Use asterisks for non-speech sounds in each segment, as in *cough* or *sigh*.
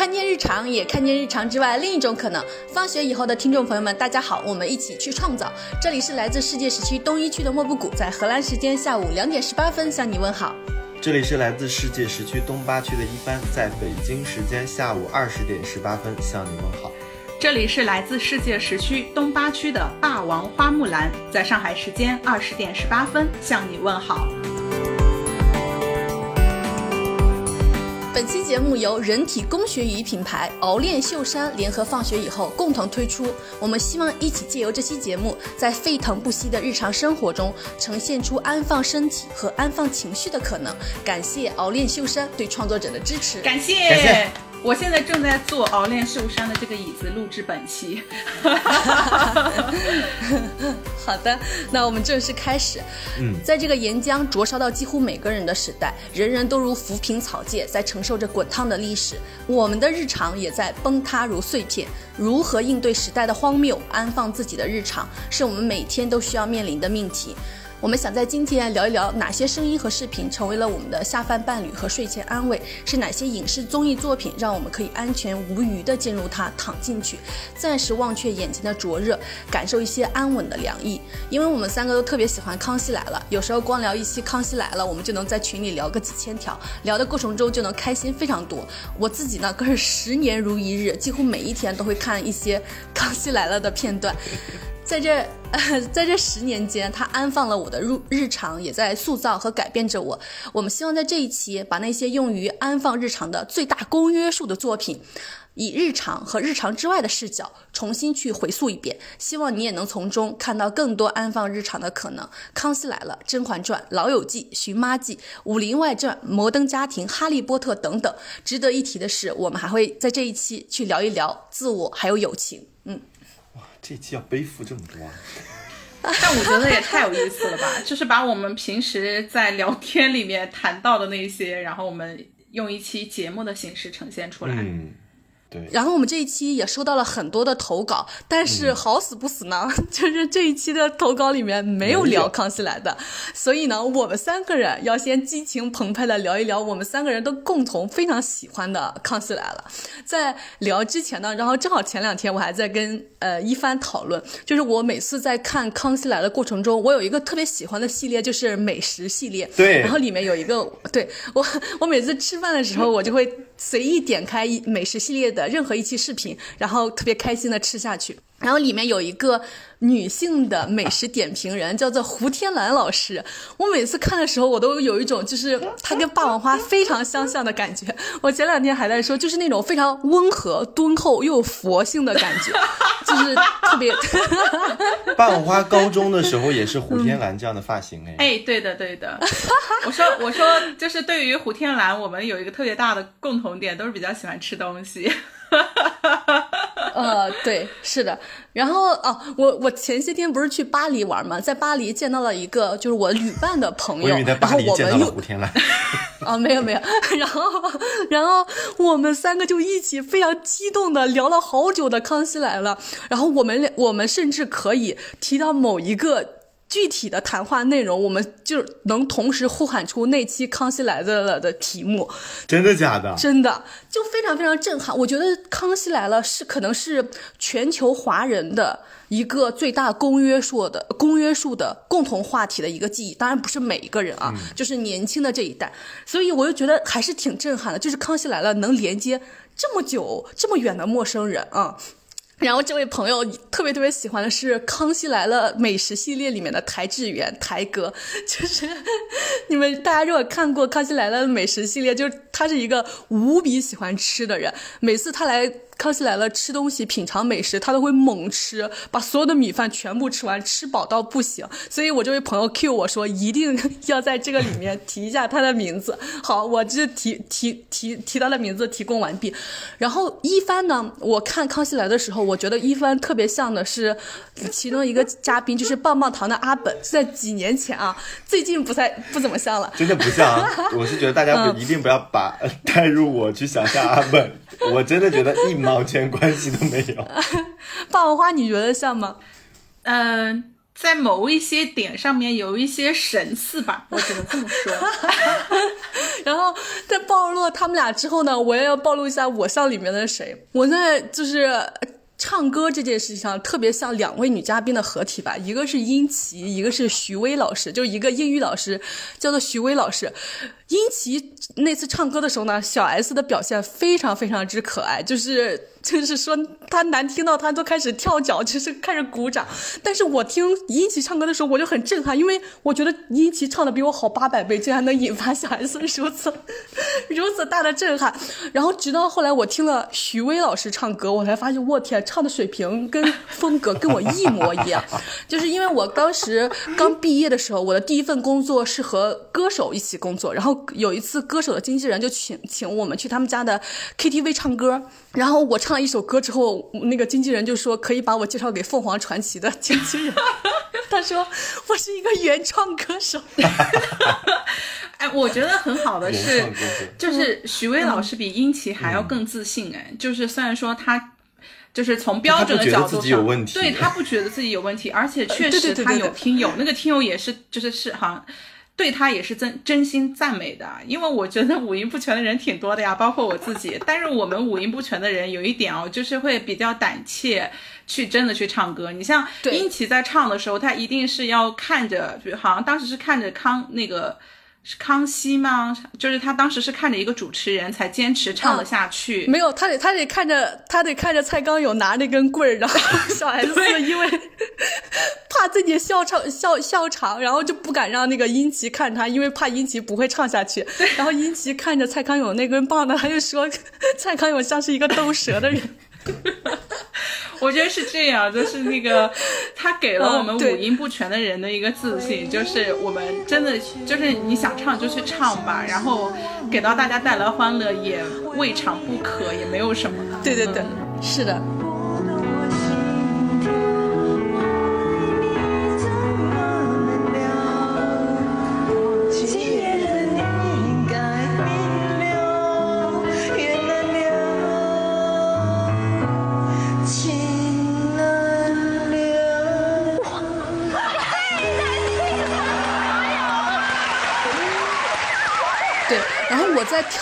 看见日常，也看见日常之外另一种可能。放学以后的听众朋友们，大家好，我们一起去创造。这里是来自世界时区东一区的莫布谷，在荷兰时间下午两点十八分向你问好。这里是来自世界时区东八区的一帆，在北京时间下午二十点十八分向你问好。这里是来自世界时区东八区的霸王花木兰，在上海时间二十点十八分向你问好。本期节目由人体工学椅品牌熬练秀山联合放学以后共同推出。我们希望一起借由这期节目，在沸腾不息的日常生活中，呈现出安放身体和安放情绪的可能。感谢熬练秀山对创作者的支持，感谢。感谢我现在正在做熬炼秀山的这个椅子，录制本期。*laughs* 好的，那我们正式开始。嗯在这个岩浆灼烧到几乎每个人的时代，人人都如浮萍草芥，在承受着滚烫的历史。我们的日常也在崩塌如碎片。如何应对时代的荒谬，安放自己的日常，是我们每天都需要面临的命题。我们想在今天聊一聊哪些声音和视频成为了我们的下饭伴侣和睡前安慰，是哪些影视综艺作品让我们可以安全无虞地进入它，躺进去，暂时忘却眼前的灼热，感受一些安稳的凉意。因为我们三个都特别喜欢《康熙来了》，有时候光聊一期《康熙来了》，我们就能在群里聊个几千条，聊的过程中就能开心非常多。我自己呢更是十年如一日，几乎每一天都会看一些《康熙来了》的片段。在这呃，*laughs* 在这十年间，它安放了我的日日常，也在塑造和改变着我。我们希望在这一期把那些用于安放日常的最大公约数的作品，以日常和日常之外的视角重新去回溯一遍。希望你也能从中看到更多安放日常的可能。康熙来了、甄嬛传、老友记、寻妈记、武林外传、摩登家庭、哈利波特等等。值得一提的是，我们还会在这一期去聊一聊自我还有友情。嗯。这期要背负这么多啊，*laughs* 但我觉得也太有意思了吧！就是把我们平时在聊天里面谈到的那些，然后我们用一期节目的形式呈现出来。嗯，对，然后我们这一期也收到了很多的投稿，但是好死不死呢，*laughs* 就是这一期的投稿里面没有聊康熙来的，所以呢，我们三个人要先激情澎湃的聊一聊我们三个人都共同非常喜欢的康熙来了。在聊之前呢，然后正好前两天我还在跟呃一帆讨论，就是我每次在看康熙来的过程中，我有一个特别喜欢的系列，就是美食系列，对。然后里面有一个对我 *laughs* 我每次吃饭的时候，我就会随意点开美食系列的任何一期视频，然后特别开心的吃下去。然后里面有一个女性的美食点评人，叫做胡天兰老师。我每次看的时候，我都有一种就是她跟霸王花非常相像的感觉。我前两天还在说，就是那种非常温和、敦厚又有佛性的感觉，就是特别。*laughs* 霸王花高中的时候也是胡天兰这样的发型哎，哎，对的，对的。我说，我说，就是对于胡天兰，我们有一个特别大的共同点，都是比较喜欢吃东西。*laughs* 呃，对，是的。然后哦，我我前些天不是去巴黎玩嘛，在巴黎见到了一个就是我旅伴的朋友，然后巴黎见到我们又啊，*laughs* 没有没有，*laughs* 然后然后我们三个就一起非常激动的聊了好久的《康熙来了》，然后我们俩我们甚至可以提到某一个。具体的谈话内容，我们就能同时呼喊出那期《康熙来了》的题目，真的假的？真的就非常非常震撼。我觉得《康熙来了》是可能是全球华人的一个最大公约数的公约数的共同话题的一个记忆。当然不是每一个人啊，就是年轻的这一代。所以我就觉得还是挺震撼的，就是《康熙来了》能连接这么久、这么远的陌生人啊。然后这位朋友特别特别喜欢的是《康熙来了》美食系列里面的台志源台哥，就是 *laughs* 你们大家如果看过《康熙来了》美食系列，就是他是一个无比喜欢吃的人，每次他来。康熙来了，吃东西品尝美食，他都会猛吃，把所有的米饭全部吃完，吃饱到不行。所以我这位朋友 Q 我说，一定要在这个里面提一下他的名字。好，我就提提提提他的名字提供完毕。然后一帆呢，我看康熙来的时候，我觉得一帆特别像的是其中一个嘉宾，就是棒棒糖的阿本，在几年前啊，最近不太不怎么像了。*laughs* 真的不像啊！我是觉得大家一定不要把呃带入我去想象阿本，*laughs* 我真的觉得一毛钱关系都没有。*laughs* 霸王花，你觉得像吗？嗯、在某一些点上面有一些神似吧，我只能这么说。*laughs* 然后，在暴露了他们俩之后呢，我也要暴露一下我像里面的谁。我在就是唱歌这件事情上特别像两位女嘉宾的合体吧，一个是殷琦，一个是徐薇老师，就一个英语老师叫做徐薇老师。殷琦那次唱歌的时候呢，小 S 的表现非常非常之可爱，就是就是说他难听到他都开始跳脚，就是开始鼓掌。但是我听殷琦唱歌的时候，我就很震撼，因为我觉得殷琦唱的比我好八百倍，竟然能引发小 S 如此如此大的震撼。然后直到后来我听了徐薇老师唱歌，我才发现，我天，唱的水平跟风格跟我一模一样。就是因为我当时刚毕业的时候，我的第一份工作是和歌手一起工作，然后。有一次，歌手的经纪人就请请我们去他们家的 KTV 唱歌，然后我唱了一首歌之后，那个经纪人就说可以把我介绍给凤凰传奇的经纪人，*laughs* 他说我是一个原创歌手。*laughs* 哎，我觉得很好的是，就是许巍老师比殷琦还要更自信。哎，就是虽然说他就是从标准的角度上，对他不觉得自己有问题，而且确实他有听友，那个听友也是就是是好像。对他也是真真心赞美的，因为我觉得五音不全的人挺多的呀，包括我自己。但是我们五音不全的人有一点哦，就是会比较胆怯，去真的去唱歌。你像殷琦在唱的时候，他一定是要看着，好像当时是看着康那个。是康熙吗？就是他当时是看着一个主持人才坚持唱了下去。没有，他得他得看着他得看着蔡康永拿那根棍儿，然后 *laughs* 小 S 因为 *laughs* 怕自己笑场笑笑场，然后就不敢让那个殷琦看他，因为怕殷琦不会唱下去。然后殷琦看着蔡康永那根棒呢，他就说 *laughs* 蔡康永像是一个兜蛇的人。*laughs* 我觉得是这样，就是那个他给了我们五音不全的人的一个自信，就是我们真的就是你想唱就去唱吧，然后给到大家带来欢乐也未尝不可，也没有什么的。对对对，是的。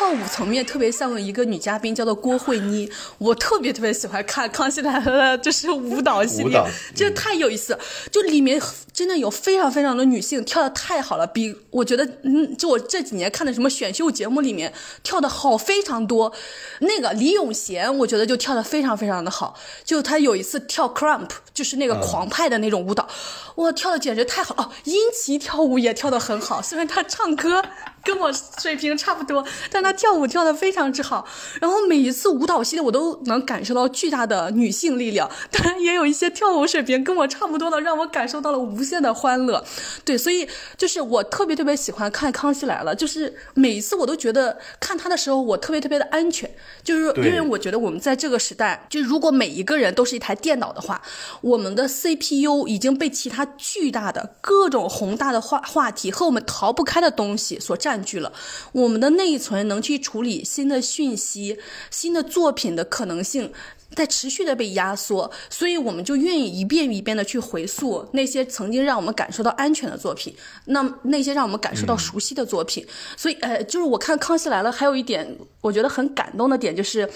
在跳舞层面特别像一个女嘉宾，叫做郭慧妮。我特别特别喜欢看《康熙来了》就是舞蹈系列，真的太有意思。就里面真的有非常非常的女性跳的太好了，比我觉得，嗯，就我这几年看的什么选秀节目里面跳的好非常多。那个李永贤，我觉得就跳的非常非常的好。就他有一次跳 Crump，就是那个狂派的那种舞蹈，哇，跳的简直太好哦。殷琦跳舞也跳的很好，虽然他唱歌。跟我水平差不多，但他跳舞跳得非常之好。然后每一次舞蹈系列，我都能感受到巨大的女性力量。当然，也有一些跳舞水平跟我差不多的，让我感受到了无限的欢乐。*laughs* 对，所以就是我特别特别喜欢看《康熙来了》，就是每一次我都觉得看他的时候，我特别特别的安全。就是因为我觉得我们在这个时代，就如果每一个人都是一台电脑的话，我们的 CPU 已经被其他巨大的各种宏大的话话题和我们逃不开的东西所占。据了，我们的内存能去处理新的讯息、新的作品的可能性在持续的被压缩，所以我们就愿意一遍一遍的去回溯那些曾经让我们感受到安全的作品，那那些让我们感受到熟悉的作品。所以，呃，就是我看《康熙来了》，还有一点我觉得很感动的点，就是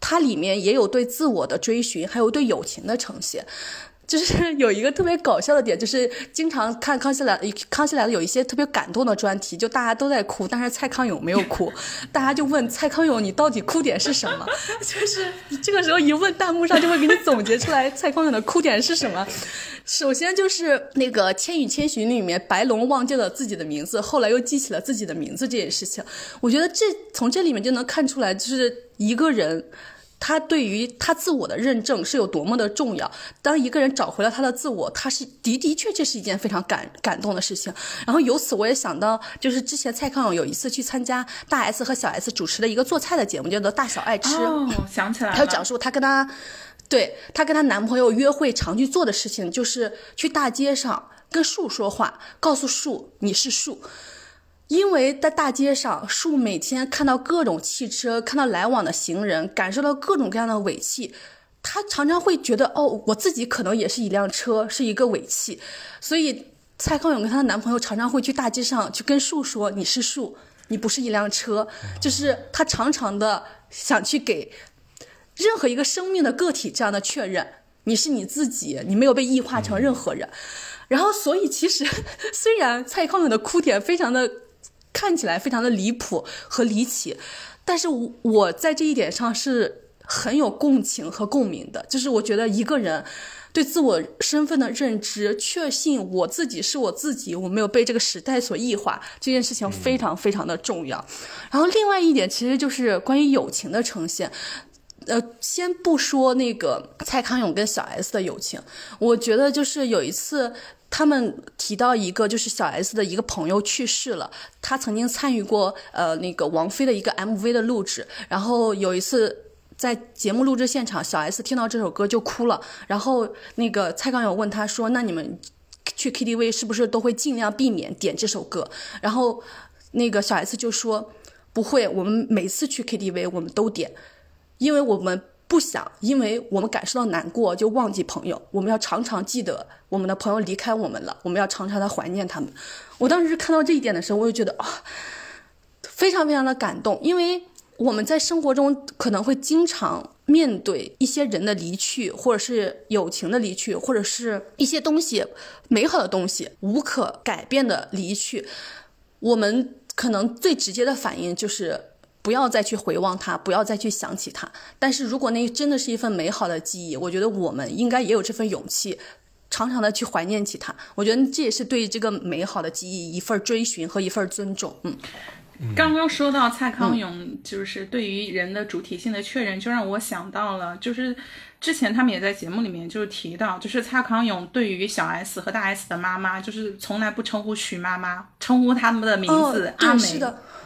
它里面也有对自我的追寻，还有对友情的呈现。就是 *laughs* 有一个特别搞笑的点，就是经常看《康熙来了》，康熙来了有一些特别感动的专题，就大家都在哭，但是蔡康永没有哭，大家就问蔡康永你到底哭点是什么？*laughs* 就是这个时候一问，弹幕上就会给你总结出来蔡康永的哭点是什么。首先就是那个《千与千寻》里面白龙忘记了自己的名字，后来又记起了自己的名字这件事情，我觉得这从这里面就能看出来，就是一个人。他对于他自我的认证是有多么的重要。当一个人找回了他的自我，他是的的确确是一件非常感感动的事情。然后由此我也想到，就是之前蔡康永有一次去参加大 S 和小 S 主持的一个做菜的节目，叫做《大小爱吃》。哦，想起来了。他讲述他跟他，对他跟他男朋友约会常去做的事情，就是去大街上跟树说话，告诉树你是树。因为在大街上，树每天看到各种汽车，看到来往的行人，感受到各种各样的尾气，他常常会觉得，哦，我自己可能也是一辆车，是一个尾气。所以，蔡康永跟她的男朋友常常会去大街上去跟树说：“你是树，你不是一辆车，就是他常常的想去给任何一个生命的个体这样的确认，你是你自己，你没有被异化成任何人。然后，所以其实 *laughs* 虽然蔡康永的哭点非常的看起来非常的离谱和离奇，但是我在这一点上是很有共情和共鸣的，就是我觉得一个人。对自我身份的认知，确信我自己是我自己，我没有被这个时代所异化，这件事情非常非常的重要。然后另外一点，其实就是关于友情的呈现。呃，先不说那个蔡康永跟小 S 的友情，我觉得就是有一次他们提到一个，就是小 S 的一个朋友去世了，他曾经参与过呃那个王菲的一个 MV 的录制，然后有一次。在节目录制现场，小 S 听到这首歌就哭了。然后那个蔡康永问他说：“那你们去 KTV 是不是都会尽量避免点这首歌？”然后那个小 S 就说：“不会，我们每次去 KTV 我们都点，因为我们不想，因为我们感受到难过就忘记朋友。我们要常常记得我们的朋友离开我们了，我们要常常的怀念他们。”我当时看到这一点的时候，我就觉得啊，非常非常的感动，因为。我们在生活中可能会经常面对一些人的离去，或者是友情的离去，或者是一些东西美好的东西无可改变的离去。我们可能最直接的反应就是不要再去回望它，不要再去想起它。但是如果那真的是一份美好的记忆，我觉得我们应该也有这份勇气，常常的去怀念起它。我觉得这也是对这个美好的记忆一份追寻和一份尊重。嗯。刚刚说到蔡康永，就是对于人的主体性的确认，就让我想到了，就是之前他们也在节目里面就是提到，就是蔡康永对于小 S 和大 S 的妈妈，就是从来不称呼徐妈妈，称呼他们的名字阿美。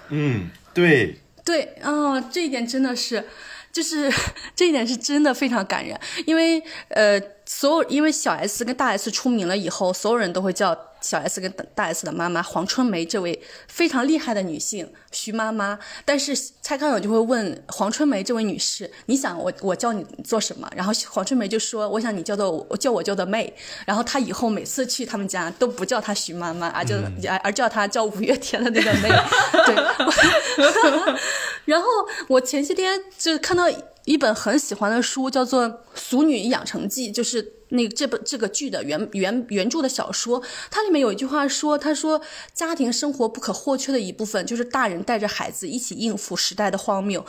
嗯，对，对，哦，这一点真的是，就是 *laughs* 这一点是真的非常感人，因为呃，所有因为小 S 跟大 S 出名了以后，所有人都会叫。小 S 跟大 S 的妈妈黄春梅这位非常厉害的女性徐妈妈，但是蔡康永就会问黄春梅这位女士：“你想我我叫你做什么？”然后黄春梅就说：“我想你叫做我叫我叫的妹。”然后她以后每次去他们家都不叫她徐妈妈，而就而而叫她叫五月天的那个妹。对。*laughs* 然后我前些天就看到一本很喜欢的书，叫做《俗女养成记》，就是。那这本这个剧的原原原著的小说，它里面有一句话说：“他说家庭生活不可或缺的一部分就是大人带着孩子一起应付时代的荒谬。”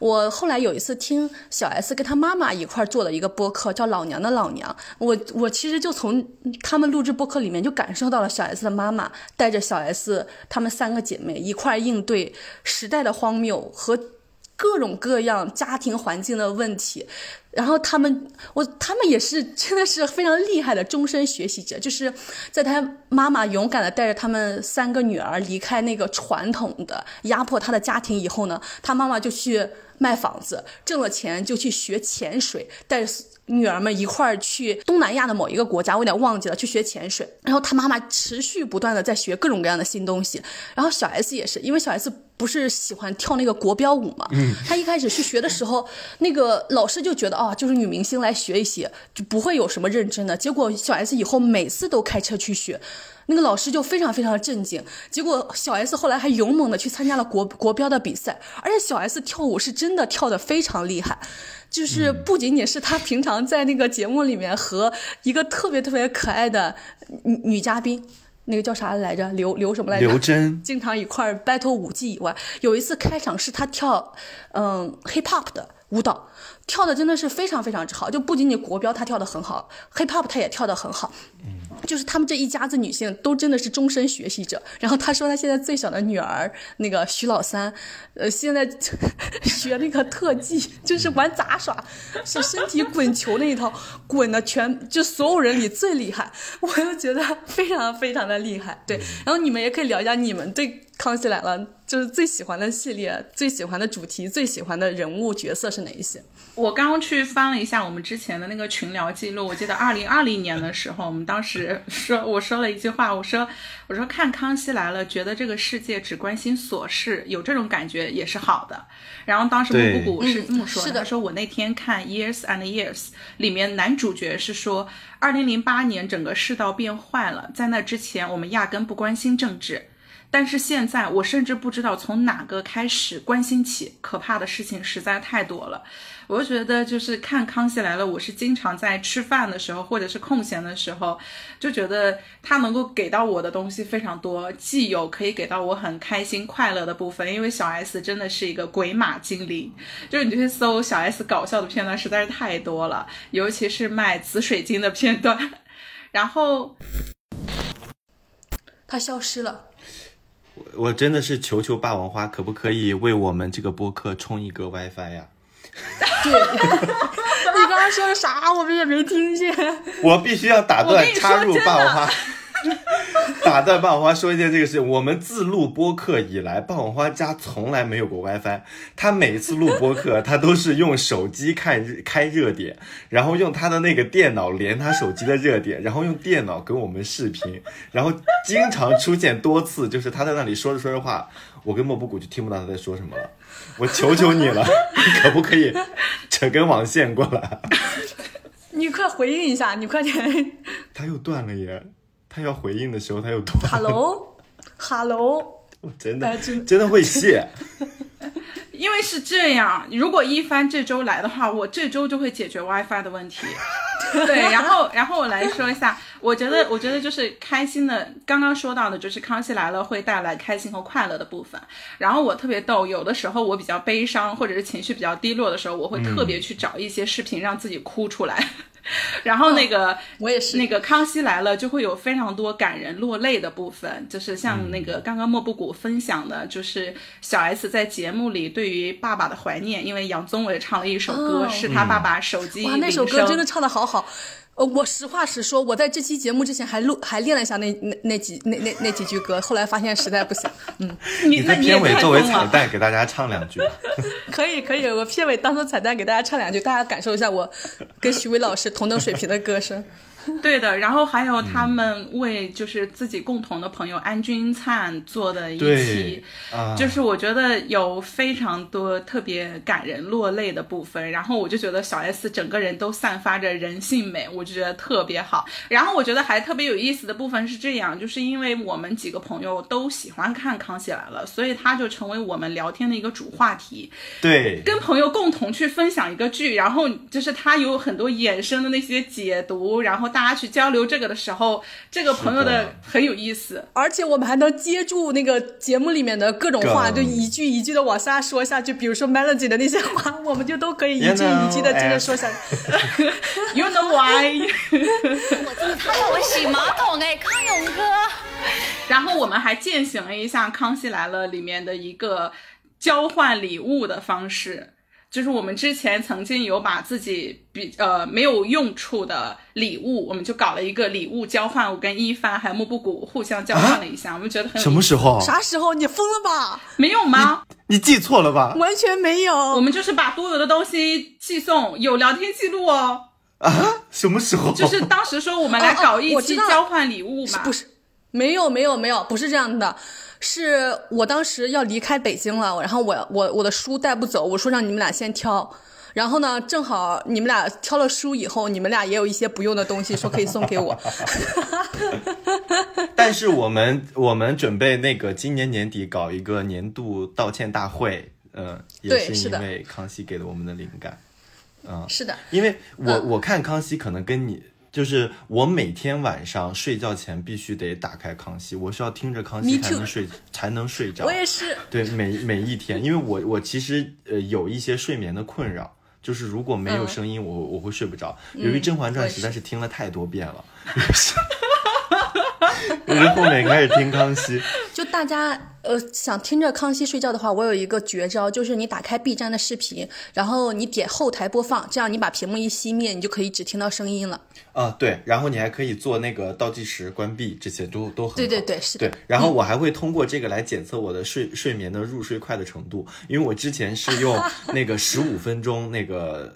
我后来有一次听小 S 跟他妈妈一块做了一个播客，叫《老娘的老娘》。我我其实就从他们录制播客里面就感受到了小 S 的妈妈带着小 S 他们三个姐妹一块应对时代的荒谬和各种各样家庭环境的问题。然后他们，我他们也是真的是非常厉害的终身学习者，就是在他妈妈勇敢的带着他们三个女儿离开那个传统的压迫他的家庭以后呢，他妈妈就去卖房子，挣了钱就去学潜水，带着女儿们一块儿去东南亚的某一个国家，我有点忘记了，去学潜水。然后她妈妈持续不断的在学各种各样的新东西。然后小 S 也是，因为小 S 不是喜欢跳那个国标舞嘛，嗯，他一开始去学的时候，那个老师就觉得啊，就是女明星来学一些，就不会有什么认真的。结果小 S 以后每次都开车去学，那个老师就非常非常的震惊。结果小 S 后来还勇猛的去参加了国国标的比赛，而且小 S 跳舞是真的跳的非常厉害。就是不仅仅是她平常在那个节目里面和一个特别特别可爱的女女嘉宾，那个叫啥来着？刘刘什么来着？刘真，经常一块 battle 舞技以外，有一次开场是她跳嗯 hip hop 的舞蹈，跳的真的是非常非常之好。就不仅仅国标她跳的很好，hip hop 她也跳的很好。就是他们这一家子女性都真的是终身学习者。*laughs* 然后他说他现在最小的女儿那个徐老三，呃，现在 *laughs* 学那个特技，就是玩杂耍，是身体滚球那一套，滚的全就所有人里最厉害。我就觉得非常非常的厉害。对，然后你们也可以聊一下你们对《康熙来了》就是最喜欢的系列、最喜欢的主题、最喜欢的人物角色是哪一些？我刚刚去翻了一下我们之前的那个群聊记录，我记得二零二零年的时候，我们当时说我说了一句话，我说我说看康熙来了，觉得这个世界只关心琐事，有这种感觉也是好的。然后当时木布谷是这么说的，他说我那天看 Years and Years 里面男主角是说，二零零八年整个世道变坏了，在那之前我们压根不关心政治。但是现在我甚至不知道从哪个开始关心起，可怕的事情实在太多了。我就觉得，就是看《康熙来了》，我是经常在吃饭的时候，或者是空闲的时候，就觉得他能够给到我的东西非常多，既有可以给到我很开心快乐的部分，因为小 S 真的是一个鬼马精灵，就是你去搜小 S 搞笑的片段实在是太多了，尤其是卖紫水晶的片段，*laughs* 然后他消失了。我我真的是求求霸王花，可不可以为我们这个播客充一个 WiFi 呀？对，*laughs* 你刚刚说的啥？我们也没听见。*laughs* 我必须要打断，插入霸王花，*laughs* 打断霸王花说一件这个事情。我们自录播客以来，霸王花家从来没有过 WiFi。他每次录播客，他都是用手机看开热点，然后用他的那个电脑连他手机的热点，然后用电脑跟我们视频，然后经常出现多次，就是他在那里说着说着话，我跟莫布谷就听不到他在说什么了。我求求你了，你可不可以扯根网线过来？*laughs* 你快回应一下，你快点。他又断了耶！他要回应的时候他又断。Hello，Hello，*laughs* 我真的真的会谢。*laughs* *laughs* 因为是这样，如果一帆这周来的话，我这周就会解决 WiFi 的问题。*laughs* 对，然后然后我来说一下，我觉得我觉得就是开心的，刚刚说到的就是康熙来了会带来开心和快乐的部分。然后我特别逗，有的时候我比较悲伤或者是情绪比较低落的时候，我会特别去找一些视频让自己哭出来。*laughs* 然后那个我也是，那个康熙来了就会有非常多感人落泪的部分，就是像那个刚刚莫布谷分享的，就是小 S 在节目里对于爸爸的怀念，因为杨宗纬唱了一首歌，是他爸爸手机哇，那首歌真的唱的好好。呃，我实话实说，我在这期节目之前还录还练了一下那那那几那那那几句歌，后来发现实在不行。嗯，你在片尾作为彩蛋给大家唱两句。可以可以，我片尾当做彩蛋给大家唱两句，大家感受一下我跟徐伟老师同等水平的歌声。*laughs* 对的，然后还有他们为就是自己共同的朋友安钧璨做的一期，就是我觉得有非常多特别感人落泪的部分，然后我就觉得小 S 整个人都散发着人性美，我就觉得特别好。然后我觉得还特别有意思的部分是这样，就是因为我们几个朋友都喜欢看《康熙来了》，所以他就成为我们聊天的一个主话题。对，跟朋友共同去分享一个剧，然后就是他有很多衍生的那些解读，然后。大家去交流这个的时候，这个朋友的很有意思，而且我们还能接住那个节目里面的各种话，就一句一句的往下说下去。比如说 *laughs* Melody 的那些话，我们就都可以一句一句的接着说下去。*laughs* You know why？我今天他要我洗马桶哎，康永哥。然后我们还践行了一下《康熙来了》里面的一个交换礼物的方式。就是我们之前曾经有把自己比呃没有用处的礼物，我们就搞了一个礼物交换。我跟一帆还有木布谷互相交换了一下，我们觉得很什么时候？啥时候？你疯了吧？没有吗？你记错了吧？完全没有。我们就是把多余的东西寄送，有聊天记录哦。啊？什么时候？就是当时说我们来搞一期交换礼物嘛？不是，没有没有没有，不是这样的。是我当时要离开北京了，然后我我我的书带不走，我说让你们俩先挑，然后呢，正好你们俩挑了书以后，你们俩也有一些不用的东西，说可以送给我。*laughs* 但是我们我们准备那个今年年底搞一个年度道歉大会，嗯，也是因为康熙给了我们的灵感，嗯，是的，因为我我看康熙可能跟你。就是我每天晚上睡觉前必须得打开康熙，我是要听着康熙才能睡才能睡着。我也是。对，每每一天，因为我我其实呃有一些睡眠的困扰，就是如果没有声音，我我会睡不着。由于《甄嬛传》实在是听了太多遍了。我是 *laughs* 后面开始听康熙，就大家呃想听着康熙睡觉的话，我有一个绝招，就是你打开 B 站的视频，然后你点后台播放，这样你把屏幕一熄灭，你就可以只听到声音了。啊，对，然后你还可以做那个倒计时关闭，这些都都很对对对是对。然后我还会通过这个来检测我的睡睡眠的入睡快的程度，因为我之前是用那个十五分钟那个。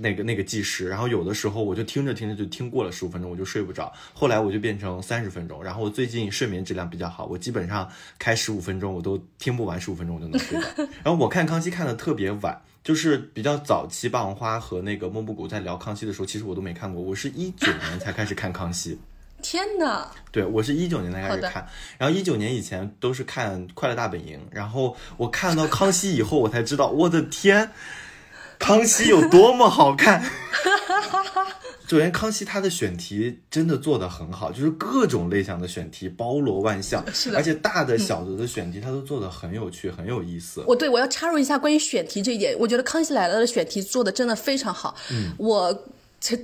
那个那个计时，然后有的时候我就听着听着就听过了十五分钟，我就睡不着。后来我就变成三十分钟，然后我最近睡眠质量比较好，我基本上开十五分钟我都听不完十五分钟我就能睡着。*laughs* 然后我看康熙看的特别晚，就是比较早期，霸王花和那个莫布谷在聊康熙的时候，其实我都没看过，我是一九年才开始看康熙。*laughs* 天哪！对我是一九年才开始看，然后一九年以前都是看《快乐大本营》，然后我看到康熙以后，我才知道，我的天，康熙有多么好看。*laughs* 首先，康熙他的选题真的做得很好，就是各种类型的选题包罗万象，是的，而且大的小的的选题他都做得很有趣，很有意思。我对我要插入一下关于选题这一点，我觉得康熙来了的选题做的真的非常好。嗯，我。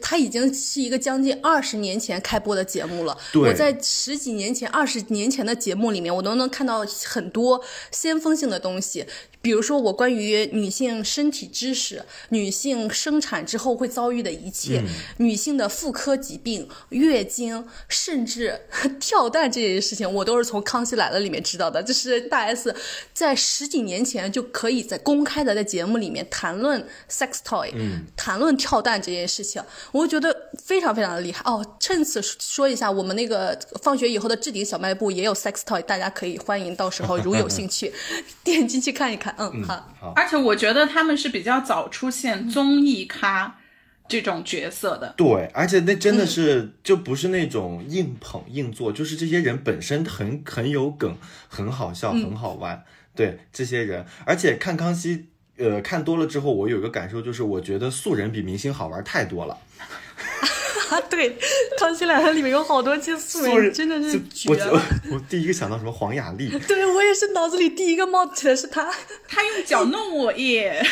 它已经是一个将近二十年前开播的节目了。我在十几年前、二十年前的节目里面，我都能看到很多先锋性的东西。比如说，我关于女性身体知识、女性生产之后会遭遇的一切、女性的妇科疾病、月经，甚至 *laughs* 跳蛋这件事情，我都是从《康熙来了》里面知道的。就是大 S 在十几年前就可以在公开的在节目里面谈论 sex toy，谈论跳蛋这件事情，我觉得非常非常的厉害哦。趁此说一下，我们那个放学以后的置顶小卖部也有 sex toy，大家可以欢迎到时候如有兴趣 *laughs* 点进去看一看。嗯，好，而且我觉得他们是比较早出现综艺咖这种角色的。对，而且那真的是就不是那种硬捧硬做，就是这些人本身很很有梗，很好笑，很好玩。对这些人，而且看康熙，呃，看多了之后，我有一个感受就是，我觉得素人比明星好玩太多了。*laughs* 对，康熙来了里面有好多期素人，真的是绝了。我第一个想到什么黄雅莉，*laughs* 对我也是脑子里第一个冒起的是她，她用脚弄我耶。*laughs*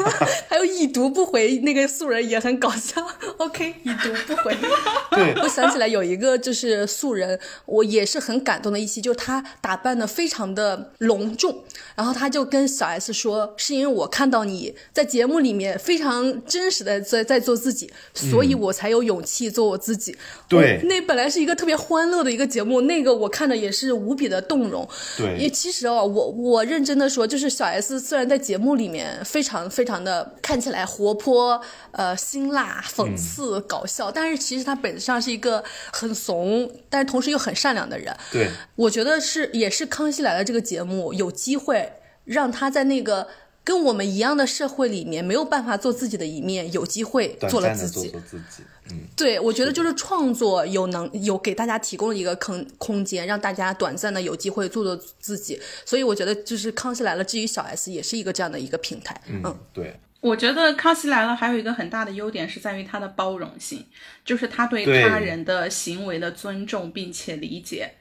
*laughs* 还有已读不回那个素人也很搞笑。OK，已读不回。对，我想起来有一个就是素人，我也是很感动的一期，就是他打扮的非常的隆重，然后他就跟小 S 说，是因为我看到你在节目里面非常真实的在在做自己，所以我才有。勇气做我自己，对，那本来是一个特别欢乐的一个节目，那个我看的也是无比的动容。对，也其实哦，我我认真的说，就是小 S 虽然在节目里面非常非常的看起来活泼、呃辛辣、讽刺、搞笑，但是其实她本质上是一个很怂，但是同时又很善良的人。对，我觉得是也是《康熙来了》这个节目有机会让他在那个。跟我们一样的社会里面没有办法做自己的一面，有机会做了自己。做自己，嗯，对，我觉得就是创作有能有给大家提供了一个空空间，让大家短暂的有机会做做自己。所以我觉得就是《康熙来了》至于小 S 也是一个这样的一个平台。嗯，对，我觉得《康熙来了》还有一个很大的优点是在于它的包容性，就是他对他人的行为的尊重并且理解。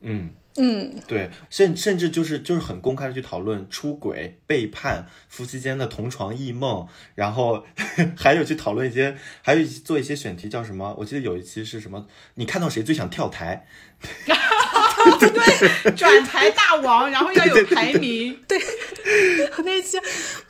嗯。嗯，对，甚甚至就是就是很公开的去讨论出轨、背叛、夫妻间的同床异梦，然后 *laughs* 还有去讨论一些，还有做一些选题，叫什么？我记得有一期是什么？你看到谁最想跳台？*laughs* 对，转台大王，然后要有排名。对，*laughs* 那期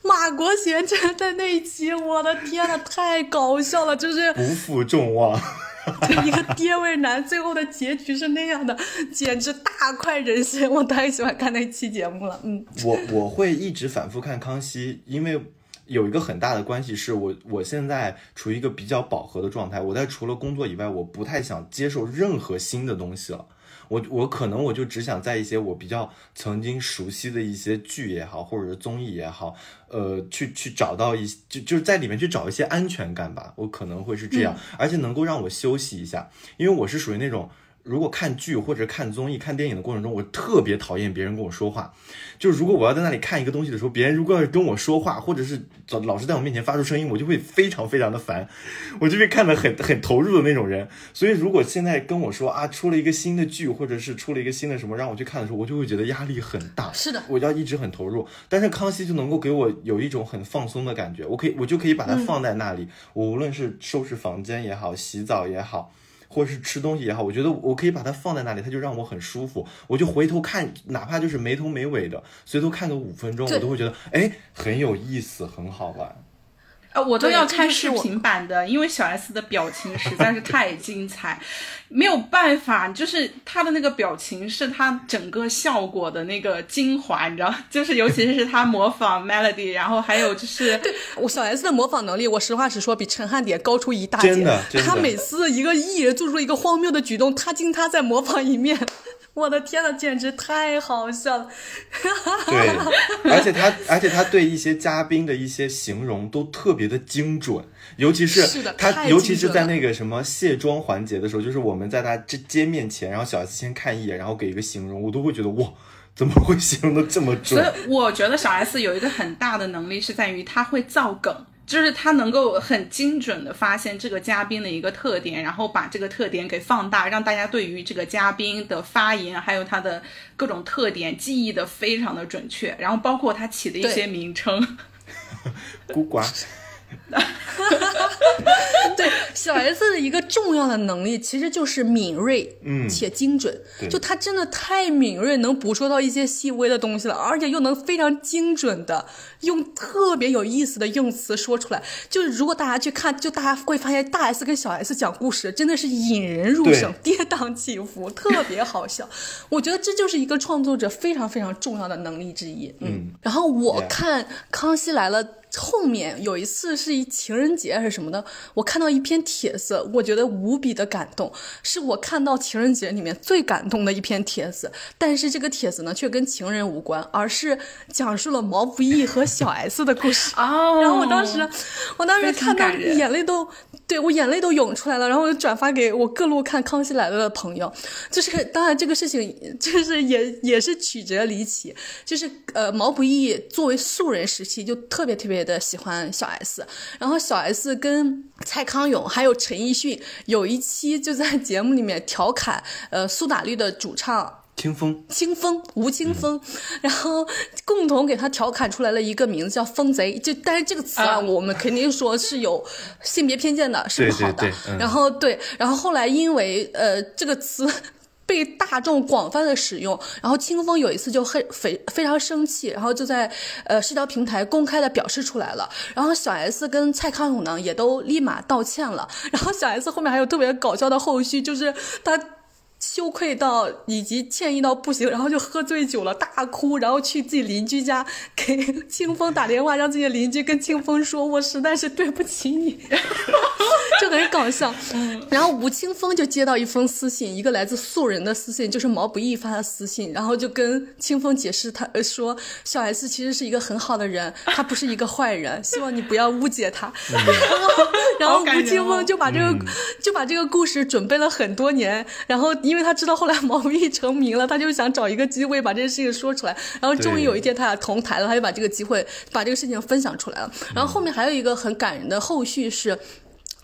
马国贤真的那一期，我的天呐，太搞笑了，就是不负众望。*laughs* 一个爹味男，最后的结局是那样的，简直大快人心！我太喜欢看那期节目了。嗯，我我会一直反复看康熙，因为有一个很大的关系是我我现在处于一个比较饱和的状态，我在除了工作以外，我不太想接受任何新的东西了。我我可能我就只想在一些我比较曾经熟悉的一些剧也好，或者是综艺也好，呃，去去找到一就就是在里面去找一些安全感吧。我可能会是这样，而且能够让我休息一下，因为我是属于那种。如果看剧或者看综艺、看电影的过程中，我特别讨厌别人跟我说话。就是如果我要在那里看一个东西的时候，别人如果要是跟我说话，或者是老是在我面前发出声音，我就会非常非常的烦。我就会看得很很投入的那种人。所以如果现在跟我说啊，出了一个新的剧，或者是出了一个新的什么让我去看的时候，我就会觉得压力很大。是的，我要一直很投入。但是康熙就能够给我有一种很放松的感觉，我可以我就可以把它放在那里。我无论是收拾房间也好，洗澡也好。或者是吃东西也好，我觉得我可以把它放在那里，它就让我很舒服。我就回头看，哪怕就是没头没尾的，随头看个五分钟，我都会觉得哎很有意思，很好玩。呃，我都要看视频版的，因为小 S 的表情实在是太精彩，没有办法，就是他的那个表情是他整个效果的那个精华，你知道，就是尤其是他模仿 Melody，然后还有就是我小 S 的模仿能力，我实话实说比陈汉典高出一大截。真的，他每次一个艺人做出一个荒谬的举动，他经他在模仿一面。我的天呐，简直太好笑了！对，而且他，而且他对一些嘉宾的一些形容都特别的精准，尤其是他，尤其是在那个什么卸妆环节的时候，就是我们在他这接面前，然后小 S 先看一眼，然后给一个形容，我都会觉得哇，怎么会形容的这么准？所以我觉得小 S 有一个很大的能力是在于他会造梗。就是他能够很精准的发现这个嘉宾的一个特点，然后把这个特点给放大，让大家对于这个嘉宾的发言还有他的各种特点记忆的非常的准确，然后包括他起的一些名称，*laughs* 孤寡。*laughs* 对小 S 的一个重要的能力，其实就是敏锐，嗯，且精准。就他真的太敏锐，能捕捉到一些细微的东西了，而且又能非常精准的用特别有意思的用词说出来。就是如果大家去看，就大家会发现大 S 跟小 S 讲故事真的是引人入胜，跌宕起伏，特别好笑。我觉得这就是一个创作者非常非常重要的能力之一。嗯，然后我看《康熙来了》。后面有一次是一情人节还是什么的，我看到一篇帖子，我觉得无比的感动，是我看到情人节里面最感动的一篇帖子。但是这个帖子呢，却跟情人无关，而是讲述了毛不易和小 S 的故事。哦，然后我当时，我当时看到眼泪都，对我眼泪都涌出来了。然后我就转发给我各路看《康熙来了》的朋友。就是当然这个事情，就是也也是曲折离奇。就是呃，毛不易作为素人时期就特别特别。的喜欢小 S，然后小 S 跟蔡康永还有陈奕迅有一期就在节目里面调侃，呃，苏打绿的主唱清风，清风吴青峰，然后共同给他调侃出来了一个名字叫“风贼”，就但是这个词啊，我们肯定说是有性别偏见的，是不好的。然后对，然后后来因为呃这个词。被大众广泛的使用，然后清风有一次就很非非常生气，然后就在呃社交平台公开的表示出来了，然后小 S 跟蔡康永呢也都立马道歉了，然后小 S 后面还有特别搞笑的后续，就是他。羞愧到以及歉意到不行，然后就喝醉酒了，大哭，然后去自己邻居家给清风打电话，让自己的邻居跟清风说：“我实在是对不起你。”就很搞笑。然后吴青峰就接到一封私信，一个来自素人的私信，就是毛不易发的私信，然后就跟清风解释，他说小 S 其实是一个很好的人，他不是一个坏人，希望你不要误解他。*laughs* 然后然后吴青峰就把这个就把这个故事准备了很多年，然后。因为他知道后来毛不易成名了，他就想找一个机会把这件事情说出来。然后终于有一天他俩同台了，他就把这个机会把这个事情分享出来了。然后后面还有一个很感人的后续是，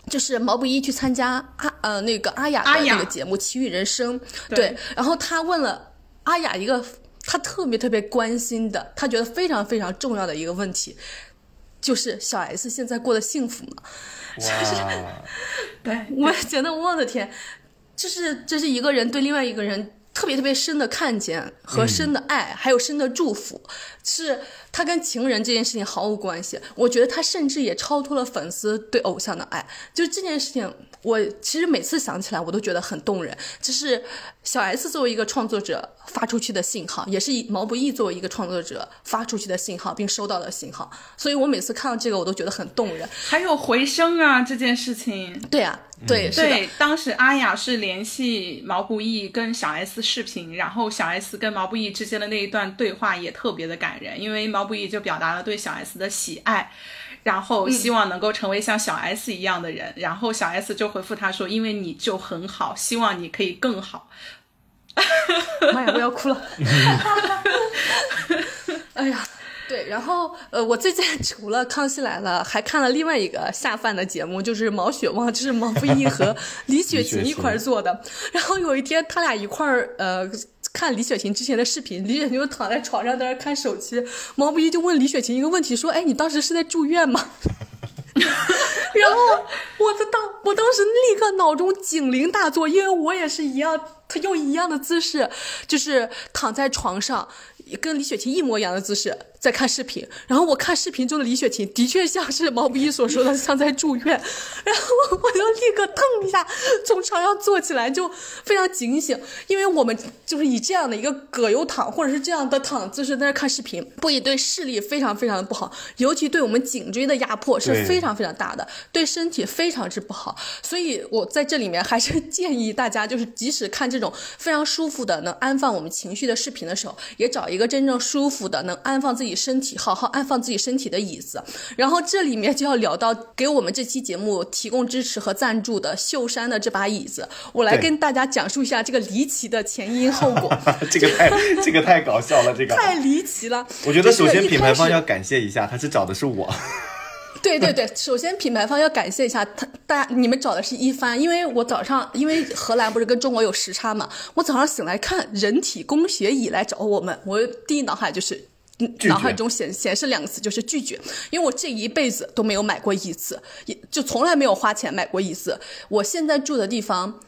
就是毛不易去参加阿呃那个阿雅的那个节目《奇遇人生》，对，然后他问了阿雅一个他特别特别关心的，他觉得非常非常重要的一个问题，就是小 S 现在过得幸福吗？*laughs* 就是，对，我觉得我的天。就是，这是一个人对另外一个人特别特别深的看见和深的爱，还有深的祝福，是他跟情人这件事情毫无关系。我觉得他甚至也超脱了粉丝对偶像的爱。就这件事情，我其实每次想起来，我都觉得很动人。这是小 S 作为一个创作者发出去的信号，也是毛不易作为一个创作者发出去的信号，并收到的信号。所以我每次看到这个，我都觉得很动人。还有回声啊，这件事情。对啊。对对，当时阿雅是联系毛不易跟小 S 视频，然后小 S 跟毛不易之间的那一段对话也特别的感人，因为毛不易就表达了对小 S 的喜爱，然后希望能够成为像小 S 一样的人，然后小 S 就回复他说：“因为你就很好，希望你可以更好。”妈呀，*laughs* 我要哭了！*laughs* 哎呀。对，然后呃，我最近除了《康熙来了》，还看了另外一个下饭的节目，就是毛血旺，就是毛不易和李雪琴一块做的。然后有一天，他俩一块儿呃看李雪琴之前的视频，李雪琴就躺在床上在那看手机，毛不易就问李雪琴一个问题，说：“哎，你当时是在住院吗？” *laughs* 然后我的当，我当时立刻脑中警铃大作，因为我也是一样，他用一样的姿势，就是躺在床上。跟李雪琴一模一样的姿势，在看视频，然后我看视频中的李雪琴的确像是毛不易所说的，像在住院，*laughs* 然后我就立刻腾一下从床上坐起来，就非常警醒，因为我们就是以这样的一个葛优躺或者是这样的躺姿势在那看视频，不以对视力非常非常的不好，尤其对我们颈椎的压迫是非常非常大的，对身体非常之不好。所以我在这里面还是建议大家，就是即使看这种非常舒服的能安放我们情绪的视频的时候，也找一个真正舒服的能安放自己。身体好好安放自己身体的椅子，然后这里面就要聊到给我们这期节目提供支持和赞助的秀山的这把椅子，我来跟大家讲述一下这个离奇的前因后果。*laughs* 这个太 *laughs* 这个太搞笑了，这个太离奇了。我觉得首先品牌方要感谢一下，他是找的是我。对对对，首先品牌方要感谢一下他，大家你们找的是一帆，因为我早上因为荷兰不是跟中国有时差嘛，我早上醒来看人体工学椅来找我们，我第一脑海就是。脑海中显显示两个词就是拒绝，因为我这一辈子都没有买过一次，也就从来没有花钱买过一次。我现在住的地方。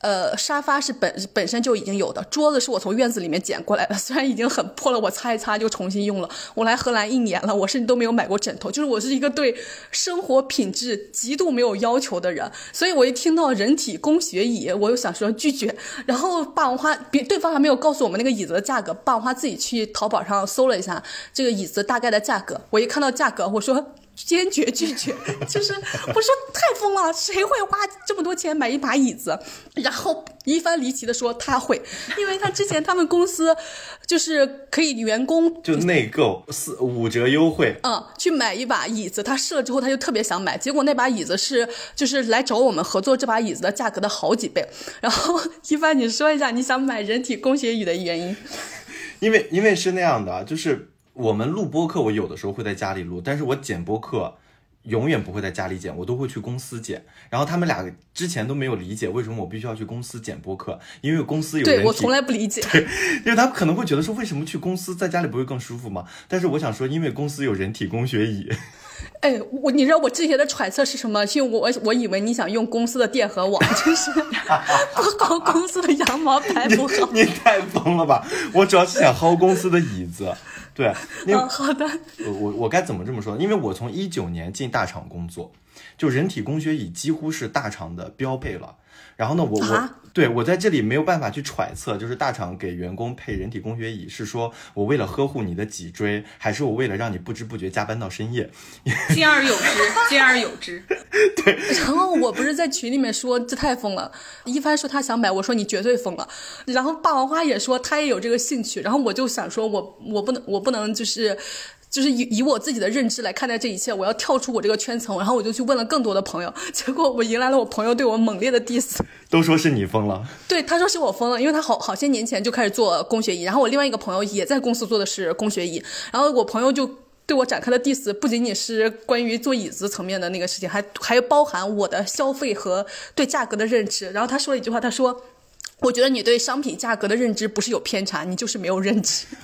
呃，沙发是本本身就已经有的，桌子是我从院子里面捡过来的，*laughs* 虽然已经很破了，我擦一擦就重新用了。我来荷兰一年了，我甚至都没有买过枕头，就是我是一个对生活品质极度没有要求的人，所以我一听到人体工学椅，我又想说拒绝。然后霸王花，别对方还没有告诉我们那个椅子的价格，霸王花自己去淘宝上搜了一下这个椅子大概的价格，我一看到价格，我说。坚决拒绝，*laughs* 就是我说太疯了，谁会花这么多钱买一把椅子？然后一番离奇的说他会，因为他之前他们公司就是可以员工就内购四五折优惠，嗯，去买一把椅子，他试了之后他就特别想买，结果那把椅子是就是来找我们合作这把椅子的价格的好几倍。然后一帆，你说一下你想买人体工学椅的原因？*laughs* 因为因为是那样的，就是。我们录播课，我有的时候会在家里录，但是我剪播课永远不会在家里剪，我都会去公司剪。然后他们俩之前都没有理解为什么我必须要去公司剪播课，因为公司有对我从来不理解，*laughs* 对，因为他们可能会觉得说为什么去公司在家里不会更舒服吗？但是我想说，因为公司有人体工学椅。*laughs* 哎，我你知道我之前的揣测是什么？因为我我以为你想用公司的电和网，就是 *laughs* 不薅公司的羊毛薅不好。你太疯了吧！我主要是想薅公司的椅子。对，嗯，*laughs* 好的。我我我该怎么这么说？因为我从一九年进大厂工作，就人体工学椅几乎是大厂的标配了。然后呢，我我对我在这里没有办法去揣测，就是大厂给员工配人体工学椅，是说我为了呵护你的脊椎，还是我为了让你不知不觉加班到深夜？*laughs* 兼而有之，兼而有之。*laughs* 对。*laughs* 然后我不是在群里面说这太疯了，一帆说他想买，我说你绝对疯了。然后霸王花也说他也有这个兴趣，然后我就想说我我不能我不能就是。就是以以我自己的认知来看待这一切，我要跳出我这个圈层，然后我就去问了更多的朋友，结果我迎来了我朋友对我猛烈的 diss，都说是你疯了。对，他说是我疯了，因为他好好些年前就开始做工学椅，然后我另外一个朋友也在公司做的是工学椅，然后我朋友就对我展开的 diss，不仅仅是关于坐椅子层面的那个事情，还还包含我的消费和对价格的认知。然后他说了一句话，他说：“我觉得你对商品价格的认知不是有偏差，你就是没有认知。*laughs* ”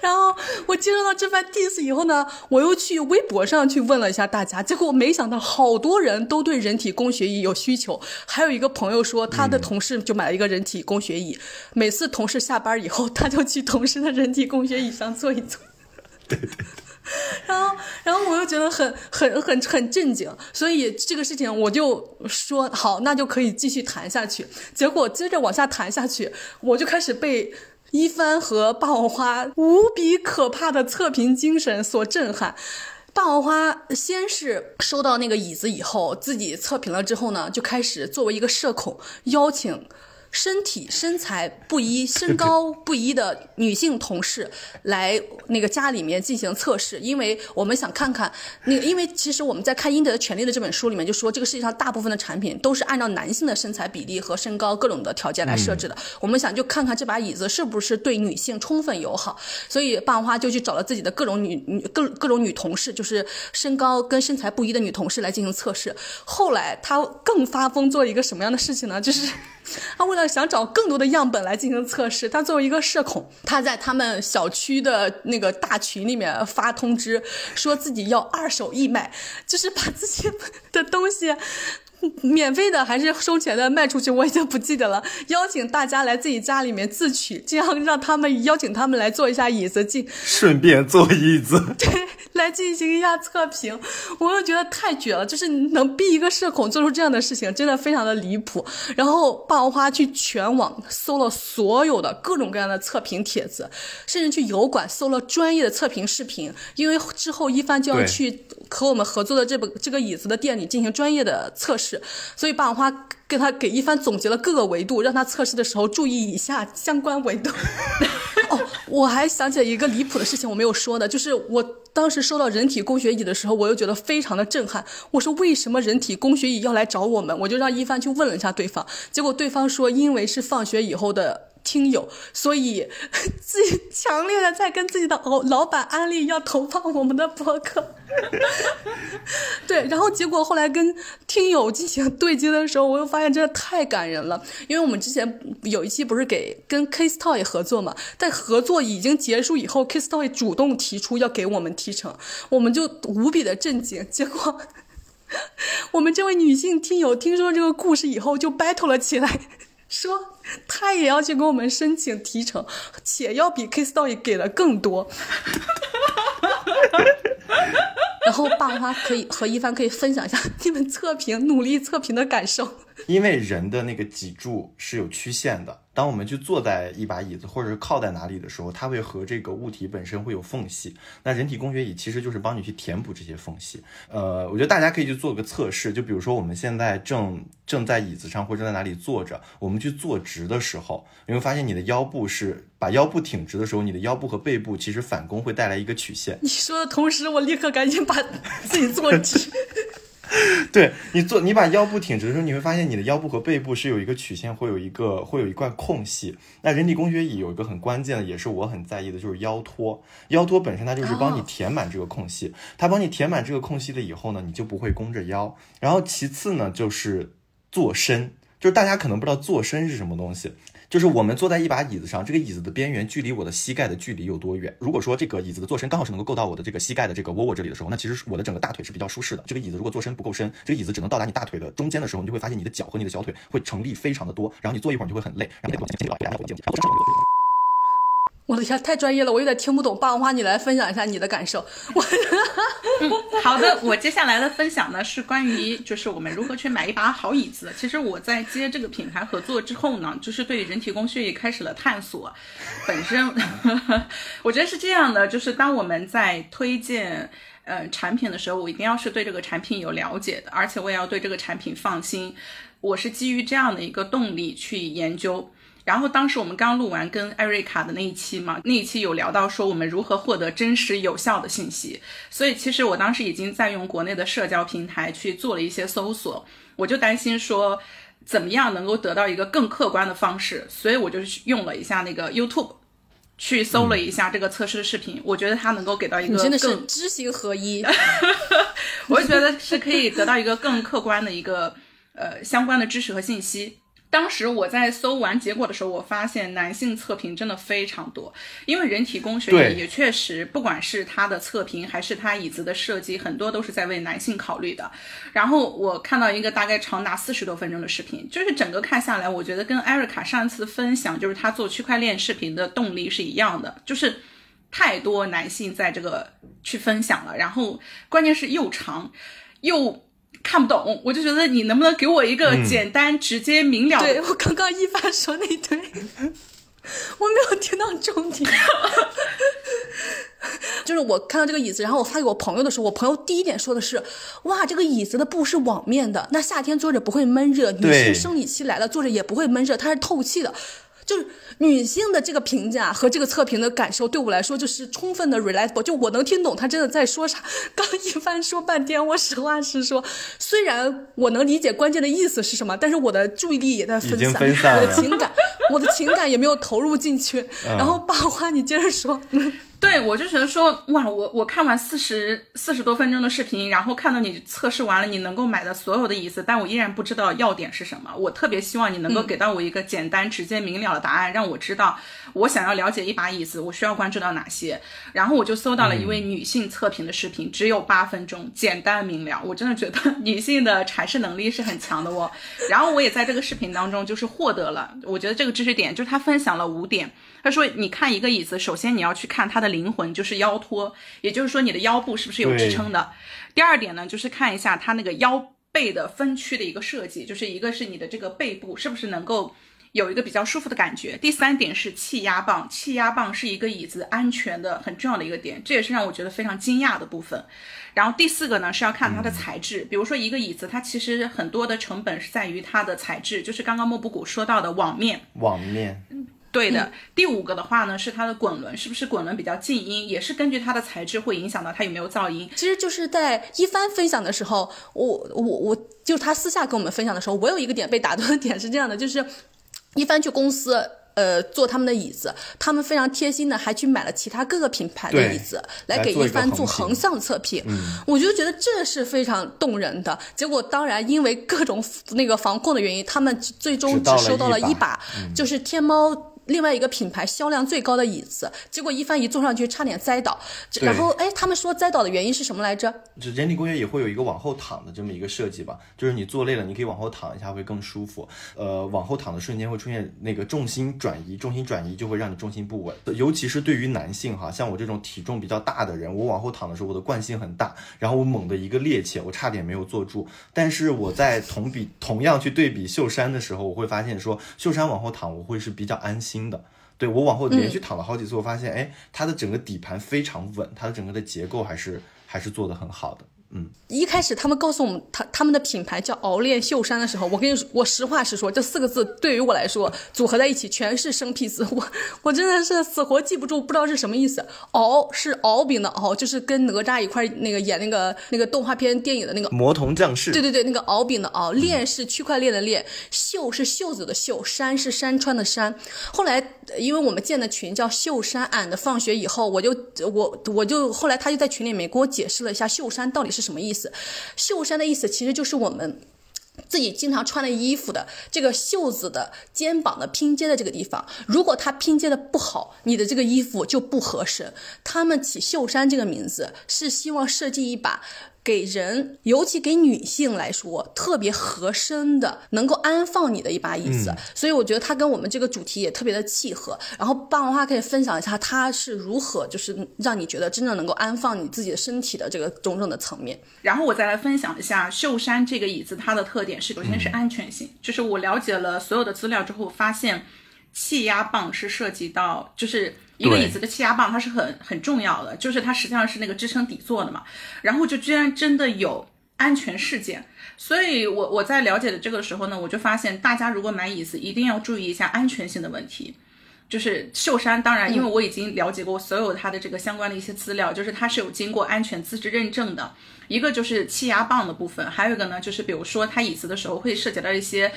然后我接受到这番 diss 以后呢，我又去微博上去问了一下大家，结果没想到好多人都对人体工学椅有需求。还有一个朋友说，他的同事就买了一个人体工学椅，每次同事下班以后，他就去同事的人体工学椅上坐一坐。对对。*laughs* 然后，然后我又觉得很很很很震惊，所以这个事情我就说好，那就可以继续谈下去。结果接着往下谈下去，我就开始被。一帆和霸王花无比可怕的测评精神所震撼。霸王花先是收到那个椅子以后，自己测评了之后呢，就开始作为一个社恐邀请。身体身材不一、*laughs* 身高不一的女性同事来那个家里面进行测试，因为我们想看看那个，因为其实我们在看《英德的权利》的这本书里面就说，这个世界上大部分的产品都是按照男性的身材比例和身高各种的条件来设置的。我们想就看看这把椅子是不是对女性充分友好，所以霸王花就去找了自己的各种女女各各种女同事，就是身高跟身材不一的女同事来进行测试。后来他更发疯做一个什么样的事情呢？就是他为了想找更多的样本来进行测试。他作为一个社恐，他在他们小区的那个大群里面发通知，说自己要二手义卖，就是把自己的东西 *laughs* 免费的还是收钱的卖出去，我已经不记得了。邀请大家来自己家里面自取，这样让他们邀请他们来做一下椅子进，顺便坐椅子，对，来进行一下测评。我又觉得太绝了，就是能逼一个社恐做出这样的事情，真的非常的离谱。然后霸王花去全网搜了所有的各种各样的测评帖子，甚至去油管搜了专业的测评视频，因为之后一帆就要去和我们合作的这本这个椅子的店里进行专业的测试。所以霸王花给他给一帆总结了各个维度，让他测试的时候注意以下相关维度。*laughs* 哦，我还想起了一个离谱的事情，我没有说的，就是我当时收到人体工学椅的时候，我又觉得非常的震撼。我说为什么人体工学椅要来找我们？我就让一帆去问了一下对方，结果对方说因为是放学以后的。听友，所以 *laughs* 自己强烈的在跟自己的老老板安利要投放我们的博客，*laughs* 对，然后结果后来跟听友进行对接的时候，我又发现真的太感人了，因为我们之前有一期不是给跟 k i s t o y 合作嘛，在合作已经结束以后，Kiss Toy 主动提出要给我们提成，我们就无比的震惊，结果 *laughs* 我们这位女性听友听说这个故事以后就 battle 了起来。说他也要去给我们申请提成，且要比 Kiss Story 给的更多。*laughs* 然后爸妈可以和一帆可以分享一下你们测评努力测评的感受。因为人的那个脊柱是有曲线的，当我们去坐在一把椅子或者是靠在哪里的时候，它会和这个物体本身会有缝隙。那人体工学椅其实就是帮你去填补这些缝隙。呃，我觉得大家可以去做个测试，就比如说我们现在正正在椅子上或者在哪里坐着，我们去坐直的时候，你会发现你的腰部是把腰部挺直的时候，你的腰部和背部其实反弓会带来一个曲线。你说的同时，我立刻赶紧把 *laughs* 自己坐直。*laughs* 对你做，你把腰部挺直的时候，你会发现你的腰部和背部是有一个曲线，会有一个会有一块空隙。那人体工学椅有一个很关键的，也是我很在意的，就是腰托。腰托本身它就是帮你填满这个空隙，它帮你填满这个空隙了以后呢，你就不会弓着腰。然后其次呢，就是坐身，就是大家可能不知道坐身是什么东西。就是我们坐在一把椅子上，这个椅子的边缘距离我的膝盖的距离有多远？如果说这个椅子的坐深刚好是能够够到我的这个膝盖的这个窝窝这里的时候，那其实我的整个大腿是比较舒适的。这个椅子如果坐深不够深，这个椅子只能到达你大腿的中间的时候，你就会发现你的脚和你的小腿会成立非常的多，然后你坐一会儿你就会很累，然后我的天，太专业了，我有点听不懂。霸王花，你来分享一下你的感受。我，*laughs* 好的，我接下来的分享呢是关于就是我们如何去买一把好椅子。其实我在接这个品牌合作之后呢，就是对人体工学也开始了探索。本身我觉得是这样的，就是当我们在推荐呃产品的时候，我一定要是对这个产品有了解的，而且我也要对这个产品放心。我是基于这样的一个动力去研究。然后当时我们刚录完跟艾瑞卡的那一期嘛，那一期有聊到说我们如何获得真实有效的信息，所以其实我当时已经在用国内的社交平台去做了一些搜索，我就担心说怎么样能够得到一个更客观的方式，所以我就用了一下那个 YouTube，去搜了一下这个测试的视频，我觉得它能够给到一个真的是知行合一，*laughs* 我觉得是可以得到一个更客观的一个呃相关的知识和信息。当时我在搜完结果的时候，我发现男性测评真的非常多，因为人体工学椅也确实，不管是它的测评还是它椅子的设计，很多都是在为男性考虑的。然后我看到一个大概长达四十多分钟的视频，就是整个看下来，我觉得跟艾瑞卡上一次分享，就是他做区块链视频的动力是一样的，就是太多男性在这个去分享了，然后关键是又长又。看不懂，我就觉得你能不能给我一个简单、直接、明了？对我刚刚一发说那堆，*laughs* 我没有听到重点。*laughs* 就是我看到这个椅子，然后我发给我朋友的时候，我朋友第一点说的是：哇，这个椅子的布是网面的，那夏天坐着不会闷热，女性生理期来了坐着也不会闷热，它是透气的。就是女性的这个评价和这个测评的感受，对我来说就是充分的 relatable，就我能听懂她真的在说啥。刚一番说半天，我实话实说，虽然我能理解关键的意思是什么，但是我的注意力也在分散，我的情感，我的情感也没有投入进去。然后八花，你接着说。对，我就觉得说，哇，我我看完四十四十多分钟的视频，然后看到你测试完了你能够买的所有的椅子，但我依然不知道要点是什么。我特别希望你能够给到我一个简单、直接、明了的答案，让我知道我想要了解一把椅子，我需要关注到哪些。然后我就搜到了一位女性测评的视频，只有八分钟，简单明了。我真的觉得 *laughs* 女性的阐释能力是很强的哦。然后我也在这个视频当中就是获得了，我觉得这个知识点就是他分享了五点。他说：“你看一个椅子，首先你要去看它的灵魂，就是腰托，也就是说你的腰部是不是有支撑的。第二点呢，就是看一下它那个腰背的分区的一个设计，就是一个是你的这个背部是不是能够有一个比较舒服的感觉。第三点是气压棒，气压棒是一个椅子安全的很重要的一个点，这也是让我觉得非常惊讶的部分。然后第四个呢是要看它的材质，比如说一个椅子，它其实很多的成本是在于它的材质，就是刚刚莫布谷说到的网面，网面。”对的，第五个的话呢，是它的滚轮，是不是滚轮比较静音，也是根据它的材质会影响到它有没有噪音。其实就是在一帆分享的时候，我我我就他私下跟我们分享的时候，我有一个点被打断的点是这样的，就是一帆去公司呃做他们的椅子，他们非常贴心的还去买了其他各个品牌的椅子来给一帆做横向测评，我就觉得这是非常动人的。结果当然因为各种那个防控的原因，他们最终只收到了一把，就是天猫。另外一个品牌销量最高的椅子，结果一帆一坐上去差点栽倒。然后哎，他们说栽倒的原因是什么来着？就人体工学也会有一个往后躺的这么一个设计吧，就是你坐累了，你可以往后躺一下会更舒服。呃，往后躺的瞬间会出现那个重心转移，重心转移就会让你重心不稳。尤其是对于男性哈，像我这种体重比较大的人，我往后躺的时候，我的惯性很大，然后我猛的一个趔趄，我差点没有坐住。但是我在同比同样去对比秀山的时候，我会发现说秀山往后躺我会是比较安心的。对我往后连续躺了好几次，我发现，哎，它的整个底盘非常稳，它的整个的结构还是还是做的很好的。嗯，一开始他们告诉我们他他们的品牌叫敖炼秀山的时候，我跟你说，我实话实说，这四个字对于我来说组合在一起全是生僻字，我我真的是死活记不住，不知道是什么意思。敖是敖丙的敖，就是跟哪吒一块那个演那个那个动画片电影的那个魔童降世。对对对，那个敖丙的敖，炼是区块链的炼，秀是袖子的袖，山是山川的山。后来因为我们建的群叫秀山俺的放学以后，我就我我就后来他就在群里面给我解释了一下秀山到底是。什么意思？袖衫的意思其实就是我们自己经常穿的衣服的这个袖子的肩膀的拼接的这个地方，如果它拼接的不好，你的这个衣服就不合适。他们起袖衫这个名字是希望设计一把。给人，尤其给女性来说，特别合身的，能够安放你的一把椅子。所以我觉得它跟我们这个主题也特别的契合。然后霸王花可以分享一下，它是如何就是让你觉得真正能够安放你自己的身体的这个种种的层面。然后我再来分享一下秀山这个椅子，它的特点是，首先是安全性，就是我了解了所有的资料之后，发现气压棒是涉及到，就是。一个椅子的气压棒，它是很很重要的，就是它实际上是那个支撑底座的嘛。然后就居然真的有安全事件，所以我我在了解的这个时候呢，我就发现大家如果买椅子一定要注意一下安全性的问题。就是秀山，当然因为我已经了解过所有它的这个相关的一些资料，就是它是有经过安全资质认证的。一个就是气压棒的部分，还有一个呢就是比如说它椅子的时候会涉及到一些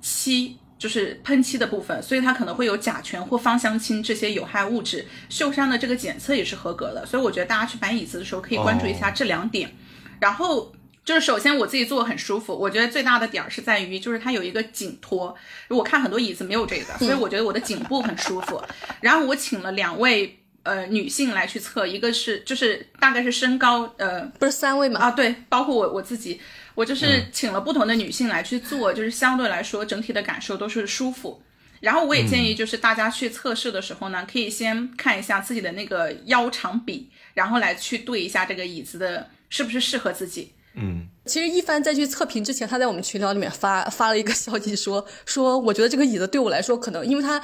漆。就是喷漆的部分，所以它可能会有甲醛或芳香烃这些有害物质。秀山的这个检测也是合格的，所以我觉得大家去买椅子的时候可以关注一下这两点。然后就是首先我自己坐很舒服，我觉得最大的点儿是在于就是它有一个颈托，我看很多椅子没有这个，所以我觉得我的颈部很舒服。然后我请了两位呃女性来去测，一个是就是大概是身高呃不是三位吗？啊对，包括我我自己。我就是请了不同的女性来去做，就是相对来说整体的感受都是舒服。然后我也建议，就是大家去测试的时候呢，可以先看一下自己的那个腰长比，然后来去对一下这个椅子的是不是适合自己。嗯，其实一帆在去测评之前，他在我们群聊里面发发了一个消息，说说我觉得这个椅子对我来说可能，因为它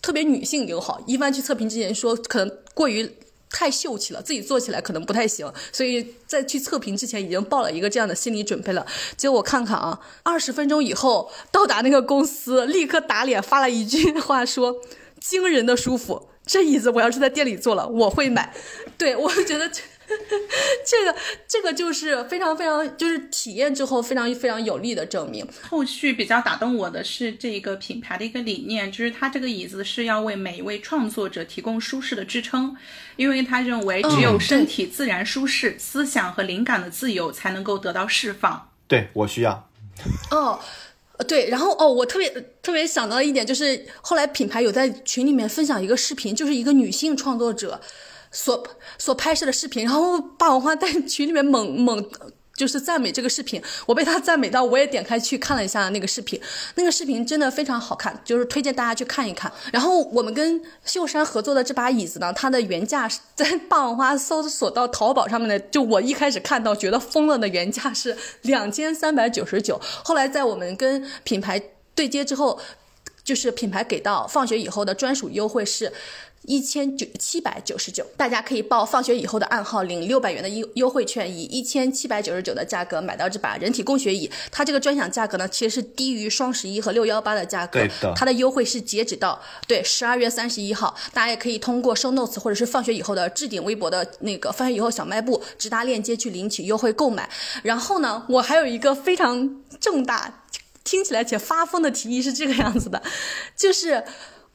特别女性友好。一帆去测评之前说，可能过于。太秀气了，自己做起来可能不太行，所以在去测评之前已经报了一个这样的心理准备了。结果我看看啊，二十分钟以后到达那个公司，立刻打脸发了一句话说：“惊人的舒服，这椅子我要是在店里坐了，我会买。”对我觉得 *laughs* 这个这个就是非常非常就是体验之后非常非常有力的证明。后续比较打动我的是这个品牌的一个理念，就是它这个椅子是要为每一位创作者提供舒适的支撑，因为他认为只有身体自然舒适，思想和灵感的自由才能够得到释放。对我需要。哦。对，然后哦，我特别特别想到一点，就是后来品牌有在群里面分享一个视频，就是一个女性创作者所所拍摄的视频，然后霸王花在群里面猛猛。就是赞美这个视频，我被他赞美到，我也点开去看了一下那个视频，那个视频真的非常好看，就是推荐大家去看一看。然后我们跟秀山合作的这把椅子呢，它的原价在霸王花搜索到淘宝上面的，就我一开始看到觉得疯了的原价是两千三百九十九，后来在我们跟品牌对接之后，就是品牌给到放学以后的专属优惠是。一千九七百九十九，大家可以报放学以后的暗号领六百元的优优惠券，以一千七百九十九的价格买到这把人体工学椅。它这个专享价格呢，其实是低于双十一和六幺八的价格。对的。它的优惠是截止到对十二月三十一号，大家也可以通过 show notes 或者是放学以后的置顶微博的那个放学以后小卖部直达链接去领取优惠购买。然后呢，我还有一个非常重大、听起来且发疯的提议是这个样子的，就是。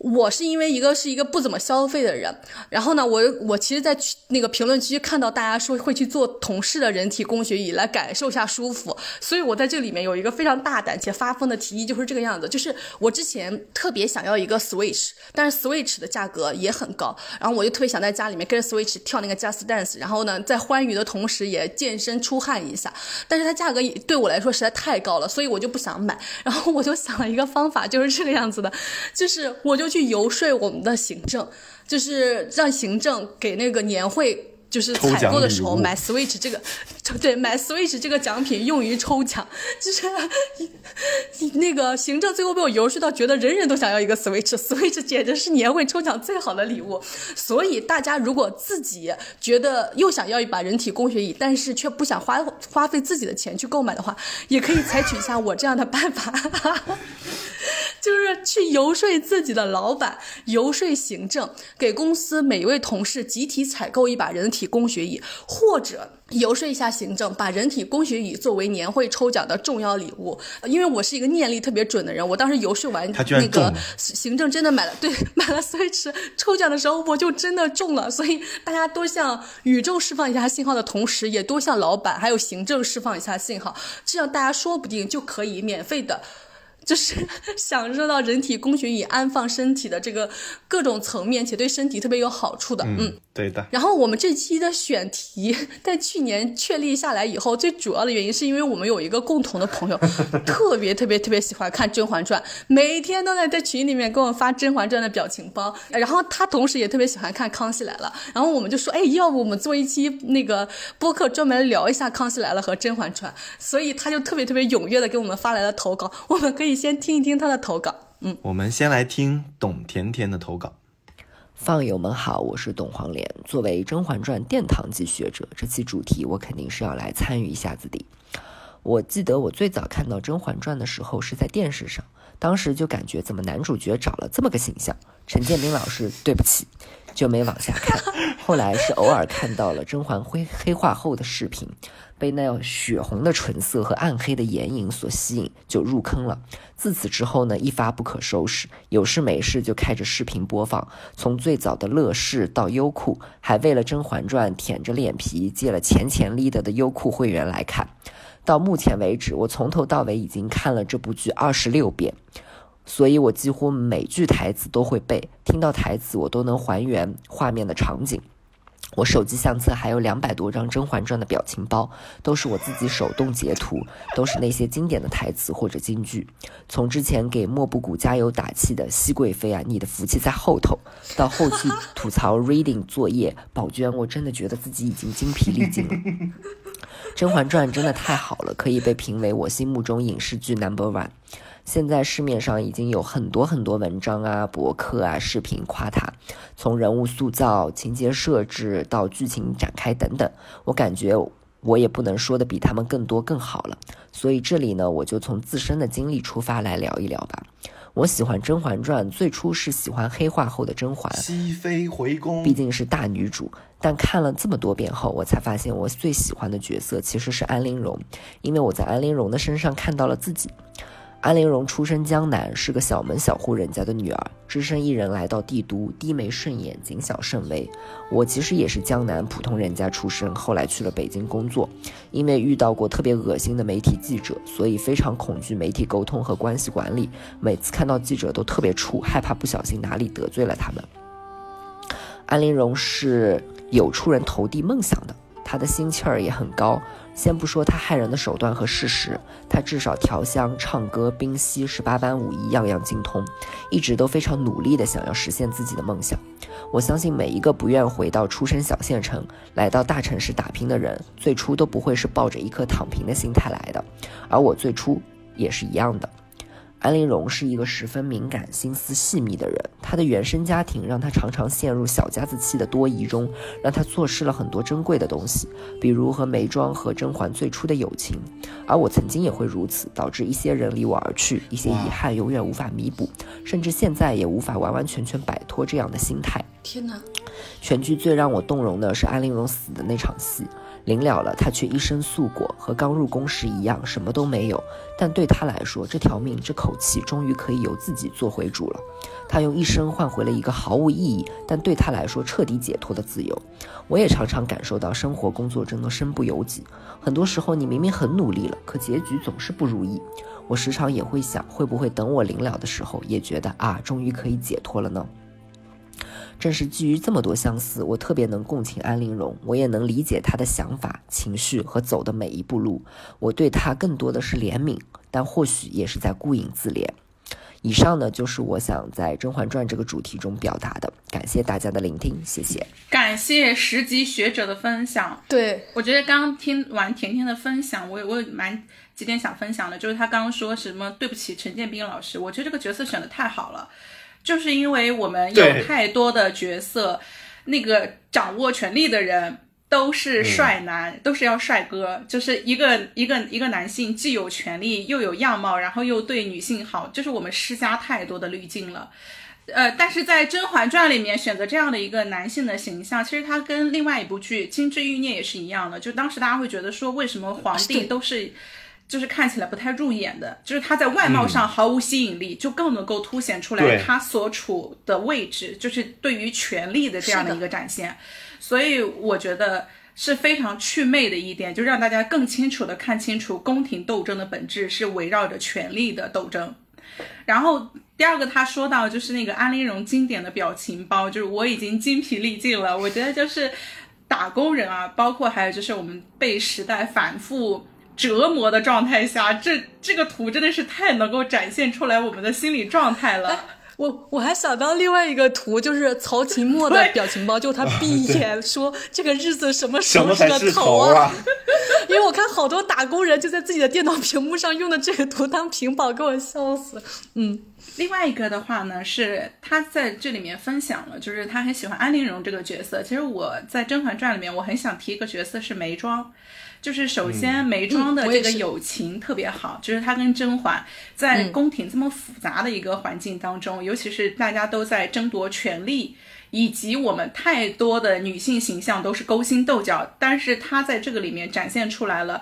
我是因为一个是一个不怎么消费的人，然后呢，我我其实，在那个评论区看到大家说会去做同事的人体工学椅来感受一下舒服，所以我在这里面有一个非常大胆且发疯的提议，就是这个样子，就是我之前特别想要一个 Switch，但是 Switch 的价格也很高，然后我就特别想在家里面跟着 Switch 跳那个 Just Dance，然后呢，在欢愉的同时也健身出汗一下，但是它价格对我来说实在太高了，所以我就不想买，然后我就想了一个方法，就是这个样子的，就是我就。去游说我们的行政，就是让行政给那个年会。就是采购的时候买 Switch 这个，对，买 Switch 这个奖品用于抽奖，就是 *laughs* 那个行政最后被我游说到，觉得人人都想要一个 Switch，Switch 简直是年会抽奖最好的礼物。所以大家如果自己觉得又想要一把人体工学椅，但是却不想花花费自己的钱去购买的话，也可以采取一下我这样的办法，就是去游说自己的老板，游说行政，给公司每一位同事集体采购一把人体。工学椅，或者游说一下行政，把人体工学椅作为年会抽奖的重要礼物。因为我是一个念力特别准的人，我当时游说完，那个行政真的买了，对，买了 Switch 抽奖的时候，我就真的中了。所以大家多向宇宙释放一下信号的同时，也多向老板还有行政释放一下信号，这样大家说不定就可以免费的。就是 *laughs* 享受到人体工学椅安放身体的这个各种层面，且对身体特别有好处的，嗯，对的。然后我们这期的选题 *laughs* 在去年确立下来以后，最主要的原因是因为我们有一个共同的朋友，*laughs* 特别特别特别喜欢看《甄嬛传》，每天都在在群里面给我们发《甄嬛传》的表情包。然后他同时也特别喜欢看《康熙来了》，然后我们就说，哎，要不我们做一期那个播客，专门聊一下《康熙来了》和《甄嬛传》。所以他就特别特别踊跃的给我们发来了投稿，我们可以。先听一听他的投稿。嗯，我们先来听董甜甜的投稿。放友们好，我是董黄莲。作为《甄嬛传》殿堂级学者，这期主题我肯定是要来参与一下子的。我记得我最早看到《甄嬛传》的时候是在电视上，当时就感觉怎么男主角找了这么个形象？陈建斌老师，对不起，就没往下看。后来是偶尔看到了甄嬛灰黑化后的视频。被那血红的唇色和暗黑的眼影所吸引，就入坑了。自此之后呢，一发不可收拾，有事没事就开着视频播放。从最早的乐视到优酷，还为了《甄嬛传》舔着脸皮借了钱钱立德的优酷会员来看。到目前为止，我从头到尾已经看了这部剧二十六遍，所以我几乎每句台词都会背，听到台词我都能还原画面的场景。我手机相册还有两百多张《甄嬛传》的表情包，都是我自己手动截图，都是那些经典的台词或者金句。从之前给莫布谷加油打气的熹贵妃啊，你的福气在后头，到后期吐槽 reading 作业，宝娟，我真的觉得自己已经精疲力尽了。《甄嬛传》真的太好了，可以被评为我心目中影视剧 number one。现在市面上已经有很多很多文章啊、博客啊、视频夸它，从人物塑造、情节设置到剧情展开等等，我感觉我也不能说的比他们更多更好了。所以这里呢，我就从自身的经历出发来聊一聊吧。我喜欢《甄嬛传》，最初是喜欢黑化后的甄嬛，熹妃回宫，毕竟是大女主。但看了这么多遍后，我才发现我最喜欢的角色其实是安陵容，因为我在安陵容的身上看到了自己。安陵容出身江南，是个小门小户人家的女儿，只身一人来到帝都，低眉顺眼，谨小慎微。我其实也是江南普通人家出身，后来去了北京工作，因为遇到过特别恶心的媒体记者，所以非常恐惧媒体沟通和关系管理。每次看到记者都特别怵，害怕不小心哪里得罪了他们。安陵容是有出人头地梦想的，她的心气儿也很高。先不说他害人的手段和事实，他至少调香、唱歌、冰嬉十八般武艺样样精通，一直都非常努力的想要实现自己的梦想。我相信每一个不愿回到出生小县城，来到大城市打拼的人，最初都不会是抱着一颗躺平的心态来的，而我最初也是一样的。安陵容是一个十分敏感、心思细密的人。她的原生家庭让她常常陷入小家子气的多疑中，让她错失了很多珍贵的东西，比如和眉庄和甄嬛最初的友情。而我曾经也会如此，导致一些人离我而去，一些遗憾永远无法弥补，甚至现在也无法完完全全摆脱这样的心态。天哪！全剧最让我动容的是安陵容死的那场戏。临了了，他却一身素裹，和刚入宫时一样，什么都没有。但对他来说，这条命、这口气，终于可以由自己做回主了。他用一生换回了一个毫无意义，但对他来说彻底解脱的自由。我也常常感受到，生活、工作真的身不由己。很多时候，你明明很努力了，可结局总是不如意。我时常也会想，会不会等我临了的时候，也觉得啊，终于可以解脱了呢？正是基于这么多相似，我特别能共情安陵容，我也能理解她的想法、情绪和走的每一步路。我对她更多的是怜悯，但或许也是在顾影自怜。以上呢，就是我想在《甄嬛传》这个主题中表达的。感谢大家的聆听，谢谢。感谢十级学者的分享。对我觉得刚刚听完甜甜的分享，我我有蛮几点想分享的，就是他刚刚说什么对不起陈建斌老师，我觉得这个角色选的太好了。就是因为我们有太多的角色，那个掌握权力的人都是帅男，都是要帅哥，就是一个一个一个男性既有权力又有样貌，然后又对女性好，就是我们施加太多的滤镜了。呃，但是在《甄嬛传》里面选择这样的一个男性的形象，其实他跟另外一部剧《金枝欲孽》也是一样的，就当时大家会觉得说，为什么皇帝都是。就是看起来不太入眼的，就是他在外貌上毫无吸引力，就更能够凸显出来他所处的位置，就是对于权力的这样的一个展现。所以我觉得是非常祛魅的一点，就让大家更清楚的看清楚宫廷斗争的本质是围绕着权力的斗争。然后第二个他说到就是那个安陵容经典的表情包，就是我已经精疲力尽了。我觉得就是打工人啊，包括还有就是我们被时代反复。折磨的状态下，这这个图真的是太能够展现出来我们的心理状态了。我我还想到另外一个图，就是曹琴墨的表情包，就他闭眼说：“这个日子什么时候是个头啊？” *laughs* 因为我看好多打工人就在自己的电脑屏幕上用的这个图当屏保，给我笑死。嗯，另外一个的话呢，是他在这里面分享了，就是他很喜欢安陵容这个角色。其实我在《甄嬛传》里面，我很想提一个角色是眉庄。就是首先眉庄的这个友情特别好，就是她跟甄嬛在宫廷这么复杂的一个环境当中，尤其是大家都在争夺权力，以及我们太多的女性形象都是勾心斗角，但是她在这个里面展现出来了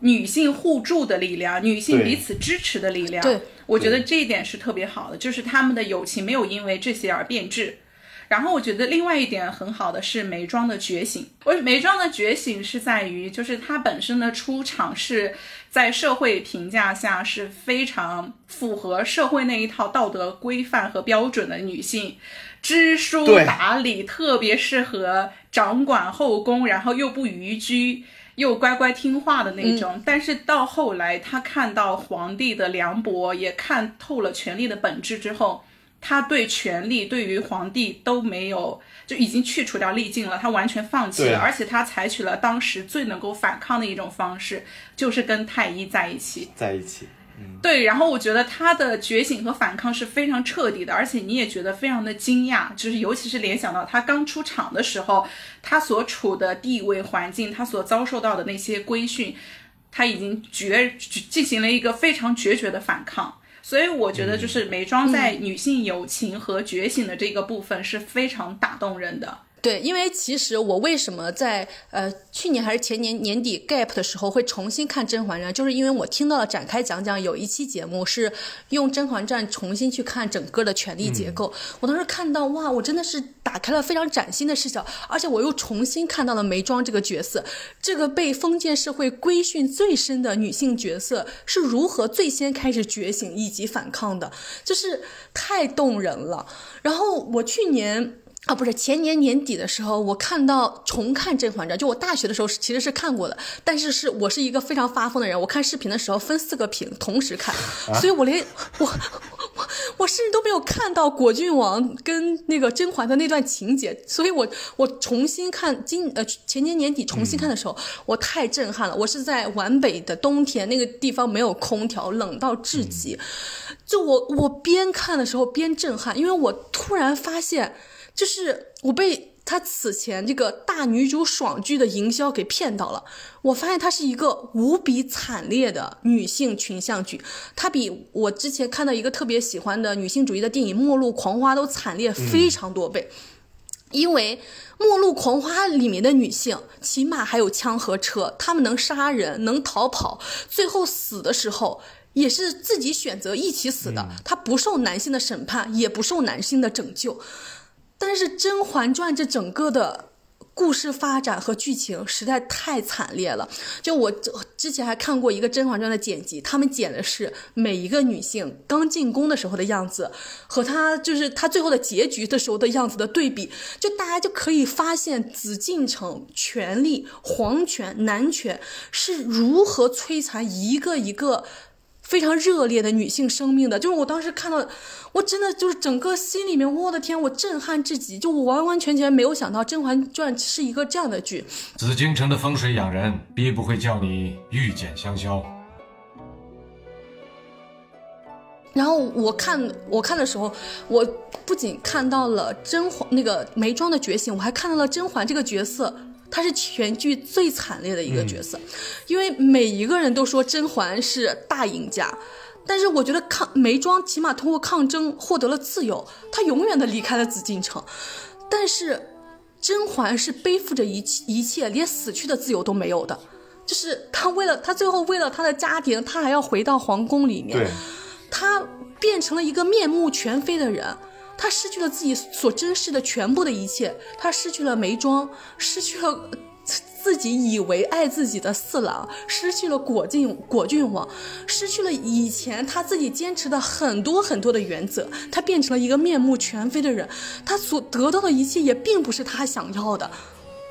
女性互助的力量，女性彼此支持的力量。对，我觉得这一点是特别好的，就是他们的友情没有因为这些而变质。然后我觉得另外一点很好的是眉庄的觉醒。我眉庄的觉醒是在于，就是她本身的出场是在社会评价下是非常符合社会那一套道德规范和标准的女性，知书达理，特别适合掌管后宫，然后又不逾矩，又乖乖听话的那种。但是到后来，她看到皇帝的凉薄，也看透了权力的本质之后。他对权力，对于皇帝都没有，就已经去除掉滤镜了。他完全放弃了，而且他采取了当时最能够反抗的一种方式，就是跟太医在一起。在一起，嗯，对。然后我觉得他的觉醒和反抗是非常彻底的，而且你也觉得非常的惊讶，就是尤其是联想到他刚出场的时候，他所处的地位环境，他所遭受到的那些规训，他已经决进行了一个非常决绝的反抗。所以我觉得，就是美妆在女性友情和觉醒的这个部分是非常打动人的。对，因为其实我为什么在呃去年还是前年年底 gap 的时候会重新看《甄嬛传》，就是因为我听到了展开讲讲有一期节目是用《甄嬛传》重新去看整个的权力结构。我当时看到哇，我真的是打开了非常崭新的视角，而且我又重新看到了眉庄这个角色，这个被封建社会规训最深的女性角色是如何最先开始觉醒以及反抗的，就是太动人了。然后我去年。啊，不是前年年底的时候，我看到重看《甄嬛传》，就我大学的时候其实是看过的，但是是我是一个非常发疯的人，我看视频的时候分四个屏同时看，所以我连我 *laughs* 我我甚至都没有看到果郡王跟那个甄嬛的那段情节，所以我我重新看今呃前年年底重新看的时候，我太震撼了，我是在皖北的冬天，那个地方没有空调，冷到至极，就我我边看的时候边震撼，因为我突然发现。就是我被他此前这个大女主爽剧的营销给骗到了，我发现它是一个无比惨烈的女性群像剧，它比我之前看到一个特别喜欢的女性主义的电影《末路狂花》都惨烈非常多倍，因为《末路狂花》里面的女性起码还有枪和车，她们能杀人，能逃跑，最后死的时候也是自己选择一起死的，她不受男性的审判，也不受男性的拯救。但是《甄嬛传》这整个的故事发展和剧情实在太惨烈了。就我之前还看过一个《甄嬛传》的剪辑，他们剪的是每一个女性刚进宫的时候的样子，和她就是她最后的结局的时候的样子的对比，就大家就可以发现紫禁城权力、皇权、男权是如何摧残一个一个。非常热烈的女性生命的，就是我当时看到，我真的就是整个心里面，我的天，我震撼至极，就我完完全全没有想到《甄嬛传》是一个这样的剧。紫禁城的风水养人，必不会叫你御剑香消。然后我看我看的时候，我不仅看到了甄嬛那个眉庄的觉醒，我还看到了甄嬛这个角色。她是全剧最惨烈的一个角色，因为每一个人都说甄嬛是大赢家，但是我觉得抗眉庄起码通过抗争获得了自由，她永远的离开了紫禁城，但是甄嬛是背负着一切一切，连死去的自由都没有的，就是她为了她最后为了她的家庭，她还要回到皇宫里面，她变成了一个面目全非的人。他失去了自己所珍视的全部的一切，他失去了眉庄，失去了自己以为爱自己的四郎，失去了果郡果郡王，失去了以前他自己坚持的很多很多的原则，他变成了一个面目全非的人。他所得到的一切也并不是他想要的，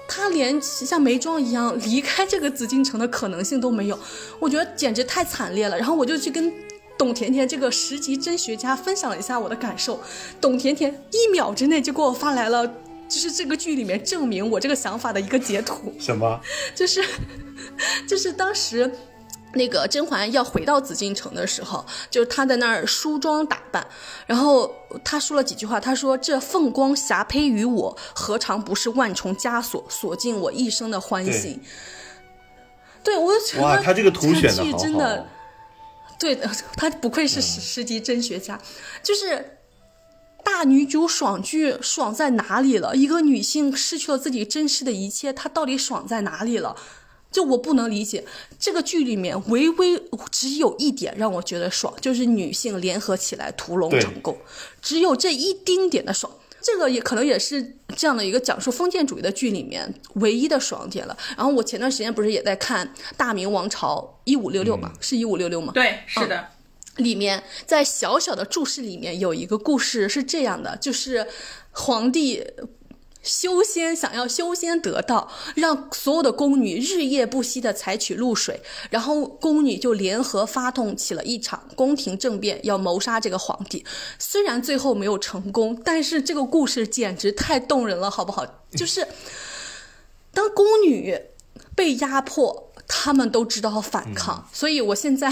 他连像眉庄一样离开这个紫禁城的可能性都没有。我觉得简直太惨烈了。然后我就去跟。董甜甜这个十级真学家分享了一下我的感受，董甜甜一秒之内就给我发来了，就是这个剧里面证明我这个想法的一个截图。什么？*laughs* 就是，就是当时那个甄嬛要回到紫禁城的时候，就是她在那儿梳妆打扮，然后她说了几句话，她说：“这凤光霞帔于我，何尝不是万重枷锁，锁尽我一生的欢心。”对，我就觉得哇，他这个图选的真的。对的，他不愧是十十级真学家，就是大女主爽剧爽在哪里了？一个女性失去了自己真实的一切，她到底爽在哪里了？就我不能理解。这个剧里面唯唯只有一点让我觉得爽，就是女性联合起来屠龙成功，只有这一丁点的爽。这个也可能也是这样的一个讲述封建主义的剧里面唯一的爽点了。然后我前段时间不是也在看《大明王朝一五六六》吗？是一五六六吗？对，是的。里面在小小的注释里面有一个故事是这样的，就是皇帝。修仙想要修仙得道，让所有的宫女日夜不息的采取露水，然后宫女就联合发动起了一场宫廷政变，要谋杀这个皇帝。虽然最后没有成功，但是这个故事简直太动人了，好不好？就是当宫女被压迫，她们都知道反抗。所以我现在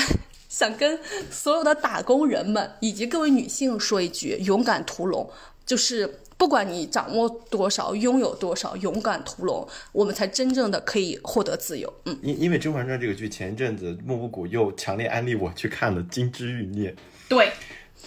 想跟所有的打工人们以及各位女性说一句：勇敢屠龙，就是。不管你掌握多少，拥有多少，勇敢屠龙，我们才真正的可以获得自由。嗯，因因为《甄嬛传》这个剧，前一阵子木木谷又强烈安利我去看了《金枝欲孽》。对，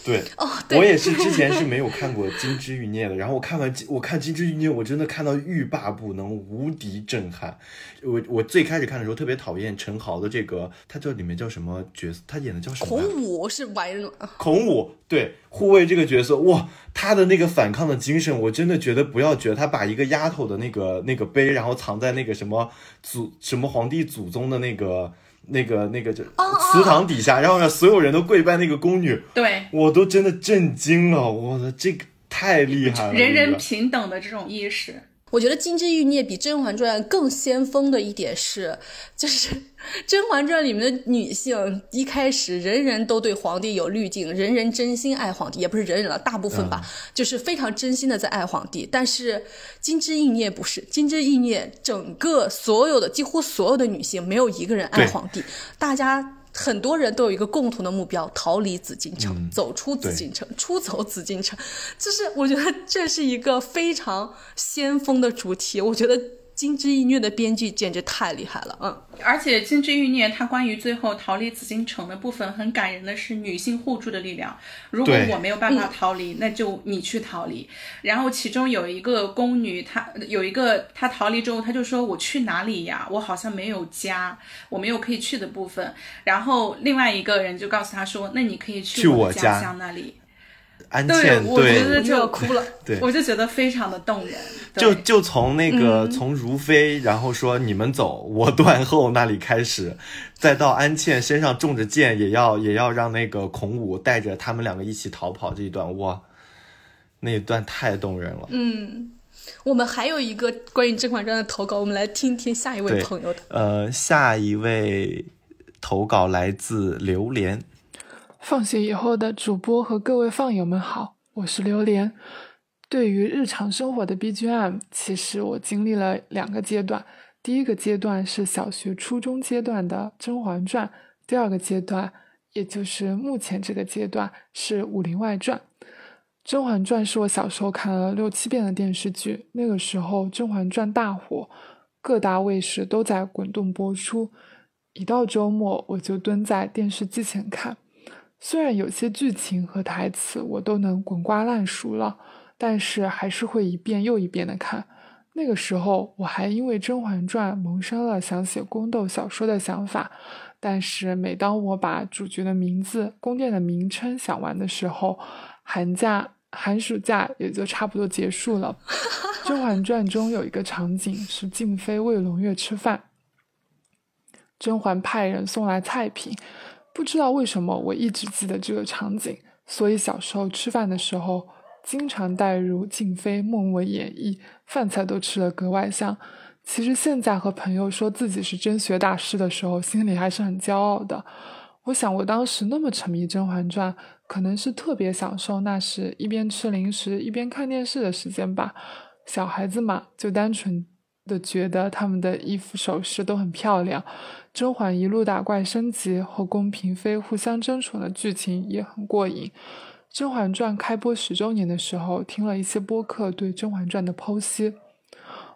对，哦，我也是之前是没有看过《金枝欲孽》的，然后我看完我看《金枝欲孽》，我真的看到欲罢不能，无敌震撼。我我最开始看的时候特别讨厌陈豪的这个，他叫里面叫什么角色？他演的叫什么？孔武是白人。孔武对护卫这个角色，哇，他的那个反抗的精神，我真的觉得不要觉得他把一个丫头的那个那个碑，然后藏在那个什么祖什么皇帝祖宗的那个。那个那个就祠堂底下，然后呢，所有人都跪拜那个宫女，对我都真的震惊了，我的这个太厉害了，人人平等的这种意识。我觉得《金枝欲孽》比《甄嬛传》更先锋的一点是，就是《甄嬛传》里面的女性一开始人人都对皇帝有滤镜，人人真心爱皇帝，也不是人人了，大部分吧，就是非常真心的在爱皇帝。但是《金枝欲孽》不是，《金枝欲孽》整个所有的几乎所有的女性没有一个人爱皇帝，大家。很多人都有一个共同的目标：逃离紫禁城，走出紫禁城，出走紫禁城。就是我觉得这是一个非常先锋的主题。我觉得。《金枝欲孽》的编剧简直太厉害了，嗯，而且《金枝欲孽》它关于最后逃离紫禁城的部分很感人的是女性互助的力量。如果我没有办法逃离，那就你去逃离。然后其中有一个宫女，她有一个她逃离之后，她就说：“我去哪里呀？我好像没有家，我没有可以去的部分。”然后另外一个人就告诉她说：“那你可以去我家乡那里。”安茜，我觉得就要哭了，对，我就觉得非常的动人。就就从那个从如飞，然后说你们走，我断后那里开始，再到安茜身上中着箭，也要也要让那个孔武带着他们两个一起逃跑这一段，哇，那一段太动人了。嗯，我们还有一个关于《甄嬛传》的投稿，我们来听听下一位朋友的。呃，下一位投稿来自榴莲。放学以后的主播和各位放友们好，我是榴莲。对于日常生活的 BGM，其实我经历了两个阶段。第一个阶段是小学、初中阶段的《甄嬛传》，第二个阶段，也就是目前这个阶段是《武林外传》。《甄嬛传》是我小时候看了六七遍的电视剧，那个时候《甄嬛传》大火，各大卫视都在滚动播出，一到周末我就蹲在电视机前看。虽然有些剧情和台词我都能滚瓜烂熟了，但是还是会一遍又一遍的看。那个时候我还因为《甄嬛传》萌生了想写宫斗小说的想法，但是每当我把主角的名字、宫殿的名称想完的时候，寒假、寒暑假也就差不多结束了。*laughs*《甄嬛传》中有一个场景是静妃喂胧月吃饭，甄嬛派人送来菜品。不知道为什么，我一直记得这个场景，所以小时候吃饭的时候，经常带入静妃默默演绎，饭菜都吃得格外香。其实现在和朋友说自己是真学大师的时候，心里还是很骄傲的。我想我当时那么沉迷《甄嬛传》，可能是特别享受那时一边吃零食一边看电视的时间吧。小孩子嘛，就单纯的觉得他们的衣服首饰都很漂亮。甄嬛一路打怪升级，后宫嫔妃互相争宠的剧情也很过瘾。《甄嬛传》开播十周年的时候，听了一些播客对《甄嬛传》的剖析，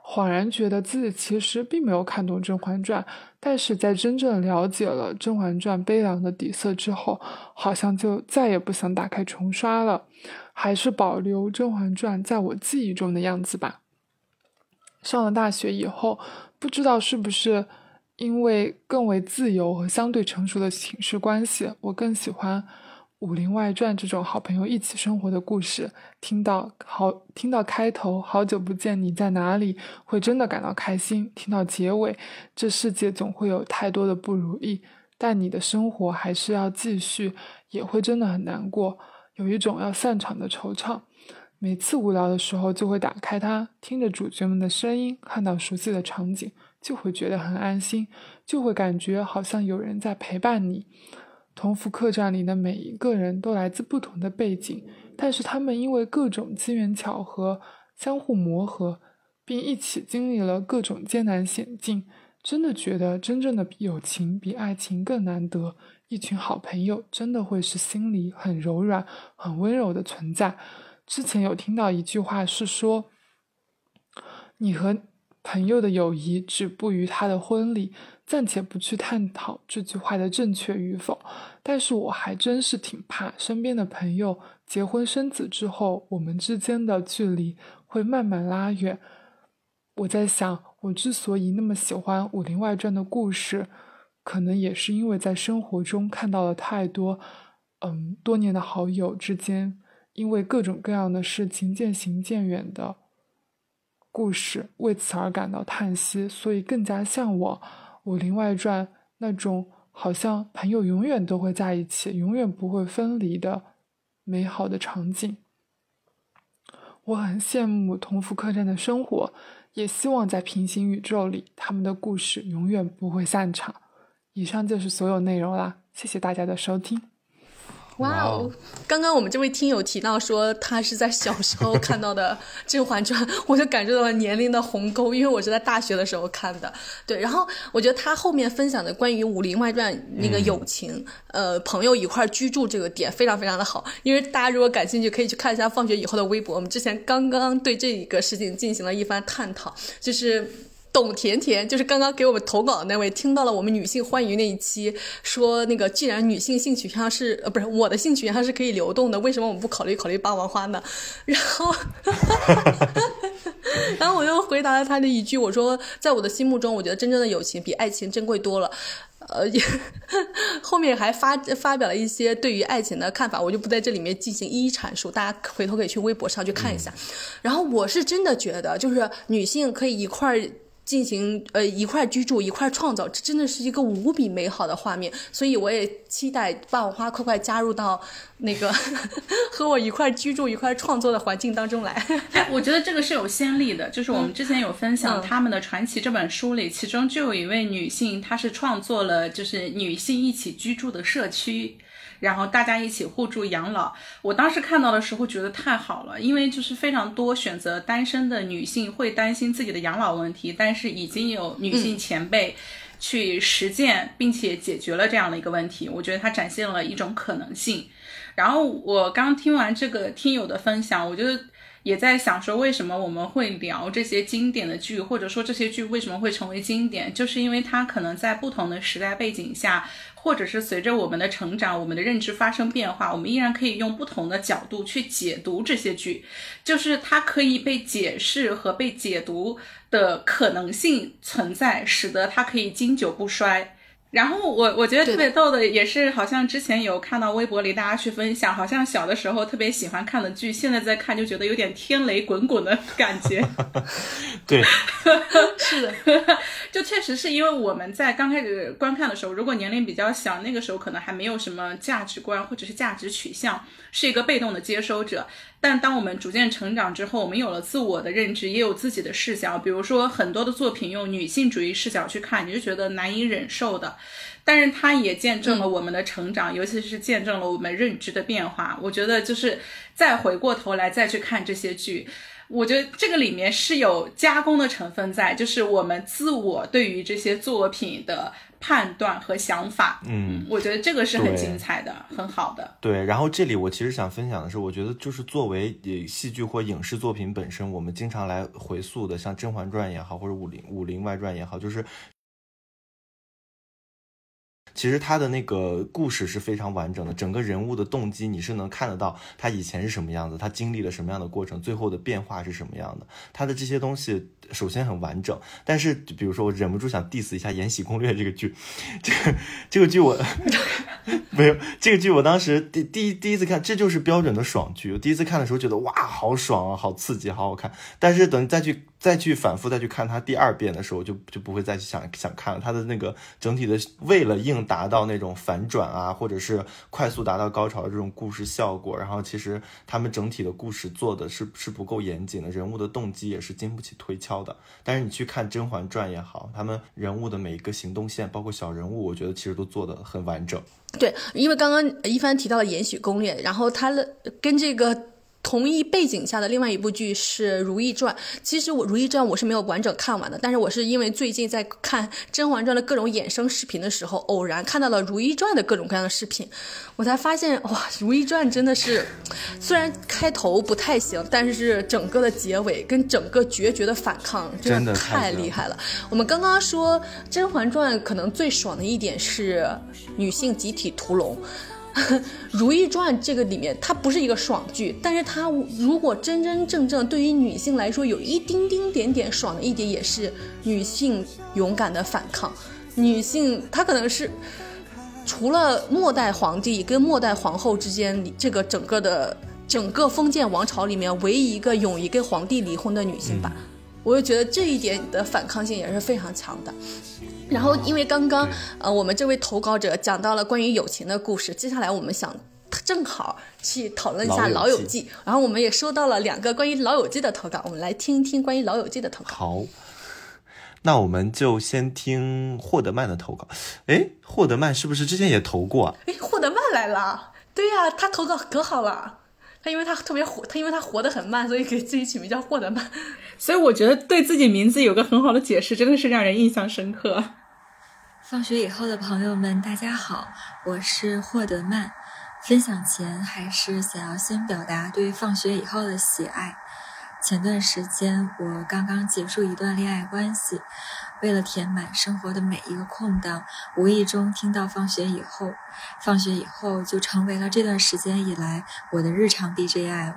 恍然觉得自己其实并没有看懂《甄嬛传》，但是在真正了解了《甄嬛传》悲凉的底色之后，好像就再也不想打开重刷了，还是保留《甄嬛传》在我记忆中的样子吧。上了大学以后，不知道是不是。因为更为自由和相对成熟的寝室关系，我更喜欢《武林外传》这种好朋友一起生活的故事。听到好，听到开头“好久不见，你在哪里”，会真的感到开心；听到结尾，这世界总会有太多的不如意，但你的生活还是要继续，也会真的很难过，有一种要散场的惆怅。每次无聊的时候，就会打开它，听着主角们的声音，看到熟悉的场景。就会觉得很安心，就会感觉好像有人在陪伴你。同福客栈里的每一个人都来自不同的背景，但是他们因为各种机缘巧合相互磨合，并一起经历了各种艰难险境。真的觉得真正的友情比爱情更难得。一群好朋友真的会是心里很柔软、很温柔的存在。之前有听到一句话是说，你和。朋友的友谊止步于他的婚礼，暂且不去探讨这句话的正确与否。但是我还真是挺怕身边的朋友结婚生子之后，我们之间的距离会慢慢拉远。我在想，我之所以那么喜欢《武林外传》的故事，可能也是因为在生活中看到了太多，嗯，多年的好友之间因为各种各样的事情渐行渐远的故事，为此而感到叹息，所以更加向往《武林外传》那种好像朋友永远都会在一起，永远不会分离的美好的场景。我很羡慕同福客栈的生活。也希望在平行宇宙里，他们的故事永远不会散场。以上就是所有内容啦，谢谢大家的收听。哇哦！刚刚我们这位听友提到说他是在小时候看到的 *laughs*《甄嬛传》，我就感受到了年龄的鸿沟，因为我是在大学的时候看的。对，然后我觉得他后面分享的关于《武林外传》那个友情，呃，朋友一块居住这个点非常非常的好。因为大家如果感兴趣，可以去看一下放学以后的微博，我们之前刚刚对这一个事情进行了一番探讨，就是。董甜甜就是刚刚给我们投稿的那位，听到了我们女性欢愉那一期，说那个既然女性性取向是呃不是我的性取向是可以流动的，为什么我们不考虑考虑霸王花呢？然后，*laughs* 然后我又回答了他的一句，我说在我的心目中，我觉得真正的友情比爱情珍贵多了。呃，*laughs* 后面还发发表了一些对于爱情的看法，我就不在这里面进行一一阐述，大家回头可以去微博上去看一下。然后我是真的觉得，就是女性可以一块儿。进行呃一块居住一块创造，这真的是一个无比美好的画面，所以我也期待霸王花快快加入到那个 *laughs* 和我一块居住一块创作的环境当中来。哎，*laughs* 我觉得这个是有先例的，就是我们之前有分享他们的传奇这本书里，其中就有一位女性，她是创作了就是女性一起居住的社区。然后大家一起互助养老，我当时看到的时候觉得太好了，因为就是非常多选择单身的女性会担心自己的养老问题，但是已经有女性前辈去实践并且解决了这样的一个问题，我觉得它展现了一种可能性。然后我刚听完这个听友的分享，我就也在想说，为什么我们会聊这些经典的剧，或者说这些剧为什么会成为经典，就是因为它可能在不同的时代背景下。或者是随着我们的成长，我们的认知发生变化，我们依然可以用不同的角度去解读这些剧，就是它可以被解释和被解读的可能性存在，使得它可以经久不衰。然后我我觉得特别逗的也是，好像之前有看到微博里大家去分享，好像小的时候特别喜欢看的剧，现在在看就觉得有点天雷滚滚的感觉。*laughs* 对，*laughs* 是的，*laughs* 就确实是因为我们在刚开始观看的时候，如果年龄比较小，那个时候可能还没有什么价值观或者是价值取向，是一个被动的接收者。但当我们逐渐成长之后，我们有了自我的认知，也有自己的视角。比如说，很多的作品用女性主义视角去看，你就觉得难以忍受的。但是它也见证了我们的成长，尤其是见证了我们认知的变化。我觉得，就是再回过头来再去看这些剧。我觉得这个里面是有加工的成分在，就是我们自我对于这些作品的判断和想法。嗯，我觉得这个是很精彩的，很好的。对，然后这里我其实想分享的是，我觉得就是作为戏剧或影视作品本身，我们经常来回溯的，像《甄嬛传》也好，或者《武林武林外传》也好，就是。其实他的那个故事是非常完整的，整个人物的动机你是能看得到，他以前是什么样子，他经历了什么样的过程，最后的变化是什么样的，他的这些东西首先很完整。但是，比如说我忍不住想 diss 一下《延禧攻略》这个剧，这个这个剧我 *laughs* 没有这个剧，我当时第第一第一次看，这就是标准的爽剧。我第一次看的时候觉得哇，好爽啊，好刺激，好好看。但是等再去再去反复再去看它第二遍的时候，就就不会再去想想看了。它的那个整体的为了应达到那种反转啊，或者是快速达到高潮的这种故事效果，然后其实他们整体的故事做的是是不够严谨的，人物的动机也是经不起推敲的。但是你去看《甄嬛传》也好，他们人物的每一个行动线，包括小人物，我觉得其实都做得很完整。对，因为刚刚一帆提到了《延禧攻略》，然后他的跟这个。同一背景下的另外一部剧是《如懿传》。其实我《如懿传》我是没有完整看完的，但是我是因为最近在看《甄嬛传》的各种衍生视频的时候，偶然看到了《如懿传》的各种各样的视频，我才发现哇，《如懿传》真的是虽然开头不太行，但是整个的结尾跟整个决绝的反抗真的太厉害了。我们刚刚说《甄嬛传》可能最爽的一点是女性集体屠龙。《*laughs* 如懿传》这个里面，它不是一个爽剧，但是它如果真真正正对于女性来说，有一丁丁点点爽的一点，也是女性勇敢的反抗。女性她可能是除了末代皇帝跟末代皇后之间，这个整个的整个封建王朝里面唯一一个勇于跟皇帝离婚的女性吧。我就觉得这一点的反抗性也是非常强的。然后，因为刚刚呃，我们这位投稿者讲到了关于友情的故事，接下来我们想正好去讨论一下《老友记》。然后我们也收到了两个关于《老友记》的投稿，我们来听一听关于《老友记》的投稿。好，那我们就先听霍德曼的投稿。哎，霍德曼是不是之前也投过？哎，霍德曼来了。对呀，他投稿可好了。他因为他特别活，他因为他活得很慢，所以给自己取名叫霍德曼。*laughs* 所以我觉得对自己名字有个很好的解释，真的是让人印象深刻。放学以后的朋友们，大家好，我是霍德曼。分享前还是想要先表达对放学以后的喜爱。前段时间我刚刚结束一段恋爱关系，为了填满生活的每一个空档，无意中听到放学以后，放学以后就成为了这段时间以来我的日常 BGM。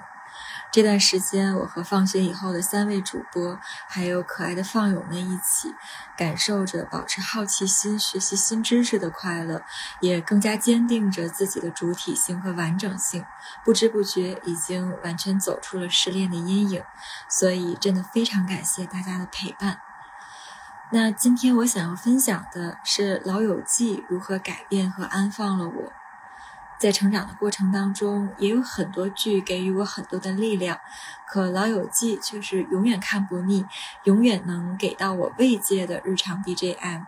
这段时间，我和放学以后的三位主播，还有可爱的放友们一起，感受着保持好奇心、学习新知识的快乐，也更加坚定着自己的主体性和完整性。不知不觉，已经完全走出了失恋的阴影。所以，真的非常感谢大家的陪伴。那今天我想要分享的是《老友记》如何改变和安放了我。在成长的过程当中，也有很多剧给予我很多的力量，可《老友记》却是永远看不腻，永远能给到我慰藉的日常 BGM。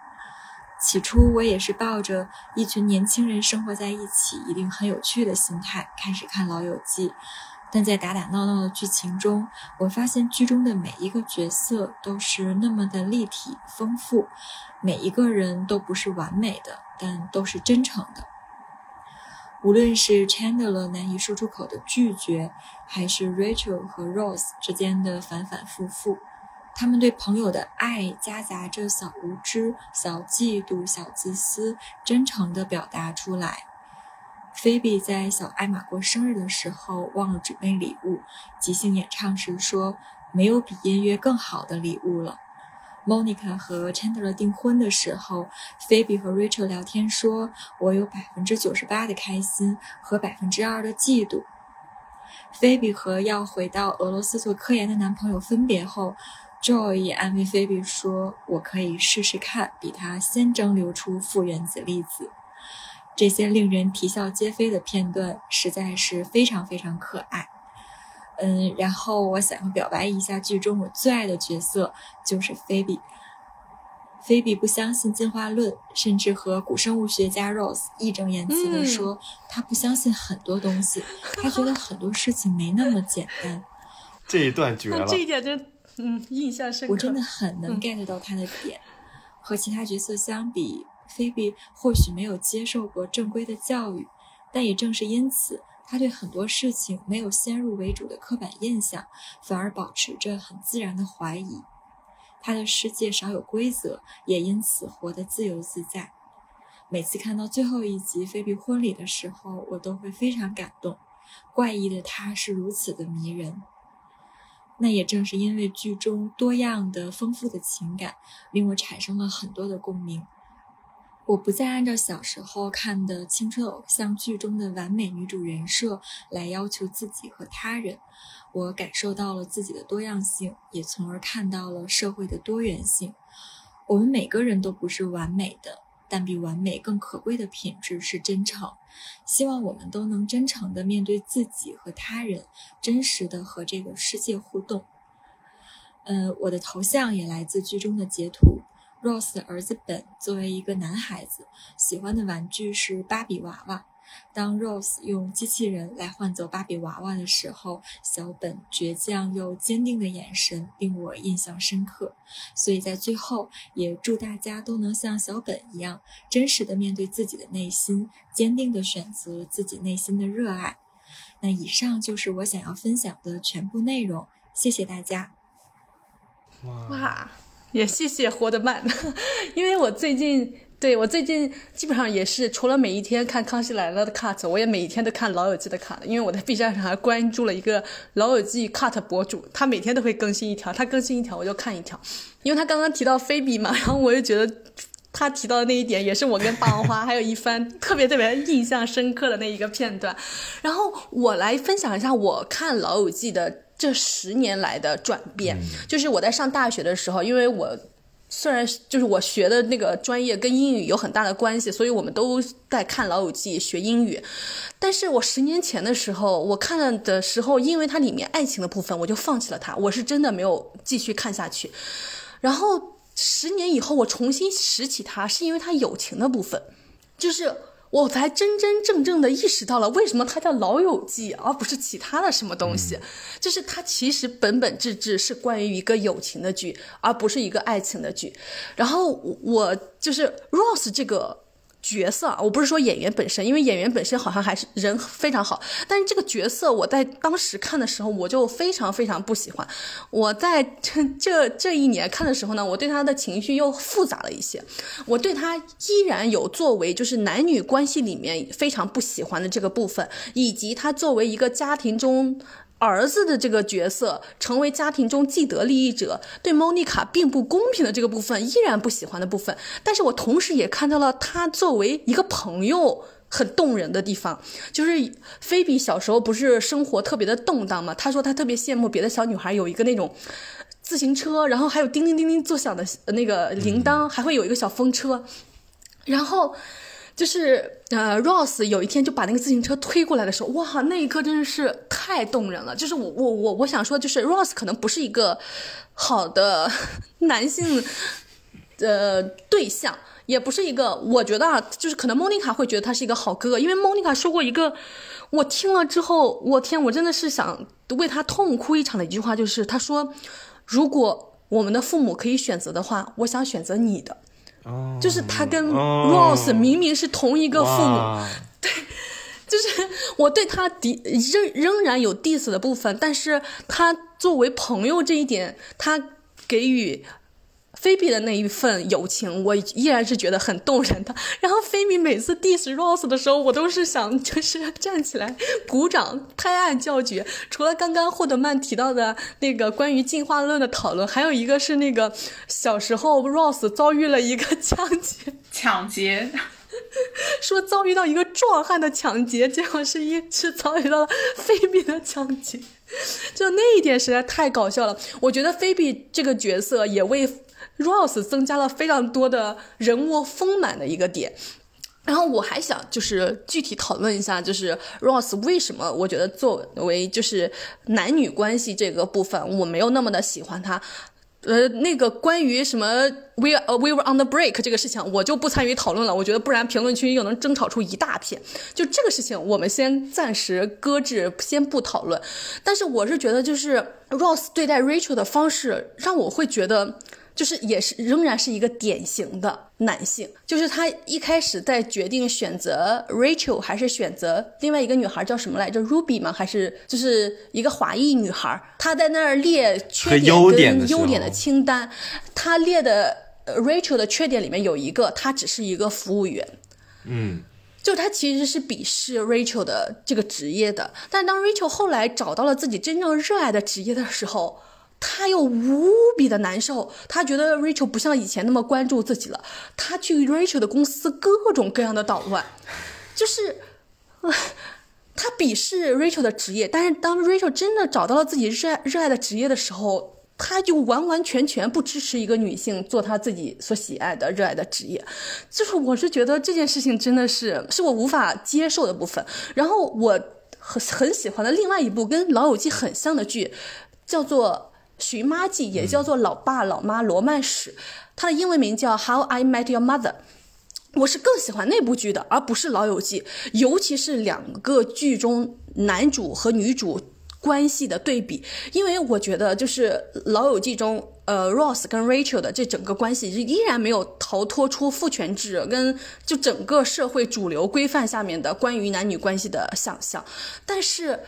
起初我也是抱着一群年轻人生活在一起，一定很有趣的心态开始看《老友记》，但在打打闹闹的剧情中，我发现剧中的每一个角色都是那么的立体丰富，每一个人都不是完美的，但都是真诚的。无论是 Chandler 难以说出口的拒绝，还是 Rachel 和 Rose 之间的反反复复，他们对朋友的爱夹杂着小无知、小嫉妒、小自私，真诚地表达出来。菲比在小艾玛过生日的时候忘了准备礼物，即兴演唱时说：“没有比音乐更好的礼物了。” Monica 和 Chandler 订婚的时候，Phoebe 和 Rachel 聊天说：“我有百分之九十八的开心和百分之二的嫉妒。” Phoebe 和要回到俄罗斯做科研的男朋友分别后，Joy 也安慰 Phoebe 说：“我可以试试看，比他先蒸馏出负原子粒子。”这些令人啼笑皆非的片段实在是非常非常可爱。嗯，然后我想要表白一下剧中我最爱的角色，就是菲比。菲比不相信进化论，甚至和古生物学家 Rose 义正言辞地说，他不相信很多东西，他觉得很多事情没那么简单。这一段绝了，*laughs* 这一点真嗯印象深刻。我真的很能 get 到他的点。和其他角色相比，菲比或许没有接受过正规的教育，但也正是因此。他对很多事情没有先入为主的刻板印象，反而保持着很自然的怀疑。他的世界少有规则，也因此活得自由自在。每次看到最后一集菲比婚礼的时候，我都会非常感动。怪异的他是如此的迷人。那也正是因为剧中多样的、丰富的情感，令我产生了很多的共鸣。我不再按照小时候看的青春偶像剧中的完美女主人设来要求自己和他人，我感受到了自己的多样性，也从而看到了社会的多元性。我们每个人都不是完美的，但比完美更可贵的品质是真诚。希望我们都能真诚地面对自己和他人，真实的和这个世界互动。嗯，我的头像也来自剧中的截图。Rose 的儿子本作为一个男孩子，喜欢的玩具是芭比娃娃。当 Rose 用机器人来换走芭比娃娃的时候，小本倔强又坚定的眼神令我印象深刻。所以在最后，也祝大家都能像小本一样，真实的面对自己的内心，坚定的选择自己内心的热爱。那以上就是我想要分享的全部内容，谢谢大家。哇，也谢谢活得慢，*laughs* 因为我最近。对我最近基本上也是，除了每一天看《康熙来了》的 cut，我也每一天都看《老友记》的 cut，因为我在 B 站上还关注了一个《老友记》cut 博主，他每天都会更新一条，他更新一条我就看一条，因为他刚刚提到菲比嘛，*laughs* 然后我就觉得他提到的那一点也是我跟霸王花还有一番特别特别印象深刻的那一个片段，然后我来分享一下我看《老友记》的这十年来的转变，就是我在上大学的时候，因为我。虽然就是我学的那个专业跟英语有很大的关系，所以我们都在看《老友记》学英语。但是我十年前的时候，我看的时候，因为它里面爱情的部分，我就放弃了它。我是真的没有继续看下去。然后十年以后，我重新拾起它，是因为它友情的部分，就是。我才真真正正的意识到了为什么它叫《老友记》，而不是其他的什么东西。就是它其实本本质质是关于一个友情的剧，而不是一个爱情的剧。然后我就是 Rose 这个。角色，我不是说演员本身，因为演员本身好像还是人非常好，但是这个角色我在当时看的时候，我就非常非常不喜欢。我在这这这一年看的时候呢，我对他的情绪又复杂了一些。我对他依然有作为就是男女关系里面非常不喜欢的这个部分，以及他作为一个家庭中。儿子的这个角色成为家庭中既得利益者，对莫妮卡并不公平的这个部分依然不喜欢的部分，但是我同时也看到了他作为一个朋友很动人的地方，就是菲比小时候不是生活特别的动荡嘛，他说他特别羡慕别的小女孩有一个那种自行车，然后还有叮叮叮叮作响的那个铃铛，还会有一个小风车，然后。就是呃，Ross 有一天就把那个自行车推过来的时候，哇，那一刻真的是太动人了。就是我我我我想说，就是 Ross 可能不是一个好的男性的对象，也不是一个，我觉得啊，就是可能 Monica 会觉得他是一个好哥哥，因为 Monica 说过一个，我听了之后，我天，我真的是想为他痛哭一场的一句话，就是他说，如果我们的父母可以选择的话，我想选择你的。就是他跟 Rose 明明是同一个父母，*laughs* 对，就是我对他的仍仍然有 diss 的部分，但是他作为朋友这一点，他给予。菲比的那一份友情，我依然是觉得很动人的。然后菲比每次 diss Rose 的时候，我都是想就是站起来鼓掌、拍案叫绝。除了刚刚霍德曼提到的那个关于进化论的讨论，还有一个是那个小时候 Rose 遭遇了一个 *laughs* 抢劫，抢劫，说遭遇到一个壮汉的抢劫，结果是一是遭遇到了菲比的抢劫，就那一点实在太搞笑了。我觉得菲比这个角色也为。Rose 增加了非常多的人物丰满的一个点，然后我还想就是具体讨论一下，就是 Rose 为什么我觉得作为就是男女关系这个部分我没有那么的喜欢他，呃，那个关于什么 We We were on the break 这个事情我就不参与讨论了，我觉得不然评论区又能争吵出一大片。就这个事情我们先暂时搁置，先不讨论。但是我是觉得就是 Rose 对待 Rachel 的方式让我会觉得。就是也是仍然是一个典型的男性，就是他一开始在决定选择 Rachel 还是选择另外一个女孩叫什么来着？Ruby 吗？还是就是一个华裔女孩？他在那儿列缺点跟优点的清单，他列的 Rachel 的缺点里面有一个，他只是一个服务员。嗯，就他其实是鄙视 Rachel 的这个职业的，但当 Rachel 后来找到了自己真正热爱的职业的时候。他又无比的难受，他觉得 Rachel 不像以前那么关注自己了。他去 Rachel 的公司各种各样的捣乱，就是，他鄙视 Rachel 的职业。但是当 Rachel 真的找到了自己热爱热爱的职业的时候，他就完完全全不支持一个女性做她自己所喜爱的热爱的职业。就是我是觉得这件事情真的是是我无法接受的部分。然后我很很喜欢的另外一部跟《老友记》很像的剧，叫做。《寻妈记》也叫做《老爸老妈罗曼史》，它的英文名叫《How I Met Your Mother》。我是更喜欢那部剧的，而不是《老友记》，尤其是两个剧中男主和女主关系的对比，因为我觉得就是《老友记》中，呃，Ross 跟 Rachel 的这整个关系依然没有逃脱出父权制跟就整个社会主流规范下面的关于男女关系的想象，但是。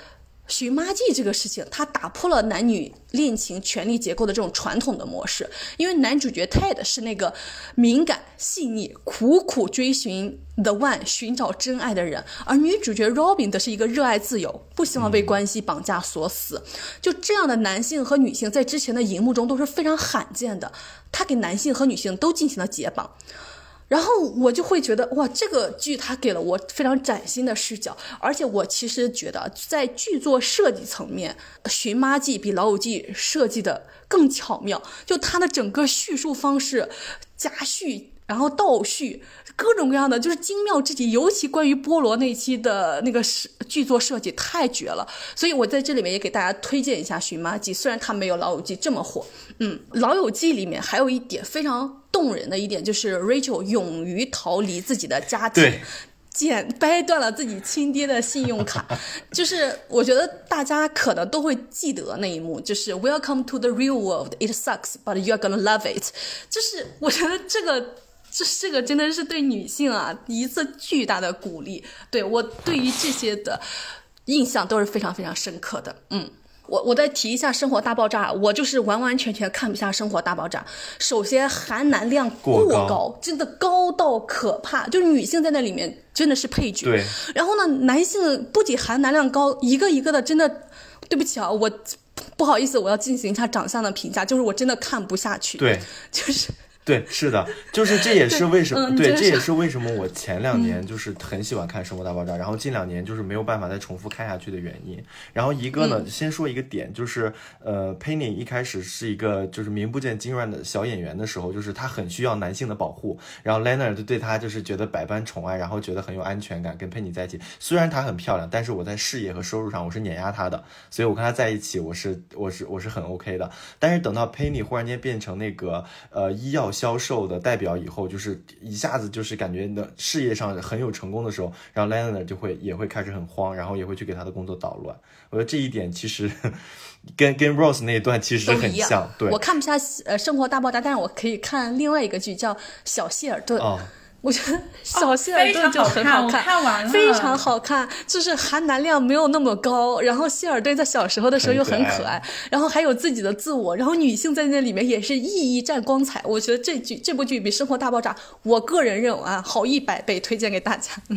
寻妈记这个事情，它打破了男女恋情权力结构的这种传统的模式。因为男主角 Ted 是那个敏感、细腻、苦苦追寻 The One、寻找真爱的人，而女主角 Robin 则是一个热爱自由、不希望被关系绑架锁死。就这样的男性和女性，在之前的荧幕中都是非常罕见的。他给男性和女性都进行了解绑。然后我就会觉得哇，这个剧它给了我非常崭新的视角，而且我其实觉得在剧作设计层面，《寻妈记》比《老友记》设计的更巧妙，就它的整个叙述方式，加叙。然后倒叙各种各样的，就是精妙至极。尤其关于菠萝那期的那个是剧作设计太绝了，所以我在这里面也给大家推荐一下《寻妈记》，虽然它没有《老友记》这么火。嗯，《老友记》里面还有一点非常动人的一点，就是 Rachel 勇于逃离自己的家庭，剪掰断了自己亲爹的信用卡。*laughs* 就是我觉得大家可能都会记得那一幕，就是 Welcome to the real world. It sucks, but you're gonna love it. 就是我觉得这个。这这个真的是对女性啊一次巨大的鼓励，对我对于这些的印象都是非常非常深刻的。嗯，我我再提一下《生活大爆炸》，我就是完完全全看不下《生活大爆炸》。首先含男量过高，真的高到可怕，就是女性在那里面真的是配角。对。然后呢，男性不仅含男量高，一个一个的真的，对不起啊，我不好意思，我要进行一下长相的评价，就是我真的看不下去。对，就是。对，是的，就是这也是为什么，对，这也是为什么我前两年就是很喜欢看《生活大爆炸》，然后近两年就是没有办法再重复看下去的原因。然后一个呢，先说一个点，就是呃，Penny 一开始是一个就是名不见经传的小演员的时候，就是他很需要男性的保护，然后 Leonard 就对他就是觉得百般宠爱，然后觉得很有安全感，跟 Penny 在一起。虽然她很漂亮，但是我在事业和收入上我是碾压她的，所以我跟她在一起，我是我是我是很 OK 的。但是等到 Penny 忽然间变成那个呃医药销售的代表以后就是一下子就是感觉的事业上很有成功的时候，然后 Leonard 就会也会开始很慌，然后也会去给他的工作捣乱。我觉得这一点其实 *laughs* 跟跟 Rose 那一段其实很像。对，我看不下呃《生活大爆炸》，但是我可以看另外一个剧叫《小谢尔顿》。我觉得小希尔顿就很好看，非常好看，就是含男量没有那么高，然后希尔顿在小时候的时候又很可爱，然后还有自己的自我，然后女性在那里面也是熠熠绽光彩。我觉得这剧这部剧比《生活大爆炸》，我个人认为啊，好一百倍，推荐给大家。*laughs*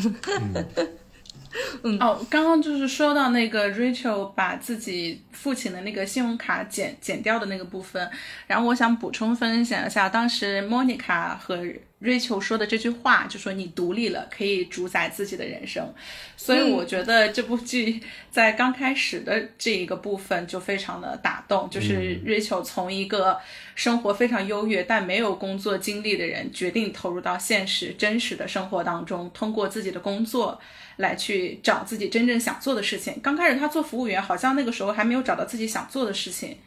嗯。哦，刚刚就是说到那个 Rachel 把自己父亲的那个信用卡剪剪掉的那个部分，然后我想补充分享一下，当时 Monica 和 Rachel 说的这句话，就说你独立了，可以主宰自己的人生。所以我觉得这部剧在刚开始的这一个部分就非常的打动，就是 Rachel 从一个生活非常优越但没有工作经历的人，决定投入到现实真实的生活当中，通过自己的工作。来去找自己真正想做的事情。刚开始他做服务员，好像那个时候还没有找到自己想做的事情。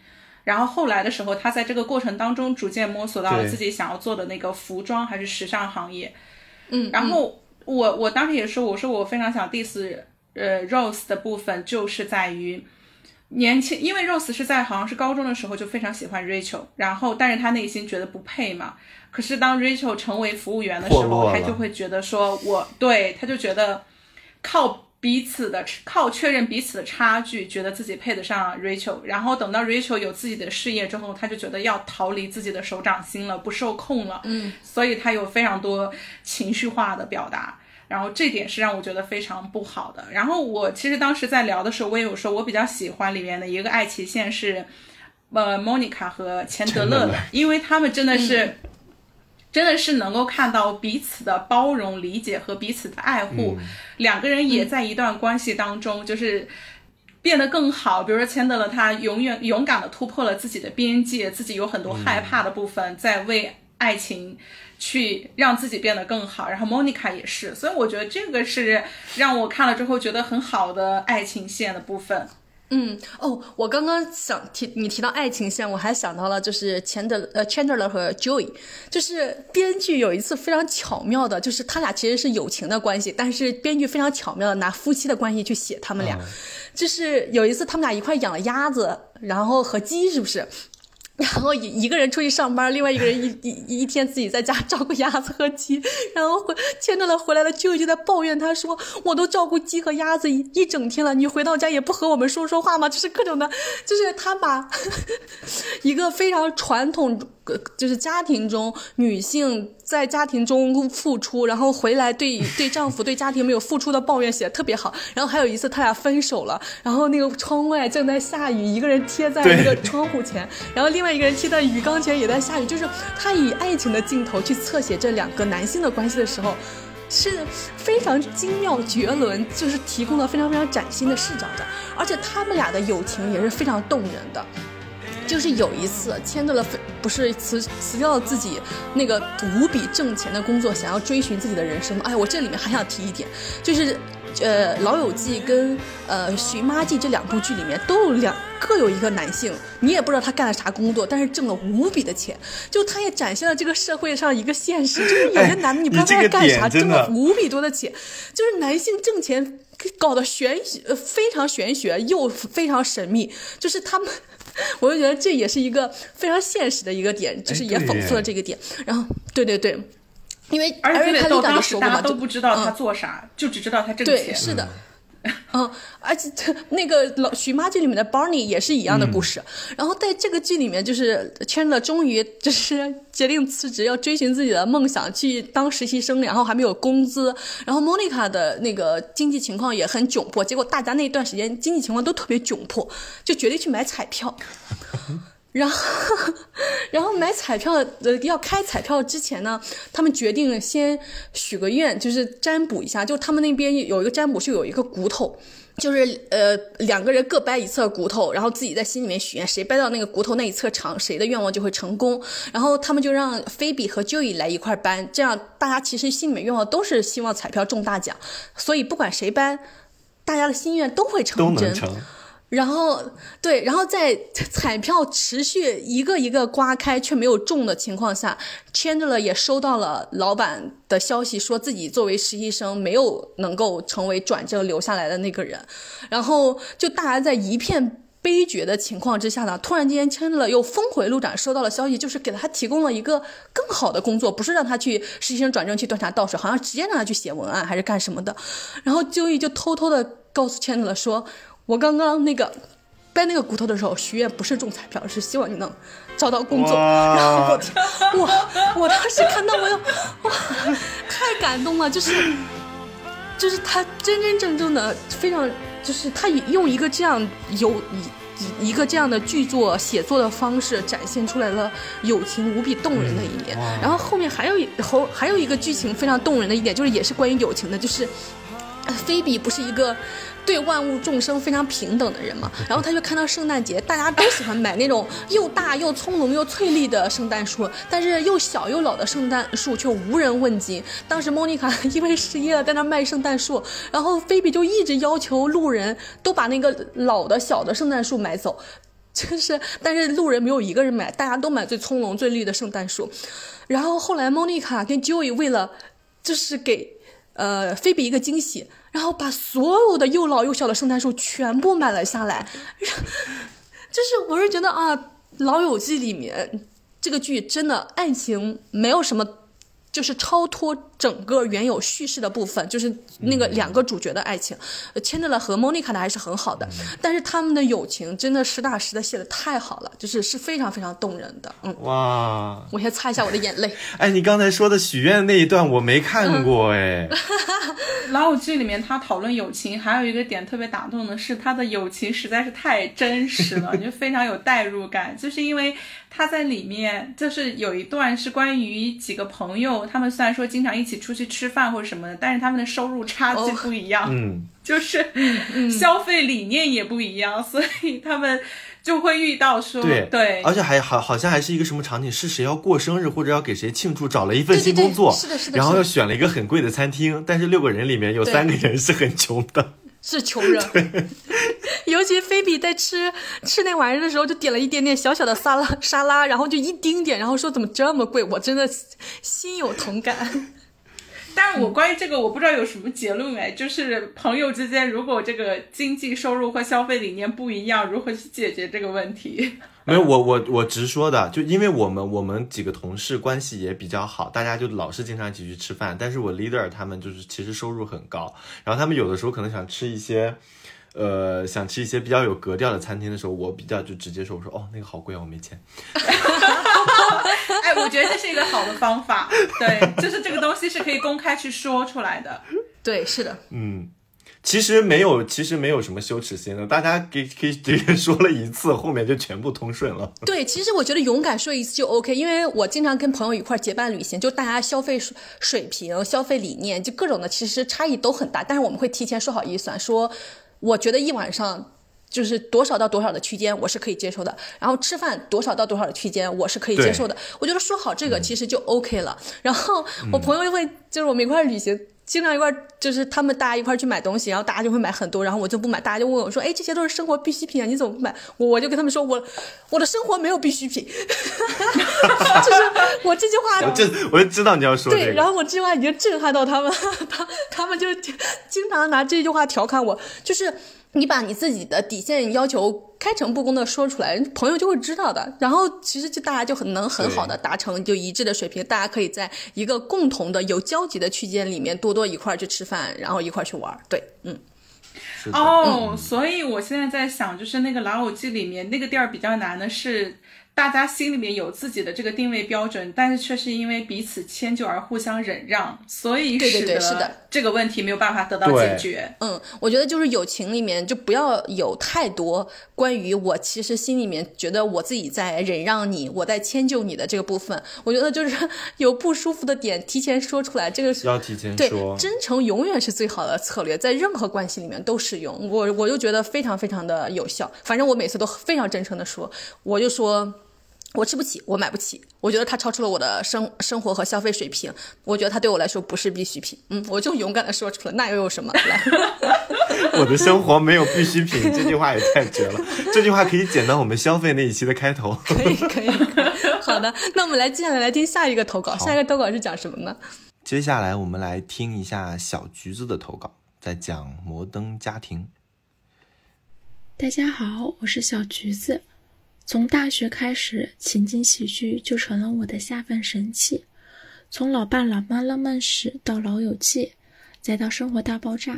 然后后来的时候，他在这个过程当中逐渐摸索到了自己想要做的那个服装还是时尚行业。嗯，然后我我当时也说，我说我非常想 diss 呃 Rose 的部分，就是在于年轻，因为 Rose 是在好像是高中的时候就非常喜欢 Rachel，然后但是他内心觉得不配嘛。可是当 Rachel 成为服务员的时候，他就会觉得说我对他就觉得。靠彼此的靠确认彼此的差距，觉得自己配得上 Rachel，然后等到 Rachel 有自己的事业之后，他就觉得要逃离自己的手掌心了，不受控了。嗯，所以他有非常多情绪化的表达，然后这点是让我觉得非常不好的。然后我其实当时在聊的时候，我也有说，我比较喜欢里面的一个爱情线是，呃，Monica 和钱德勒的，因为他们真的是。真的是能够看到彼此的包容、理解和彼此的爱护，两个人也在一段关系当中，就是变得更好。比如说，钱德勒他永远勇敢的突破了自己的边界，自己有很多害怕的部分，在为爱情去让自己变得更好。然后莫妮卡也是，所以我觉得这个是让我看了之后觉得很好的爱情线的部分。嗯哦，我刚刚想提你提到爱情线，我还想到了就是钱德呃 Chandler 和 Joey，就是编剧有一次非常巧妙的，就是他俩其实是友情的关系，但是编剧非常巧妙的拿夫妻的关系去写他们俩，就是有一次他们俩一块养了鸭子，然后和鸡，是不是？然后一一个人出去上班，另外一个人一一一天自己在家照顾鸭子和鸡，然后回牵着了回来的舅舅在抱怨，他说：“我都照顾鸡和鸭子一一整天了，你回到家也不和我们说说话吗？”就是各种的，就是他把 *laughs* 一个非常传统。就是家庭中女性在家庭中付出，然后回来对对丈夫对家庭没有付出的抱怨写的特别好。然后还有一次他俩分手了，然后那个窗外正在下雨，一个人贴在那个窗户前，然后另外一个人贴在鱼缸前也在下雨。就是他以爱情的镜头去侧写这两个男性的关系的时候，是非常精妙绝伦，就是提供了非常非常崭新的视角的，而且他们俩的友情也是非常动人的。就是有一次，签到了，不是辞辞掉了自己那个无比挣钱的工作，想要追寻自己的人生吗？哎，我这里面还想提一点，就是，呃，《老友记》跟呃《寻妈记》这两部剧里面都有两各有一个男性，你也不知道他干了啥工作，但是挣了无比的钱，就他也展现了这个社会上一个现实，就是有些男的你不知道他在干啥，挣了无比多的钱，就是男性挣钱搞得玄学非常玄学又非常神秘，就是他们。我就觉得这也是一个非常现实的一个点，就是也讽刺了这个点。然后，对对对，因为而且他当时大家都不知道他做啥，就只知道他挣钱。对，是的。嗯，*laughs* 而且那个老《徐妈剧》里面的 Barney 也是一样的故事。然后在这个剧里面，就是 Chandler 终于就是 *laughs* 决定辞职，要追寻自己的梦想，去当实习生，然后还没有工资。然后 Monica 的那个经济情况也很窘迫，结果大家那段时间经济情况都特别窘迫，就决定去买彩票。然后，*laughs* 然后买彩票，呃，要开彩票之前呢，他们决定先许个愿，就是占卜一下。就他们那边有一个占卜，是有一个骨头，就是呃两个人各掰一侧骨头，然后自己在心里面许愿，谁掰到那个骨头那一侧长，谁的愿望就会成功。然后他们就让菲比和 Joey 来一块搬，这样大家其实心里面愿望都是希望彩票中大奖，所以不管谁搬，大家的心愿都会成真。然后，对，然后在彩票持续一个一个刮开却没有中的情况下，Chandler 也收到了老板的消息，说自己作为实习生没有能够成为转正留下来的那个人。然后，就大家在一片悲绝的情况之下呢，突然间 Chandler 又峰回路转，收到了消息，就是给他提供了一个更好的工作，不是让他去实习生转正去端茶倒水，好像直接让他去写文案还是干什么的。然后 Joey 就偷偷的告诉 Chandler 说。我刚刚那个掰那个骨头的时候，许愿不是中彩票，是希望你能找到工作。然后我天，我我当时看到我要哇，太感动了，就是就是他真真正正的非常，就是他用一个这样有一一个这样的剧作写作的方式，展现出来了友情无比动人的一面。然后后面还有后还有一个剧情非常动人的一点，就是也是关于友情的，就是菲比不是一个。对万物众生非常平等的人嘛，然后他就看到圣诞节大家都喜欢买那种又大又葱茏又翠绿的圣诞树，但是又小又老的圣诞树却无人问津。当时莫妮卡因为失业了，在那卖圣诞树，然后菲比就一直要求路人都把那个老的小的圣诞树买走，*laughs* 就是，但是路人没有一个人买，大家都买最葱茏最绿的圣诞树。然后后来莫妮卡跟 Joey 为了就是给呃菲比一个惊喜。然后把所有的又老又小的圣诞树全部买了下来，*laughs* 就是我是觉得啊，《老友记》里面这个剧真的爱情没有什么。就是超脱整个原有叙事的部分，就是那个两个主角的爱情，牵着了和莫妮卡的还是很好的，但是他们的友情真的实打实的写的太好了，就是是非常非常动人的。嗯，哇，我先擦一下我的眼泪。*laughs* 哎，你刚才说的许愿那一段我没看过哎。*laughs* 老友记里面他讨论友情，还有一个点特别打动的是他的友情实在是太真实了，*laughs* 就非常有代入感，就是因为。他在里面就是有一段是关于几个朋友，他们虽然说经常一起出去吃饭或者什么的，但是他们的收入差距不一样，*laughs* 嗯，就是消费理念也不一样，所以他们就会遇到说对对，而且还好好像还是一个什么场景，是谁要过生日或者要给谁庆祝，找了一份新工作，是的，是的，然后又选了一个很贵的餐厅，但是六个人里面有三个人是很穷的。*laughs* 是穷人，*laughs* 尤其菲比在吃吃那玩意儿的时候，就点了一点点小小的沙拉沙拉，然后就一丁点，然后说怎么这么贵，我真的心有同感。但是我关于这个我不知道有什么结论哎，就是朋友之间如果这个经济收入和消费理念不一样，如何去解决这个问题？*laughs* 没有，我我我直说的，就因为我们我们几个同事关系也比较好，大家就老是经常一起去吃饭。但是我 leader 他们就是其实收入很高，然后他们有的时候可能想吃一些，呃，想吃一些比较有格调的餐厅的时候，我比较就直接说，我说哦那个好贵啊，我没钱。*laughs* 哎，我觉得这是一个好的方法，对，就是这个东西是可以公开去说出来的。对，是的，嗯。其实没有，其实没有什么羞耻心的，大家给给直接说了一次，后面就全部通顺了。对，其实我觉得勇敢说一次就 OK，因为我经常跟朋友一块结伴旅行，就大家消费水平、消费理念，就各种的其实差异都很大，但是我们会提前说好预算，说我觉得一晚上就是多少到多少的区间我是可以接受的，然后吃饭多少到多少的区间我是可以接受的。我觉得说好这个其实就 OK 了。然后我朋友会就是我们一块旅行。经常一块就是他们大家一块去买东西，然后大家就会买很多，然后我就不买，大家就问我说：“哎，这些都是生活必需品啊，你怎么不买？”我我就跟他们说：“我我的生活没有必需品。*laughs* ”就是我这句话，我就我就知道你要说对，然后我这句话已经震撼到他们，他他们就经常拿这句话调侃我，就是。你把你自己的底线要求开诚布公的说出来，朋友就会知道的。然后其实就大家就很能很好的达成就一致的水平，大家可以在一个共同的有交集的区间里面多多一块去吃饭，然后一块去玩。对，嗯。哦，所以我现在在想，就是那个《老友记》里面那个地儿比较难的是。大家心里面有自己的这个定位标准，但是却是因为彼此迁就而互相忍让，所以使得这个问题没有办法得到解决。嗯，我觉得就是友情里面就不要有太多关于我其实心里面觉得我自己在忍让你，我在迁就你的这个部分。我觉得就是 *laughs* 有不舒服的点提前说出来，这个是要提前说。真诚永远是最好的策略，在任何关系里面都适用。我我就觉得非常非常的有效。反正我每次都非常真诚的说，我就说。我吃不起，我买不起，我觉得它超出了我的生生活和消费水平，我觉得它对我来说不是必需品。嗯，我就勇敢的说出来，那又有什么？来，*laughs* 我的生活没有必需品，这句话也太绝了。这句话可以剪到我们消费那一期的开头。*laughs* 可以，可以。好的，那我们来接下来来听下一个投稿。下一个投稿是讲什么呢？接下来我们来听一下小橘子的投稿，在讲摩登家庭。大家好，我是小橘子。从大学开始，情景喜剧就成了我的下饭神器。从《老爸老妈浪漫史》到《老友记》，再到《生活大爆炸》，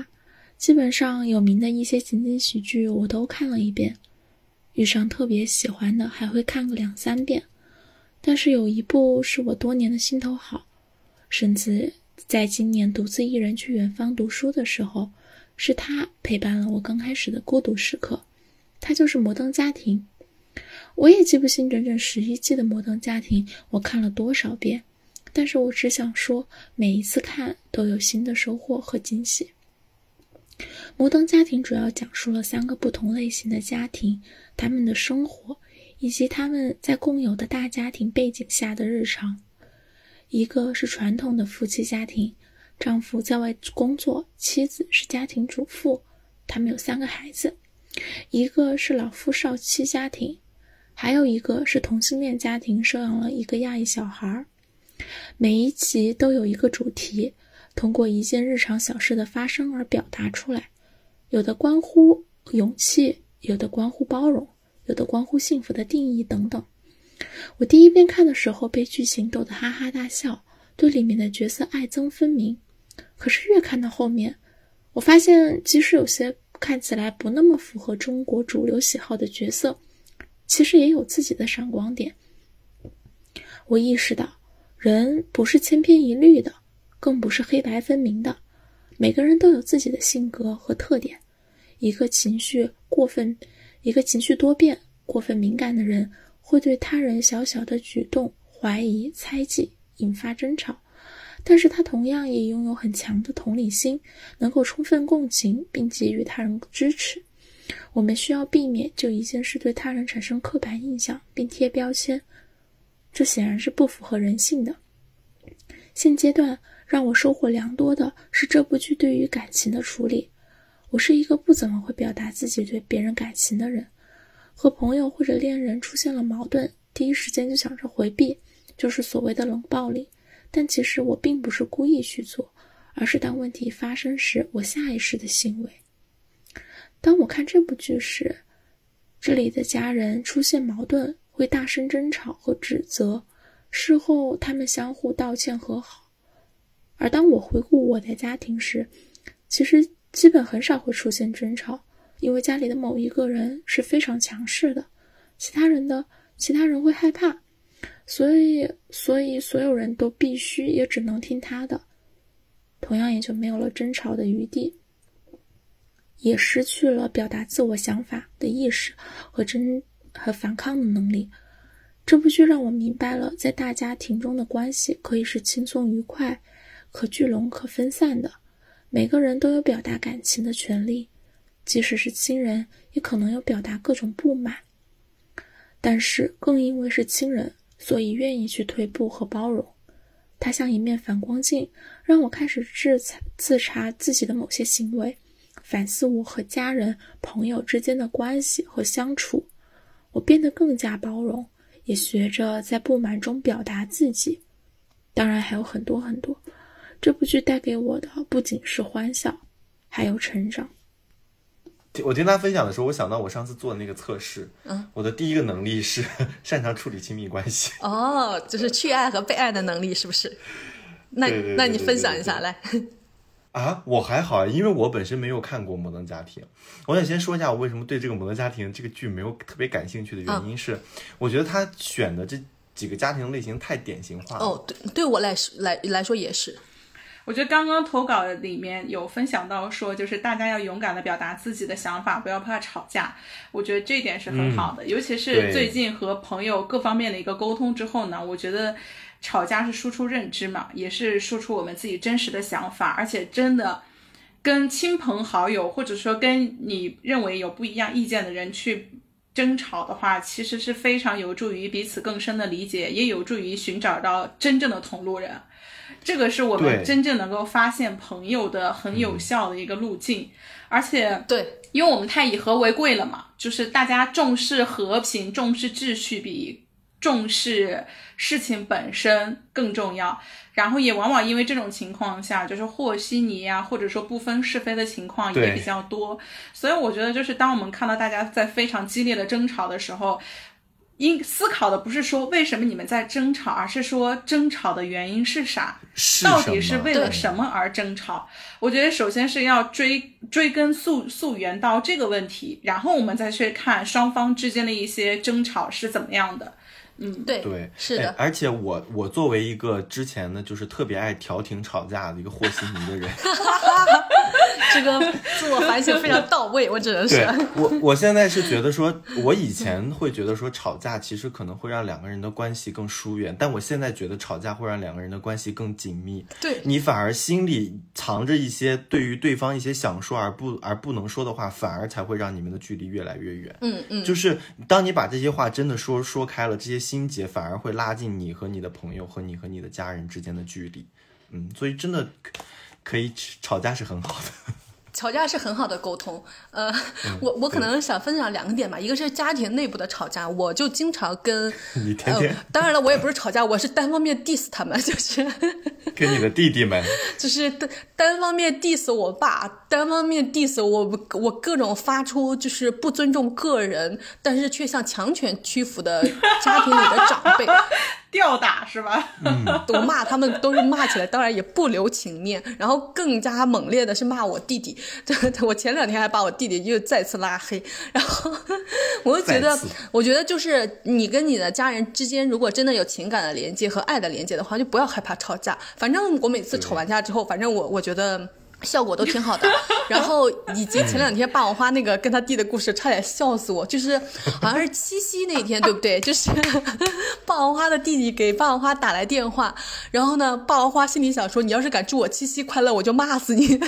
基本上有名的一些情景喜剧我都看了一遍。遇上特别喜欢的，还会看个两三遍。但是有一部是我多年的心头好，甚至在今年独自一人去远方读书的时候，是他陪伴了我刚开始的孤独时刻。他就是《摩登家庭》。我也记不清整整十一季的《摩登家庭》我看了多少遍，但是我只想说，每一次看都有新的收获和惊喜。《摩登家庭》主要讲述了三个不同类型的家庭，他们的生活以及他们在共有的大家庭背景下的日常。一个是传统的夫妻家庭，丈夫在外工作，妻子是家庭主妇，他们有三个孩子；一个是老夫少妻家庭。还有一个是同性恋家庭收养了一个亚裔小孩，每一集都有一个主题，通过一件日常小事的发生而表达出来，有的关乎勇气，有的关乎包容，有的关乎幸福的定义等等。我第一遍看的时候被剧情逗得哈哈大笑，对里面的角色爱憎分明。可是越看到后面，我发现即使有些看起来不那么符合中国主流喜好的角色。其实也有自己的闪光点。我意识到，人不是千篇一律的，更不是黑白分明的。每个人都有自己的性格和特点。一个情绪过分、一个情绪多变、过分敏感的人，会对他人小小的举动怀疑、猜忌，引发争吵。但是他同样也拥有很强的同理心，能够充分共情并给予他人支持。我们需要避免就一件事对他人产生刻板印象并贴标签，这显然是不符合人性的。现阶段让我收获良多的是这部剧对于感情的处理。我是一个不怎么会表达自己对别人感情的人，和朋友或者恋人出现了矛盾，第一时间就想着回避，就是所谓的冷暴力。但其实我并不是故意去做，而是当问题发生时，我下意识的行为。当我看这部剧时，这里的家人出现矛盾会大声争吵和指责，事后他们相互道歉和好。而当我回顾我的家庭时，其实基本很少会出现争吵，因为家里的某一个人是非常强势的，其他人的其他人会害怕，所以所以所有人都必须也只能听他的，同样也就没有了争吵的余地，也失去了表达自我想法的意识和争和反抗的能力。这部剧让我明白了，在大家庭中的关系可以是轻松愉快。可聚拢可分散的，每个人都有表达感情的权利，即使是亲人，也可能有表达各种不满。但是，更因为是亲人，所以愿意去退步和包容。它像一面反光镜，让我开始自自查自己的某些行为，反思我和家人、朋友之间的关系和相处。我变得更加包容，也学着在不满中表达自己。当然，还有很多很多。这部剧带给我的不仅是欢笑，还有成长。我听他分享的时候，我想到我上次做的那个测试。嗯，我的第一个能力是 *laughs* 擅长处理亲密关系。哦，就是去爱和被爱的能力，是不是？那那你分享一下来。啊，我还好，因为我本身没有看过《摩登家庭》。我想先说一下我为什么对这个《摩登家庭》这个剧没有特别感兴趣的原因是，我觉得他选的这几个家庭类型太典型化了。哦，对，对我来说来来说也是。我觉得刚刚投稿里面有分享到说，就是大家要勇敢的表达自己的想法，不要怕吵架。我觉得这一点是很好的，尤其是最近和朋友各方面的一个沟通之后呢，我觉得吵架是输出认知嘛，也是输出我们自己真实的想法，而且真的跟亲朋好友或者说跟你认为有不一样意见的人去争吵的话，其实是非常有助于彼此更深的理解，也有助于寻找到真正的同路人。这个是我们真正能够发现朋友的很有效的一个路径，而且对，因为我们太以和为贵了嘛，就是大家重视和平、重视秩序，比重视事情本身更重要。然后也往往因为这种情况下，就是和稀泥呀，或者说不分是非的情况也比较多。所以我觉得，就是当我们看到大家在非常激烈的争吵的时候。应思考的不是说为什么你们在争吵，而是说争吵的原因是啥？到底是为了什么而争吵？我觉得首先是要追追根溯溯源到这个问题，然后我们再去看双方之间的一些争吵是怎么样的。嗯，对对，是的。而且我我作为一个之前呢，就是特别爱调停吵架的一个和稀泥的人。*laughs* *laughs* 这个自我反省非常到位，我只能说，我我现在是觉得说，我以前会觉得说吵架其实可能会让两个人的关系更疏远，但我现在觉得吵架会让两个人的关系更紧密。对你反而心里藏着一些对于对方一些想说而不而不能说的话，反而才会让你们的距离越来越远。嗯嗯，就是当你把这些话真的说说开了，这些心结反而会拉近你和你的朋友和你和你的家人之间的距离。嗯，所以真的。可以吵架是很好的，*laughs* 吵架是很好的沟通。呃，我我可能想分享两个点吧，一个是家庭内部的吵架，我就经常跟你天天，当然了，我也不是吵架，我是单方面 diss 他们，就是 *laughs* 跟你的弟弟们，*laughs* 就是单单方面 diss 我爸，单方面 diss 我，我各种发出就是不尊重个人，但是却向强权屈服的家庭里的长辈。吊打是吧？*laughs* 都骂他们，都是骂起来，当然也不留情面。然后更加猛烈的是骂我弟弟，*laughs* 我前两天还把我弟弟又再次拉黑。然后我就觉得，我觉得就是你跟你的家人之间，如果真的有情感的连接和爱的连接的话，就不要害怕吵架。反正我每次吵完架之后，反正我我觉得。效果都挺好的，然后以及前两天霸王花那个跟他弟的故事，差点笑死我。就是好像是七夕那天，对不对？就是霸王花的弟弟给霸王花打来电话，然后呢，霸王花心里想说：“你要是敢祝我七夕快乐，我就骂死你。”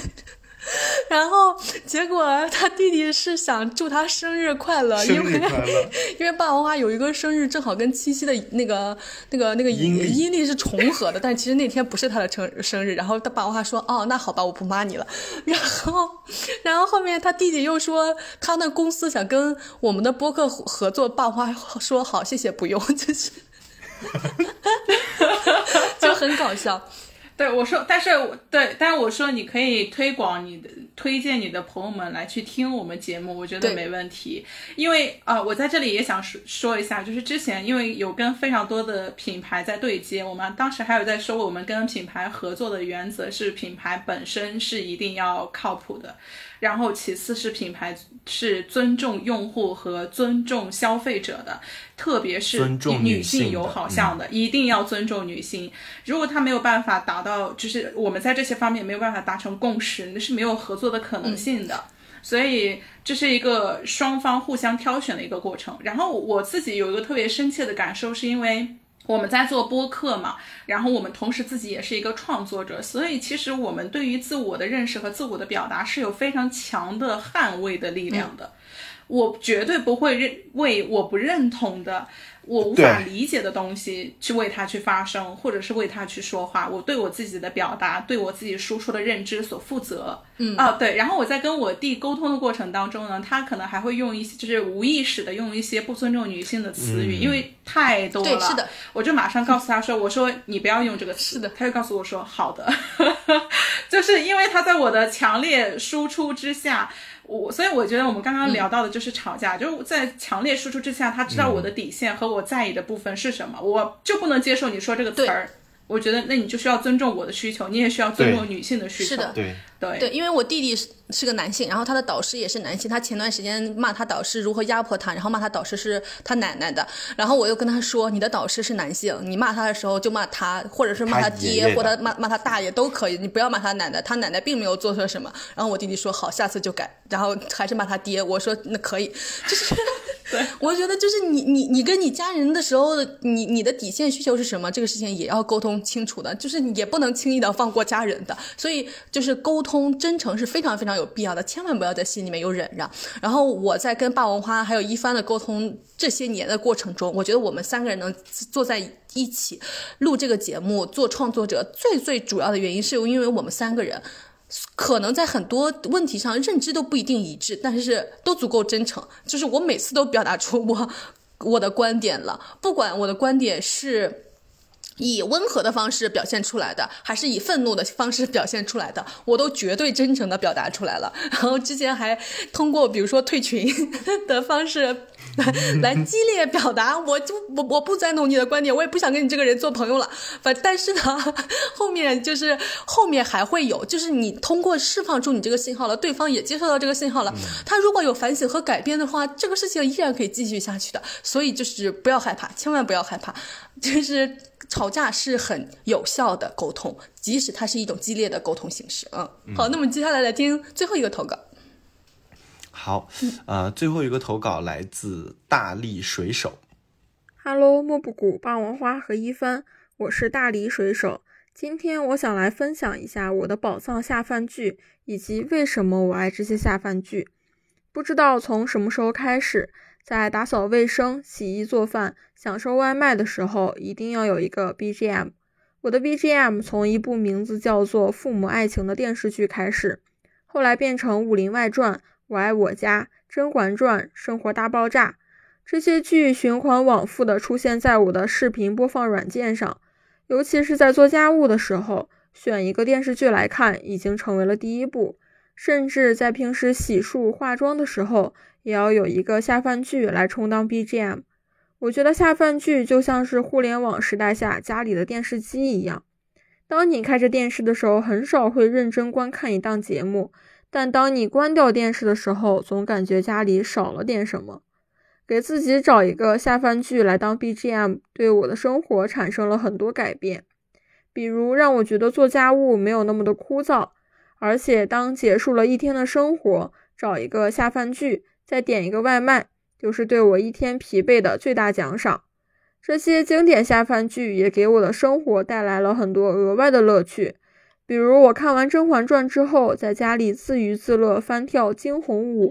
*laughs* 然后结果他弟弟是想祝他生日快乐，因为 *laughs* 因为霸王花有一个生日正好跟七夕的那个那个那个阴阴历是重合的，但其实那天不是他的生生日。然后霸王花说：“哦，那好吧，我不骂你了。”然后然后后面他弟弟又说他那公司想跟我们的播客合作，霸王花说：“好，谢谢，不用。”就是 *laughs* 就很搞笑。对我说，但是对，但是我说你可以推广你的，推荐你的朋友们来去听我们节目，我觉得没问题。因为啊，我在这里也想说说一下，就是之前因为有跟非常多的品牌在对接，我们当时还有在说，我们跟品牌合作的原则是品牌本身是一定要靠谱的。然后，其次是品牌是尊重用户和尊重消费者的，特别是女性友好向的，一定要尊重女性。如果他没有办法达到，就是我们在这些方面没有办法达成共识，那是没有合作的可能性的。所以这是一个双方互相挑选的一个过程。然后我自己有一个特别深切的感受，是因为。我们在做播客嘛，然后我们同时自己也是一个创作者，所以其实我们对于自我的认识和自我的表达是有非常强的捍卫的力量的。我绝对不会认为我不认同的。我无法理解的东西，去为他去发声，或者是为他去说话。我对我自己的表达，对我自己输出的认知所负责。嗯啊，对。然后我在跟我弟沟通的过程当中呢，他可能还会用一些，就是无意识的用一些不尊重女性的词语，因为太多了。对，是的。我就马上告诉他说：“我说你不要用这个词。”是的。他就告诉我说：“好的。*laughs* ”就是因为他在我的强烈输出之下。我所以我觉得我们刚刚聊到的就是吵架，就是在强烈输出之下，他知道我的底线和我在意的部分是什么，我就不能接受你说这个词儿。我觉得那你就需要尊重我的需求，你也需要尊重女性的需求。是的，对。对。对，因为我弟弟是是个男性，然后他的导师也是男性，他前段时间骂他导师如何压迫他，然后骂他导师是他奶奶的，然后我又跟他说，你的导师是男性，你骂他的时候就骂他，或者是骂他爹，或者骂骂他大爷都可以，你不要骂他奶奶，他奶奶并没有做错什么。然后我弟弟说好，下次就改，然后还是骂他爹，我说那可以，就是。对，我觉得就是你你你跟你家人的时候，你你的底线需求是什么？这个事情也要沟通清楚的，就是也不能轻易的放过家人的。所以就是沟通真诚是非常非常有必要的，千万不要在心里面有忍让。然后我在跟霸王花还有一帆的沟通这些年的过程中，我觉得我们三个人能坐在一起录这个节目做创作者，最最主要的原因是因为我们三个人。可能在很多问题上认知都不一定一致，但是都足够真诚。就是我每次都表达出我我的观点了，不管我的观点是以温和的方式表现出来的，还是以愤怒的方式表现出来的，我都绝对真诚的表达出来了。然后之前还通过比如说退群 *laughs* 的方式。*laughs* 来激烈表达，我就我我不赞同你的观点，我也不想跟你这个人做朋友了。反但是呢，*laughs* 后面就是后面还会有，就是你通过释放出你这个信号了，对方也接受到这个信号了，他如果有反省和改变的话，这个事情依然可以继续下去的。所以就是不要害怕，千万不要害怕，就是吵架是很有效的沟通，即使它是一种激烈的沟通形式。嗯，好，那么接下来来听最后一个投稿。好，呃，最后一个投稿来自大力水手。Hello，莫布谷、霸王花和一帆，我是大力水手。今天我想来分享一下我的宝藏下饭剧，以及为什么我爱这些下饭剧。不知道从什么时候开始，在打扫卫生、洗衣做饭、享受外卖的时候，一定要有一个 BGM。我的 BGM 从一部名字叫做《父母爱情》的电视剧开始，后来变成《武林外传》。我爱我家，《甄嬛传》，《生活大爆炸》，这些剧循环往复的出现在我的视频播放软件上，尤其是在做家务的时候，选一个电视剧来看已经成为了第一步。甚至在平时洗漱、化妆的时候，也要有一个下饭剧来充当 BGM。我觉得下饭剧就像是互联网时代下家里的电视机一样，当你开着电视的时候，很少会认真观看一档节目。但当你关掉电视的时候，总感觉家里少了点什么。给自己找一个下饭剧来当 BGM，对我的生活产生了很多改变。比如让我觉得做家务没有那么的枯燥，而且当结束了一天的生活，找一个下饭剧，再点一个外卖，就是对我一天疲惫的最大奖赏。这些经典下饭剧也给我的生活带来了很多额外的乐趣。比如我看完《甄嬛传》之后，在家里自娱自乐，翻跳惊鸿舞，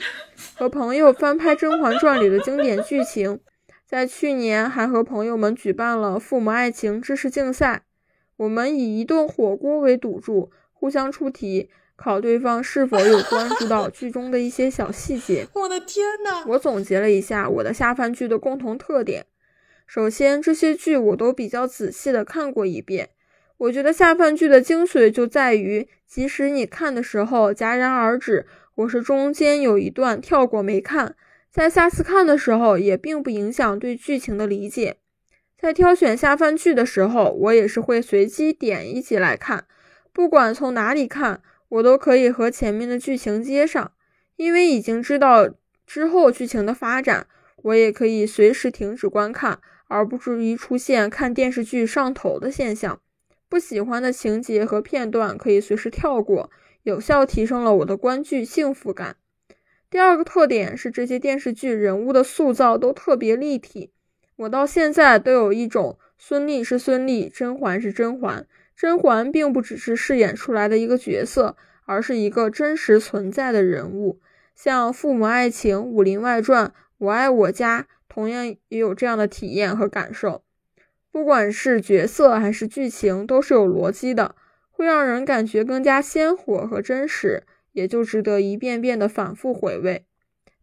和朋友翻拍《甄嬛传》里的经典剧情。在去年还和朋友们举办了父母爱情知识竞赛，我们以一顿火锅为赌注，互相出题，考对方是否有关注到剧中的一些小细节。*laughs* 我的天呐！我总结了一下我的下饭剧的共同特点。首先，这些剧我都比较仔细的看过一遍。我觉得下饭剧的精髓就在于，即使你看的时候戛然而止，我是中间有一段跳过没看，在下次看的时候也并不影响对剧情的理解。在挑选下饭剧的时候，我也是会随机点一集来看，不管从哪里看，我都可以和前面的剧情接上，因为已经知道之后剧情的发展，我也可以随时停止观看，而不至于出现看电视剧上头的现象。不喜欢的情节和片段可以随时跳过，有效提升了我的观剧幸福感。第二个特点是这些电视剧人物的塑造都特别立体，我到现在都有一种孙俪是孙俪，甄嬛是甄嬛，甄嬛并不只是饰演出来的一个角色，而是一个真实存在的人物。像《父母爱情》《武林外传》《我爱我家》，同样也有这样的体验和感受。不管是角色还是剧情，都是有逻辑的，会让人感觉更加鲜活和真实，也就值得一遍遍的反复回味。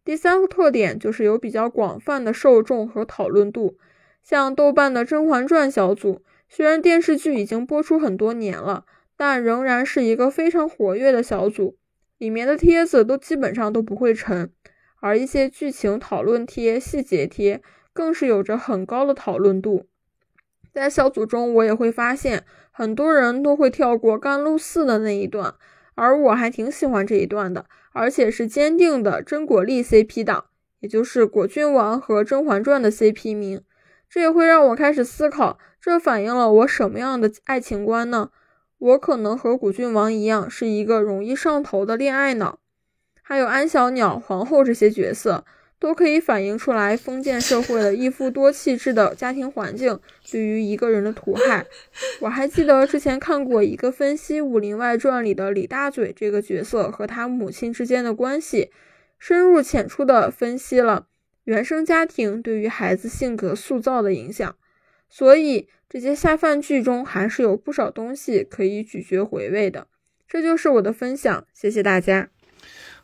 第三个特点就是有比较广泛的受众和讨论度，像豆瓣的《甄嬛传》小组，虽然电视剧已经播出很多年了，但仍然是一个非常活跃的小组，里面的帖子都基本上都不会沉，而一些剧情讨论贴、细节贴更是有着很高的讨论度。在小组中，我也会发现很多人都会跳过甘露寺的那一段，而我还挺喜欢这一段的，而且是坚定的真果粒 CP 党，也就是果郡王和甄嬛传的 CP 名。这也会让我开始思考，这反映了我什么样的爱情观呢？我可能和古郡王一样，是一个容易上头的恋爱脑。还有安小鸟、皇后这些角色。都可以反映出来封建社会的一夫多妻制的家庭环境对于一个人的毒害。我还记得之前看过一个分析《武林外传》里的李大嘴这个角色和他母亲之间的关系，深入浅出的分析了原生家庭对于孩子性格塑造的影响。所以这些下饭剧中还是有不少东西可以咀嚼回味的。这就是我的分享，谢谢大家。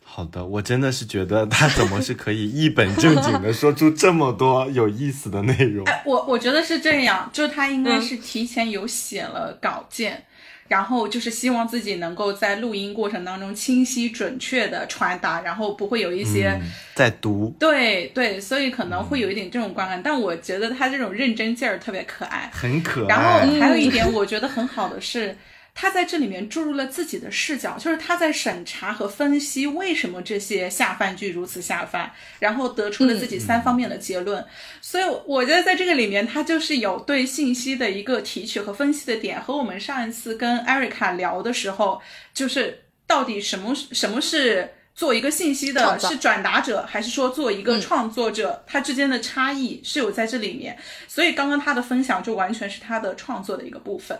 好的，我真的是觉得他怎么是可以一本正经的说出这么多有意思的内容？我我觉得是这样，就是他应该是提前有写了稿件，然后就是希望自己能够在录音过程当中清晰准确的传达，然后不会有一些在读。对对，所以可能会有一点这种观感，但我觉得他这种认真劲儿特别可爱，很可爱。然后还有一 *laughs* 点我觉得很好的是。他在这里面注入了自己的视角，就是他在审查和分析为什么这些下饭剧如此下饭，然后得出了自己三方面的结论。所以我觉得在这个里面，他就是有对信息的一个提取和分析的点，和我们上一次跟艾瑞卡聊的时候，就是到底什么什么是做一个信息的，是转达者还是说做一个创作者，它之间的差异是有在这里面。所以刚刚他的分享就完全是他的创作的一个部分。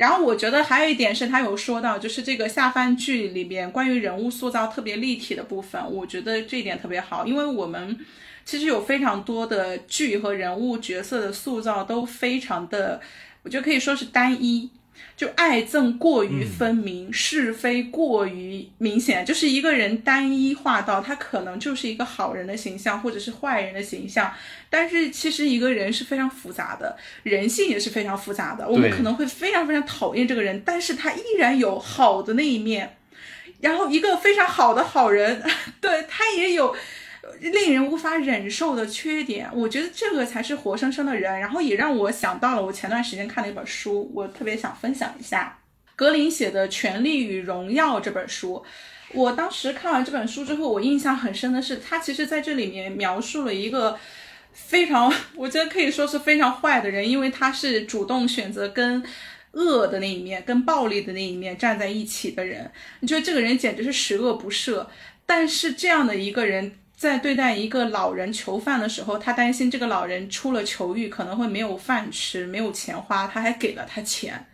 然后我觉得还有一点是他有说到，就是这个下饭剧里面关于人物塑造特别立体的部分，我觉得这一点特别好，因为我们其实有非常多的剧和人物角色的塑造都非常的，我觉得可以说是单一。就爱憎过于分明，是非过于明显，就是一个人单一化到他可能就是一个好人的形象，或者是坏人的形象。但是其实一个人是非常复杂的，人性也是非常复杂的。我们可能会非常非常讨厌这个人，但是他依然有好的那一面。然后一个非常好的好人，*laughs* 对他也有。令人无法忍受的缺点，我觉得这个才是活生生的人。然后也让我想到了我前段时间看的一本书，我特别想分享一下格林写的《权力与荣耀》这本书。我当时看完这本书之后，我印象很深的是，他其实在这里面描述了一个非常，*laughs* 我觉得可以说是非常坏的人，因为他是主动选择跟恶的那一面、跟暴力的那一面站在一起的人。你觉得这个人简直是十恶不赦。但是这样的一个人。在对待一个老人囚犯的时候，他担心这个老人出了囚狱可能会没有饭吃、没有钱花，他还给了他钱。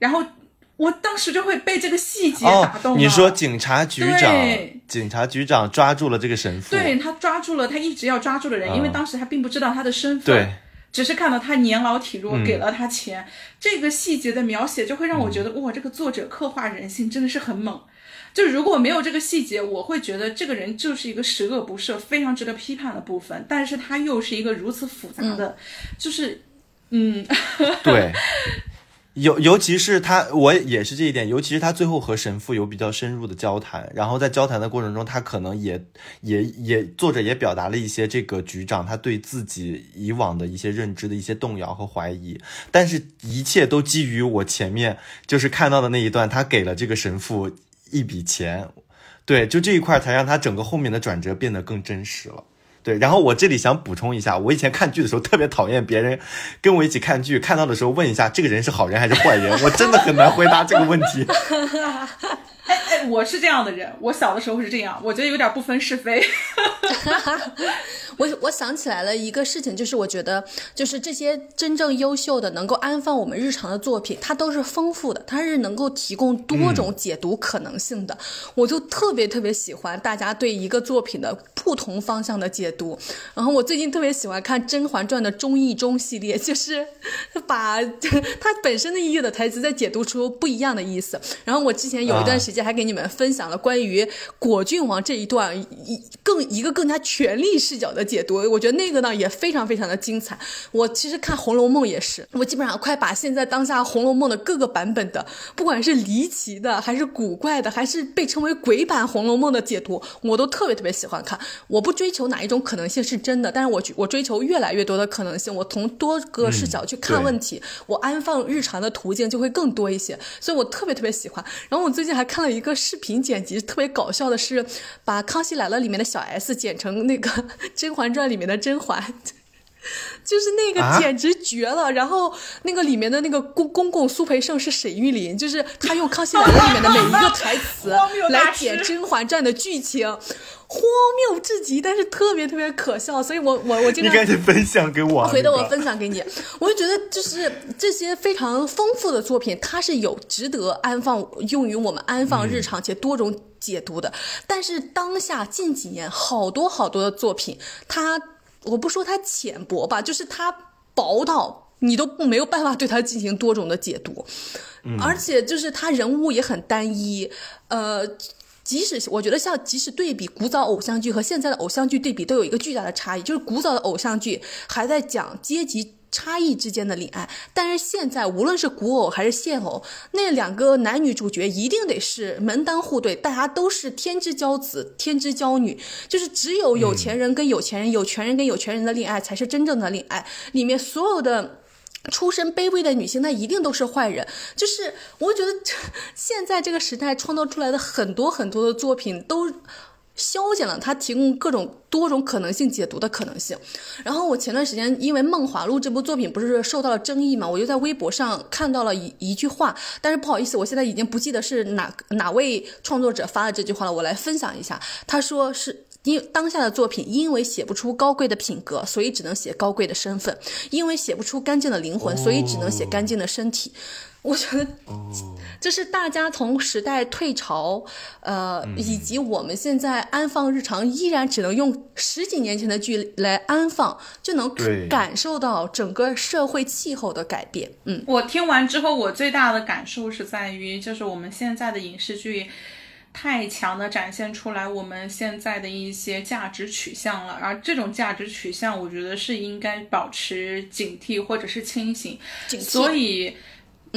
然后我当时就会被这个细节打动。你说警察局长，警察局长抓住了这个神父，对他抓住了他一直要抓住的人，因为当时他并不知道他的身份，对，只是看到他年老体弱，给了他钱。这个细节的描写就会让我觉得，哇，这个作者刻画人性真的是很猛。就如果没有这个细节，我会觉得这个人就是一个十恶不赦、非常值得批判的部分。但是他又是一个如此复杂的，就是，嗯，对。*laughs* 尤尤其是他，我也是这一点。尤其是他最后和神父有比较深入的交谈，然后在交谈的过程中，他可能也也也作者也表达了一些这个局长他对自己以往的一些认知的一些动摇和怀疑。但是，一切都基于我前面就是看到的那一段，他给了这个神父一笔钱，对，就这一块才让他整个后面的转折变得更真实了。对，然后我这里想补充一下，我以前看剧的时候特别讨厌别人跟我一起看剧，看到的时候问一下这个人是好人还是坏人，我真的很难回答这个问题。*laughs* 哎哎，我是这样的人，我小的时候是这样，我觉得有点不分是非。*laughs* 我我想起来了一个事情，就是我觉得，就是这些真正优秀的能够安放我们日常的作品，它都是丰富的，它是能够提供多种解读可能性的。我就特别特别喜欢大家对一个作品的不同方向的解读。然后我最近特别喜欢看《甄嬛传》的中译中系列，就是 *laughs* 把 *laughs* 它本身的意义的台词再解读出不一样的意思。然后我之前有一段时间还给你们分享了关于果郡王这一段一更一个更加权力视角的。解读，我觉得那个呢也非常非常的精彩。我其实看《红楼梦》也是，我基本上快把现在当下《红楼梦》的各个版本的，不管是离奇的，还是古怪的，还是被称为鬼版《红楼梦》的解读，我都特别特别喜欢看。我不追求哪一种可能性是真的，但是我我追求越来越多的可能性。我从多个视角去看问题，我安放日常的途径就会更多一些。所以我特别特别喜欢。然后我最近还看了一个视频剪辑，特别搞笑的是，把《康熙来了》里面的小 S 剪成那个甄嬛。《传》里面的甄嬛，*laughs* 就是那个简直绝了。然后那个里面的那个公公公苏培盛是沈玉琳，就是他用《康熙来了》*laughs* 里面的每一个台词来剪《甄嬛传》的剧情，荒谬至极，但是特别特别可笑。所以我我我经常你赶紧分享给我，回头我分享给你。我就觉得就是这些非常丰富的作品，它是有值得安放用于我们安放日常且多种。解读的，但是当下近几年好多好多的作品，它我不说它浅薄吧，就是它薄到你都没有办法对它进行多种的解读，而且就是它人物也很单一，呃，即使我觉得像即使对比古早偶像剧和现在的偶像剧对比，都有一个巨大的差异，就是古早的偶像剧还在讲阶级。差异之间的恋爱，但是现在无论是古偶还是现偶，那两个男女主角一定得是门当户对，大家都是天之骄子、天之骄女，就是只有有钱人跟有钱人、有权人跟有权人的恋爱才是真正的恋爱。里面所有的出身卑微的女性，她一定都是坏人。就是我觉得 *laughs* 现在这个时代创造出来的很多很多的作品都。消减了它提供各种多种可能性解读的可能性。然后我前段时间因为《梦华录》这部作品不是受到了争议嘛，我就在微博上看到了一一句话，但是不好意思，我现在已经不记得是哪哪位创作者发了这句话了，我来分享一下。他说是因当下的作品因为写不出高贵的品格，所以只能写高贵的身份；因为写不出干净的灵魂，所以只能写干净的身体。我觉得，这是大家从时代退潮，呃，以及我们现在安放日常，依然只能用十几年前的剧来安放，就能感受到整个社会气候的改变。嗯，我听完之后，我最大的感受是在于，就是我们现在的影视剧太强的展现出来我们现在的一些价值取向了，而这种价值取向，我觉得是应该保持警惕或者是清醒。所以。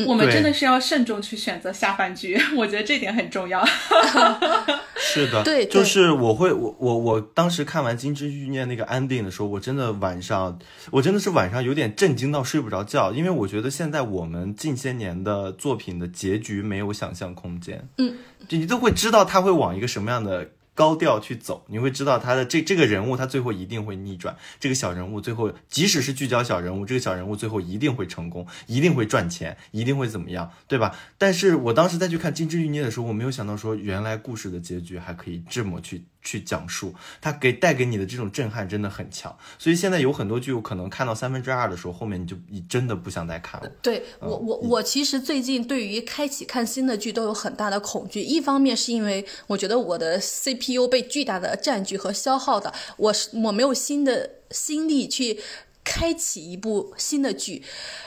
我们真的是要慎重去选择下饭剧，*laughs* 我觉得这点很重要。*laughs* 是的，对，就是我会，我我我当时看完《金枝欲孽》那个安定的时候，我真的晚上，我真的是晚上有点震惊到睡不着觉，因为我觉得现在我们近些年的作品的结局没有想象空间。嗯，就你都会知道他会往一个什么样的。高调去走，你会知道他的这这个人物，他最后一定会逆转。这个小人物最后，即使是聚焦小人物，这个小人物最后一定会成功，一定会赚钱，一定会怎么样，对吧？但是我当时再去看《金枝欲孽》的时候，我没有想到说，原来故事的结局还可以这么去去讲述，它给带给你的这种震撼真的很强。所以现在有很多剧，我可能看到三分之二的时候，后面你就你真的不想再看了。对我我我其实最近对于开启看新的剧都有很大的恐惧，一方面是因为我觉得我的 CPU 被巨大的占据和消耗的，我是我没有新的心力去。开启一部新的剧，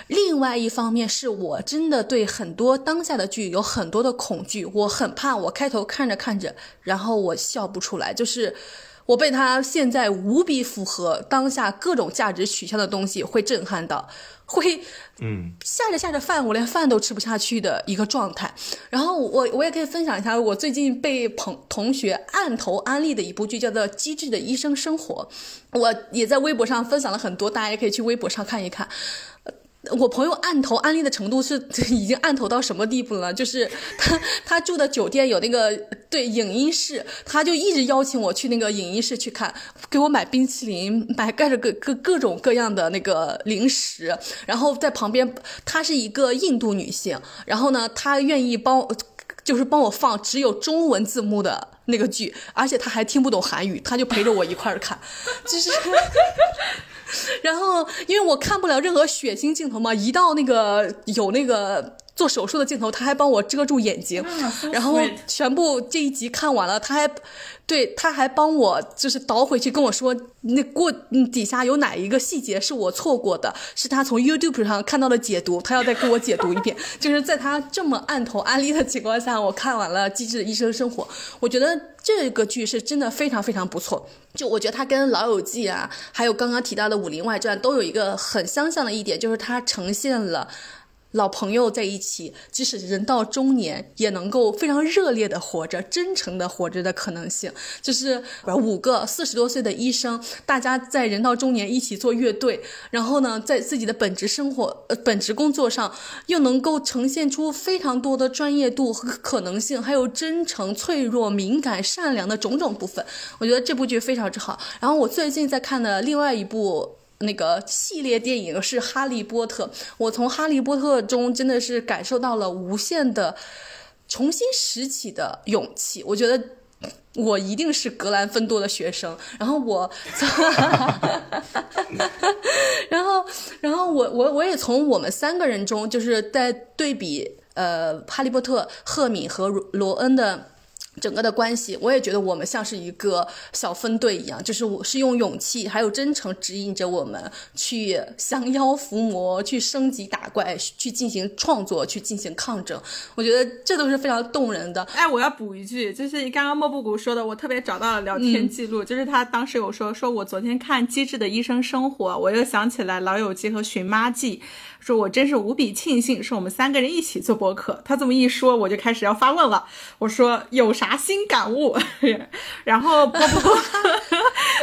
另外一方面是我真的对很多当下的剧有很多的恐惧，我很怕我开头看着看着，然后我笑不出来，就是我被他现在无比符合当下各种价值取向的东西会震撼到。会，嗯，下着下着饭，我连饭都吃不下去的一个状态。然后我我也可以分享一下，我最近被朋同学按头安利的一部剧，叫做《机智的医生生活》。我也在微博上分享了很多，大家也可以去微博上看一看。我朋友按头安利的程度是 *laughs* 已经按头到什么地步了？就是他他住的酒店有那个对影音室，他就一直邀请我去那个影音室去看，给我买冰淇淋，买盖着各各各种各样的那个零食，然后在旁边，她是一个印度女性，然后呢，她愿意帮，就是帮我放只有中文字幕的那个剧，而且她还听不懂韩语，她就陪着我一块儿看，就是。*laughs* 然后，因为我看不了任何血腥镜头嘛，一到那个有那个做手术的镜头，他还帮我遮住眼睛。然后全部这一集看完了，他还对他还帮我就是倒回去跟我说，那过底下有哪一个细节是我错过的，是他从 YouTube 上看到的解读，他要再给我解读一遍。*laughs* 就是在他这么按头安利的情况下，我看完了《机智的医生生活》，我觉得这个剧是真的非常非常不错。就我觉得它跟《老友记》啊，还有刚刚提到的《武林外传》都有一个很相像的一点，就是它呈现了。老朋友在一起，即使人到中年，也能够非常热烈的活着，真诚的活着的可能性，就是五个四十多岁的医生，大家在人到中年一起做乐队，然后呢，在自己的本职生活、本职工作上，又能够呈现出非常多的专业度和可能性，还有真诚、脆弱、敏感、善良的种种部分。我觉得这部剧非常之好。然后我最近在看的另外一部。那个系列电影是《哈利波特》，我从《哈利波特》中真的是感受到了无限的重新拾起的勇气。我觉得我一定是格兰芬多的学生，然后我，*laughs* 然后，然后我我我也从我们三个人中，就是在对比呃《哈利波特》赫敏和罗恩的。整个的关系，我也觉得我们像是一个小分队一样，就是我是用勇气还有真诚指引着我们去降妖伏魔、去升级打怪、去进行创作、去进行抗争。我觉得这都是非常动人的。哎，我要补一句，就是刚刚莫布谷说的，我特别找到了聊天记录，就是他当时有说，说我昨天看《机智的医生生活》，我又想起来《老友记》和《寻妈记》。说我真是无比庆幸，是我们三个人一起做播客。他这么一说，我就开始要发问了。我说有啥新感悟？*laughs* 然后波波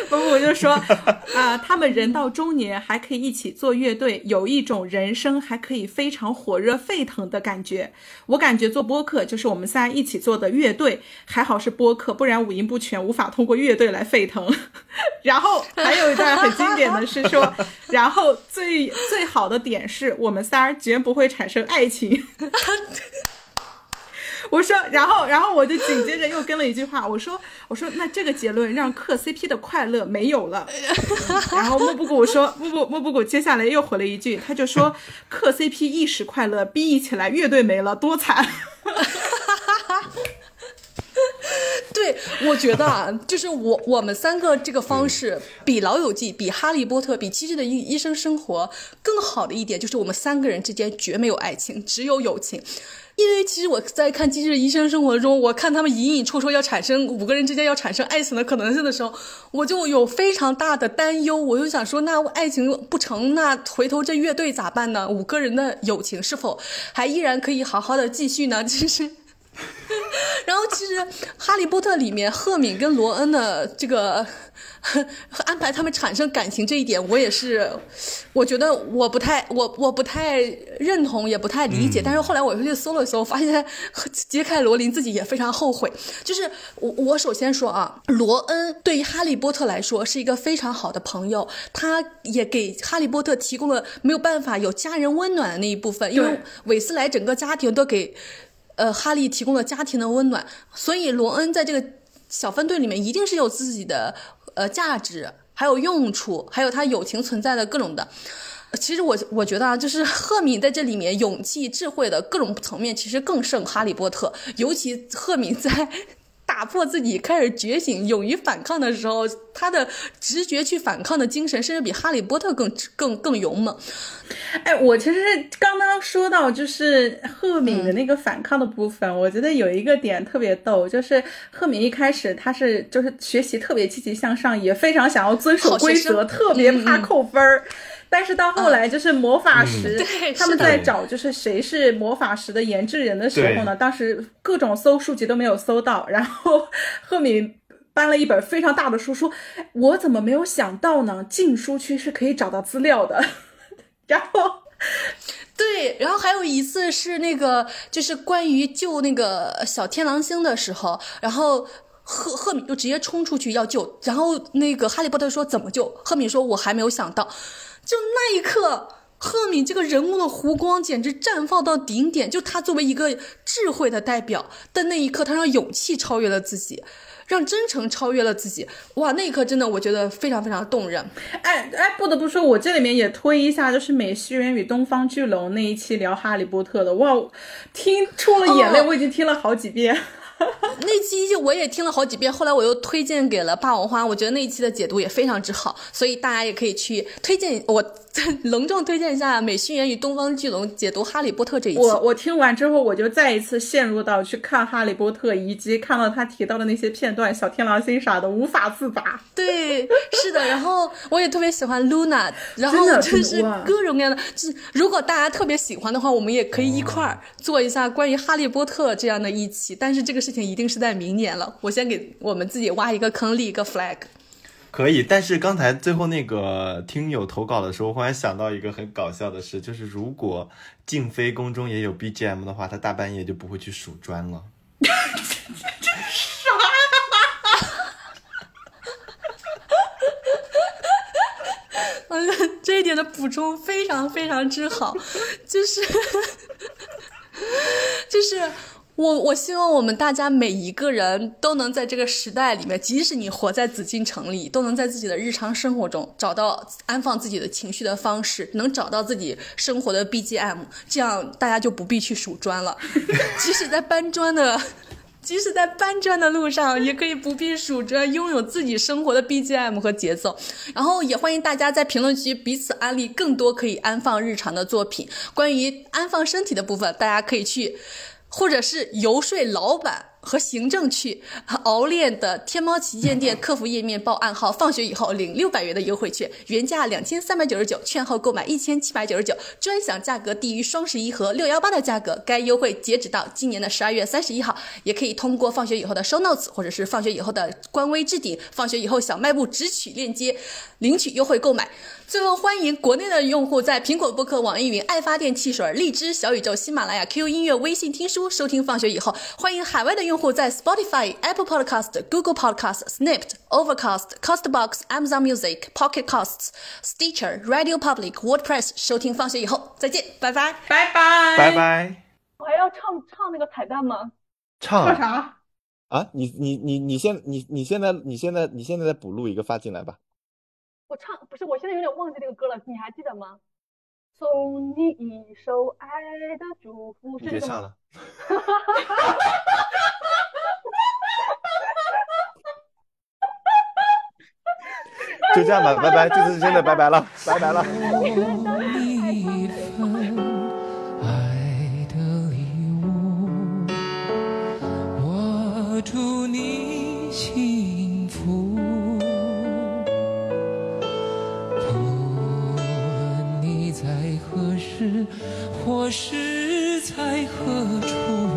波波就说啊，他们人到中年还可以一起做乐队，有一种人生还可以非常火热沸腾的感觉。我感觉做播客就是我们仨一起做的乐队，还好是播客，不然五音不全，无法通过乐队来沸腾。*laughs* 然后还有一段很经典的是说，然后最最好的点是。我们仨绝不会产生爱情。*laughs* 我说，然后，然后我就紧接着又跟了一句话，我说，我说，那这个结论让磕 CP 的快乐没有了。然后莫布谷说，莫布莫布谷接下来又回了一句，他就说，磕 CP 一时快乐，B 起来乐队没了，多惨。哈哈哈哈哈 *laughs* 对，我觉得啊，就是我我们三个这个方式比《老友记》、比《哈利波特》、比《机智的医医生生活》更好的一点，就是我们三个人之间绝没有爱情，只有友情。因为其实我在看《机智的医生生活》中，我看他们隐隐绰绰要产生五个人之间要产生爱情的可能性的时候，我就有非常大的担忧。我就想说，那爱情不成，那回头这乐队咋办呢？五个人的友情是否还依然可以好好的继续呢？*laughs* 其实。然后，其实《哈利波特》里面赫敏跟罗恩的这个 *laughs* 安排他们产生感情这一点，我也是，我觉得我不太我我不太认同，也不太理解。但是后来我又去搜了搜，发现揭开罗琳自己也非常后悔。就是我我首先说啊，罗恩对于哈利波特来说是一个非常好的朋友，他也给哈利波特提供了没有办法有家人温暖的那一部分，因为韦斯莱整个家庭都给。呃，哈利提供了家庭的温暖，所以罗恩在这个小分队里面一定是有自己的呃价值，还有用处，还有他友情存在的各种的。其实我我觉得啊，就是赫敏在这里面勇气、智慧的各种层面，其实更胜哈利波特。尤其赫敏在。打破自己，开始觉醒，勇于反抗的时候，他的直觉去反抗的精神，甚至比哈利波特更更更勇猛。哎，我其实刚刚说到就是赫敏的那个反抗的部分，我觉得有一个点特别逗，就是赫敏一开始他是就是学习特别积极向上，也非常想要遵守规则，特别怕扣分儿。但是到后来，就是魔法石，他们在找就是谁是魔法石的研制人的时候呢？当时各种搜书籍都没有搜到，然后 *laughs* 赫敏搬了一本非常大的书，说：“我怎么没有想到呢？禁书区是可以找到资料的。*laughs* ”然后，对，然后还有一次是那个就是关于救那个小天狼星的时候，然后赫赫敏就直接冲出去要救，然后那个哈利波特说怎么救？赫敏说：“我还没有想到。”就那一刻，赫敏这个人物的弧光简直绽放到顶点。就他作为一个智慧的代表的那一刻，他让勇气超越了自己，让真诚超越了自己。哇，那一刻真的我觉得非常非常动人。哎哎，不得不说，我这里面也推一下，就是《美西人与东方巨龙》那一期聊哈利波特的，哇，听出了眼泪，我已经听了好几遍。*laughs* 那期我也听了好几遍，后来我又推荐给了霸王花，我觉得那一期的解读也非常之好，所以大家也可以去推荐我。*laughs* 隆重推荐一下《美心园与东方巨龙》解读《哈利波特》这一期。我我听完之后，我就再一次陷入到去看《哈利波特》，以及看到他提到的那些片段，小天狼星啥的，无法自拔。对，是的。然后我也特别喜欢 Luna，*laughs* 然后就是各种各样的。就是如果大家特别喜欢的话，我们也可以一块儿做一下关于《哈利波特》这样的一期。但是这个事情一定是在明年了。我先给我们自己挖一个坑，立一个 flag。可以，但是刚才最后那个听友投稿的时候，忽然想到一个很搞笑的事，就是如果静妃宫中也有 BGM 的话，她大半夜就不会去数砖了。这啥？这一点的补充非常非常之好，就是就是。我我希望我们大家每一个人都能在这个时代里面，即使你活在紫禁城里，都能在自己的日常生活中找到安放自己的情绪的方式，能找到自己生活的 BGM，这样大家就不必去数砖了。*laughs* 即使在搬砖的，即使在搬砖的路上，也可以不必数砖，拥有自己生活的 BGM 和节奏。然后也欢迎大家在评论区彼此安利更多可以安放日常的作品。关于安放身体的部分，大家可以去。或者是游说老板。和行政去 *laughs* 熬练的天猫旗舰店客服页面报暗号，放学以后领六百元的优惠券，原价两千三百九十九，券后购买一千七百九十九，专享价格低于双十一和六幺八的价格。该优惠截止到今年的十二月三十一号，也可以通过放学以后的 show notes 或者是放学以后的官微置顶，放学以后小卖部直取链接领取优惠购买。最后，欢迎国内的用户在苹果播客、网易云、爱发电汽水、荔枝、小宇宙、喜马拉雅、QQ 音乐、微信听书收听放学以后。欢迎海外的用。户在 Spotify、Apple Podcast、Google Podcast、Snapd、Overcast、Castbox、Amazon Music、Pocket Casts、Stitcher、Radio Public、WordPress 收听放学以后，再见，拜拜，拜拜，拜拜。我还要唱唱那个彩蛋吗？唱啥？啊，你你你你现你你现在你现在你现在再补录一个发进来吧。我唱不是，我现在有点忘记那个歌了，你还记得吗？送你一首爱的祝福，别唱了。*laughs* 就这样吧，拜拜，这次真的拜拜了，拜拜了。*laughs* 或是在何处，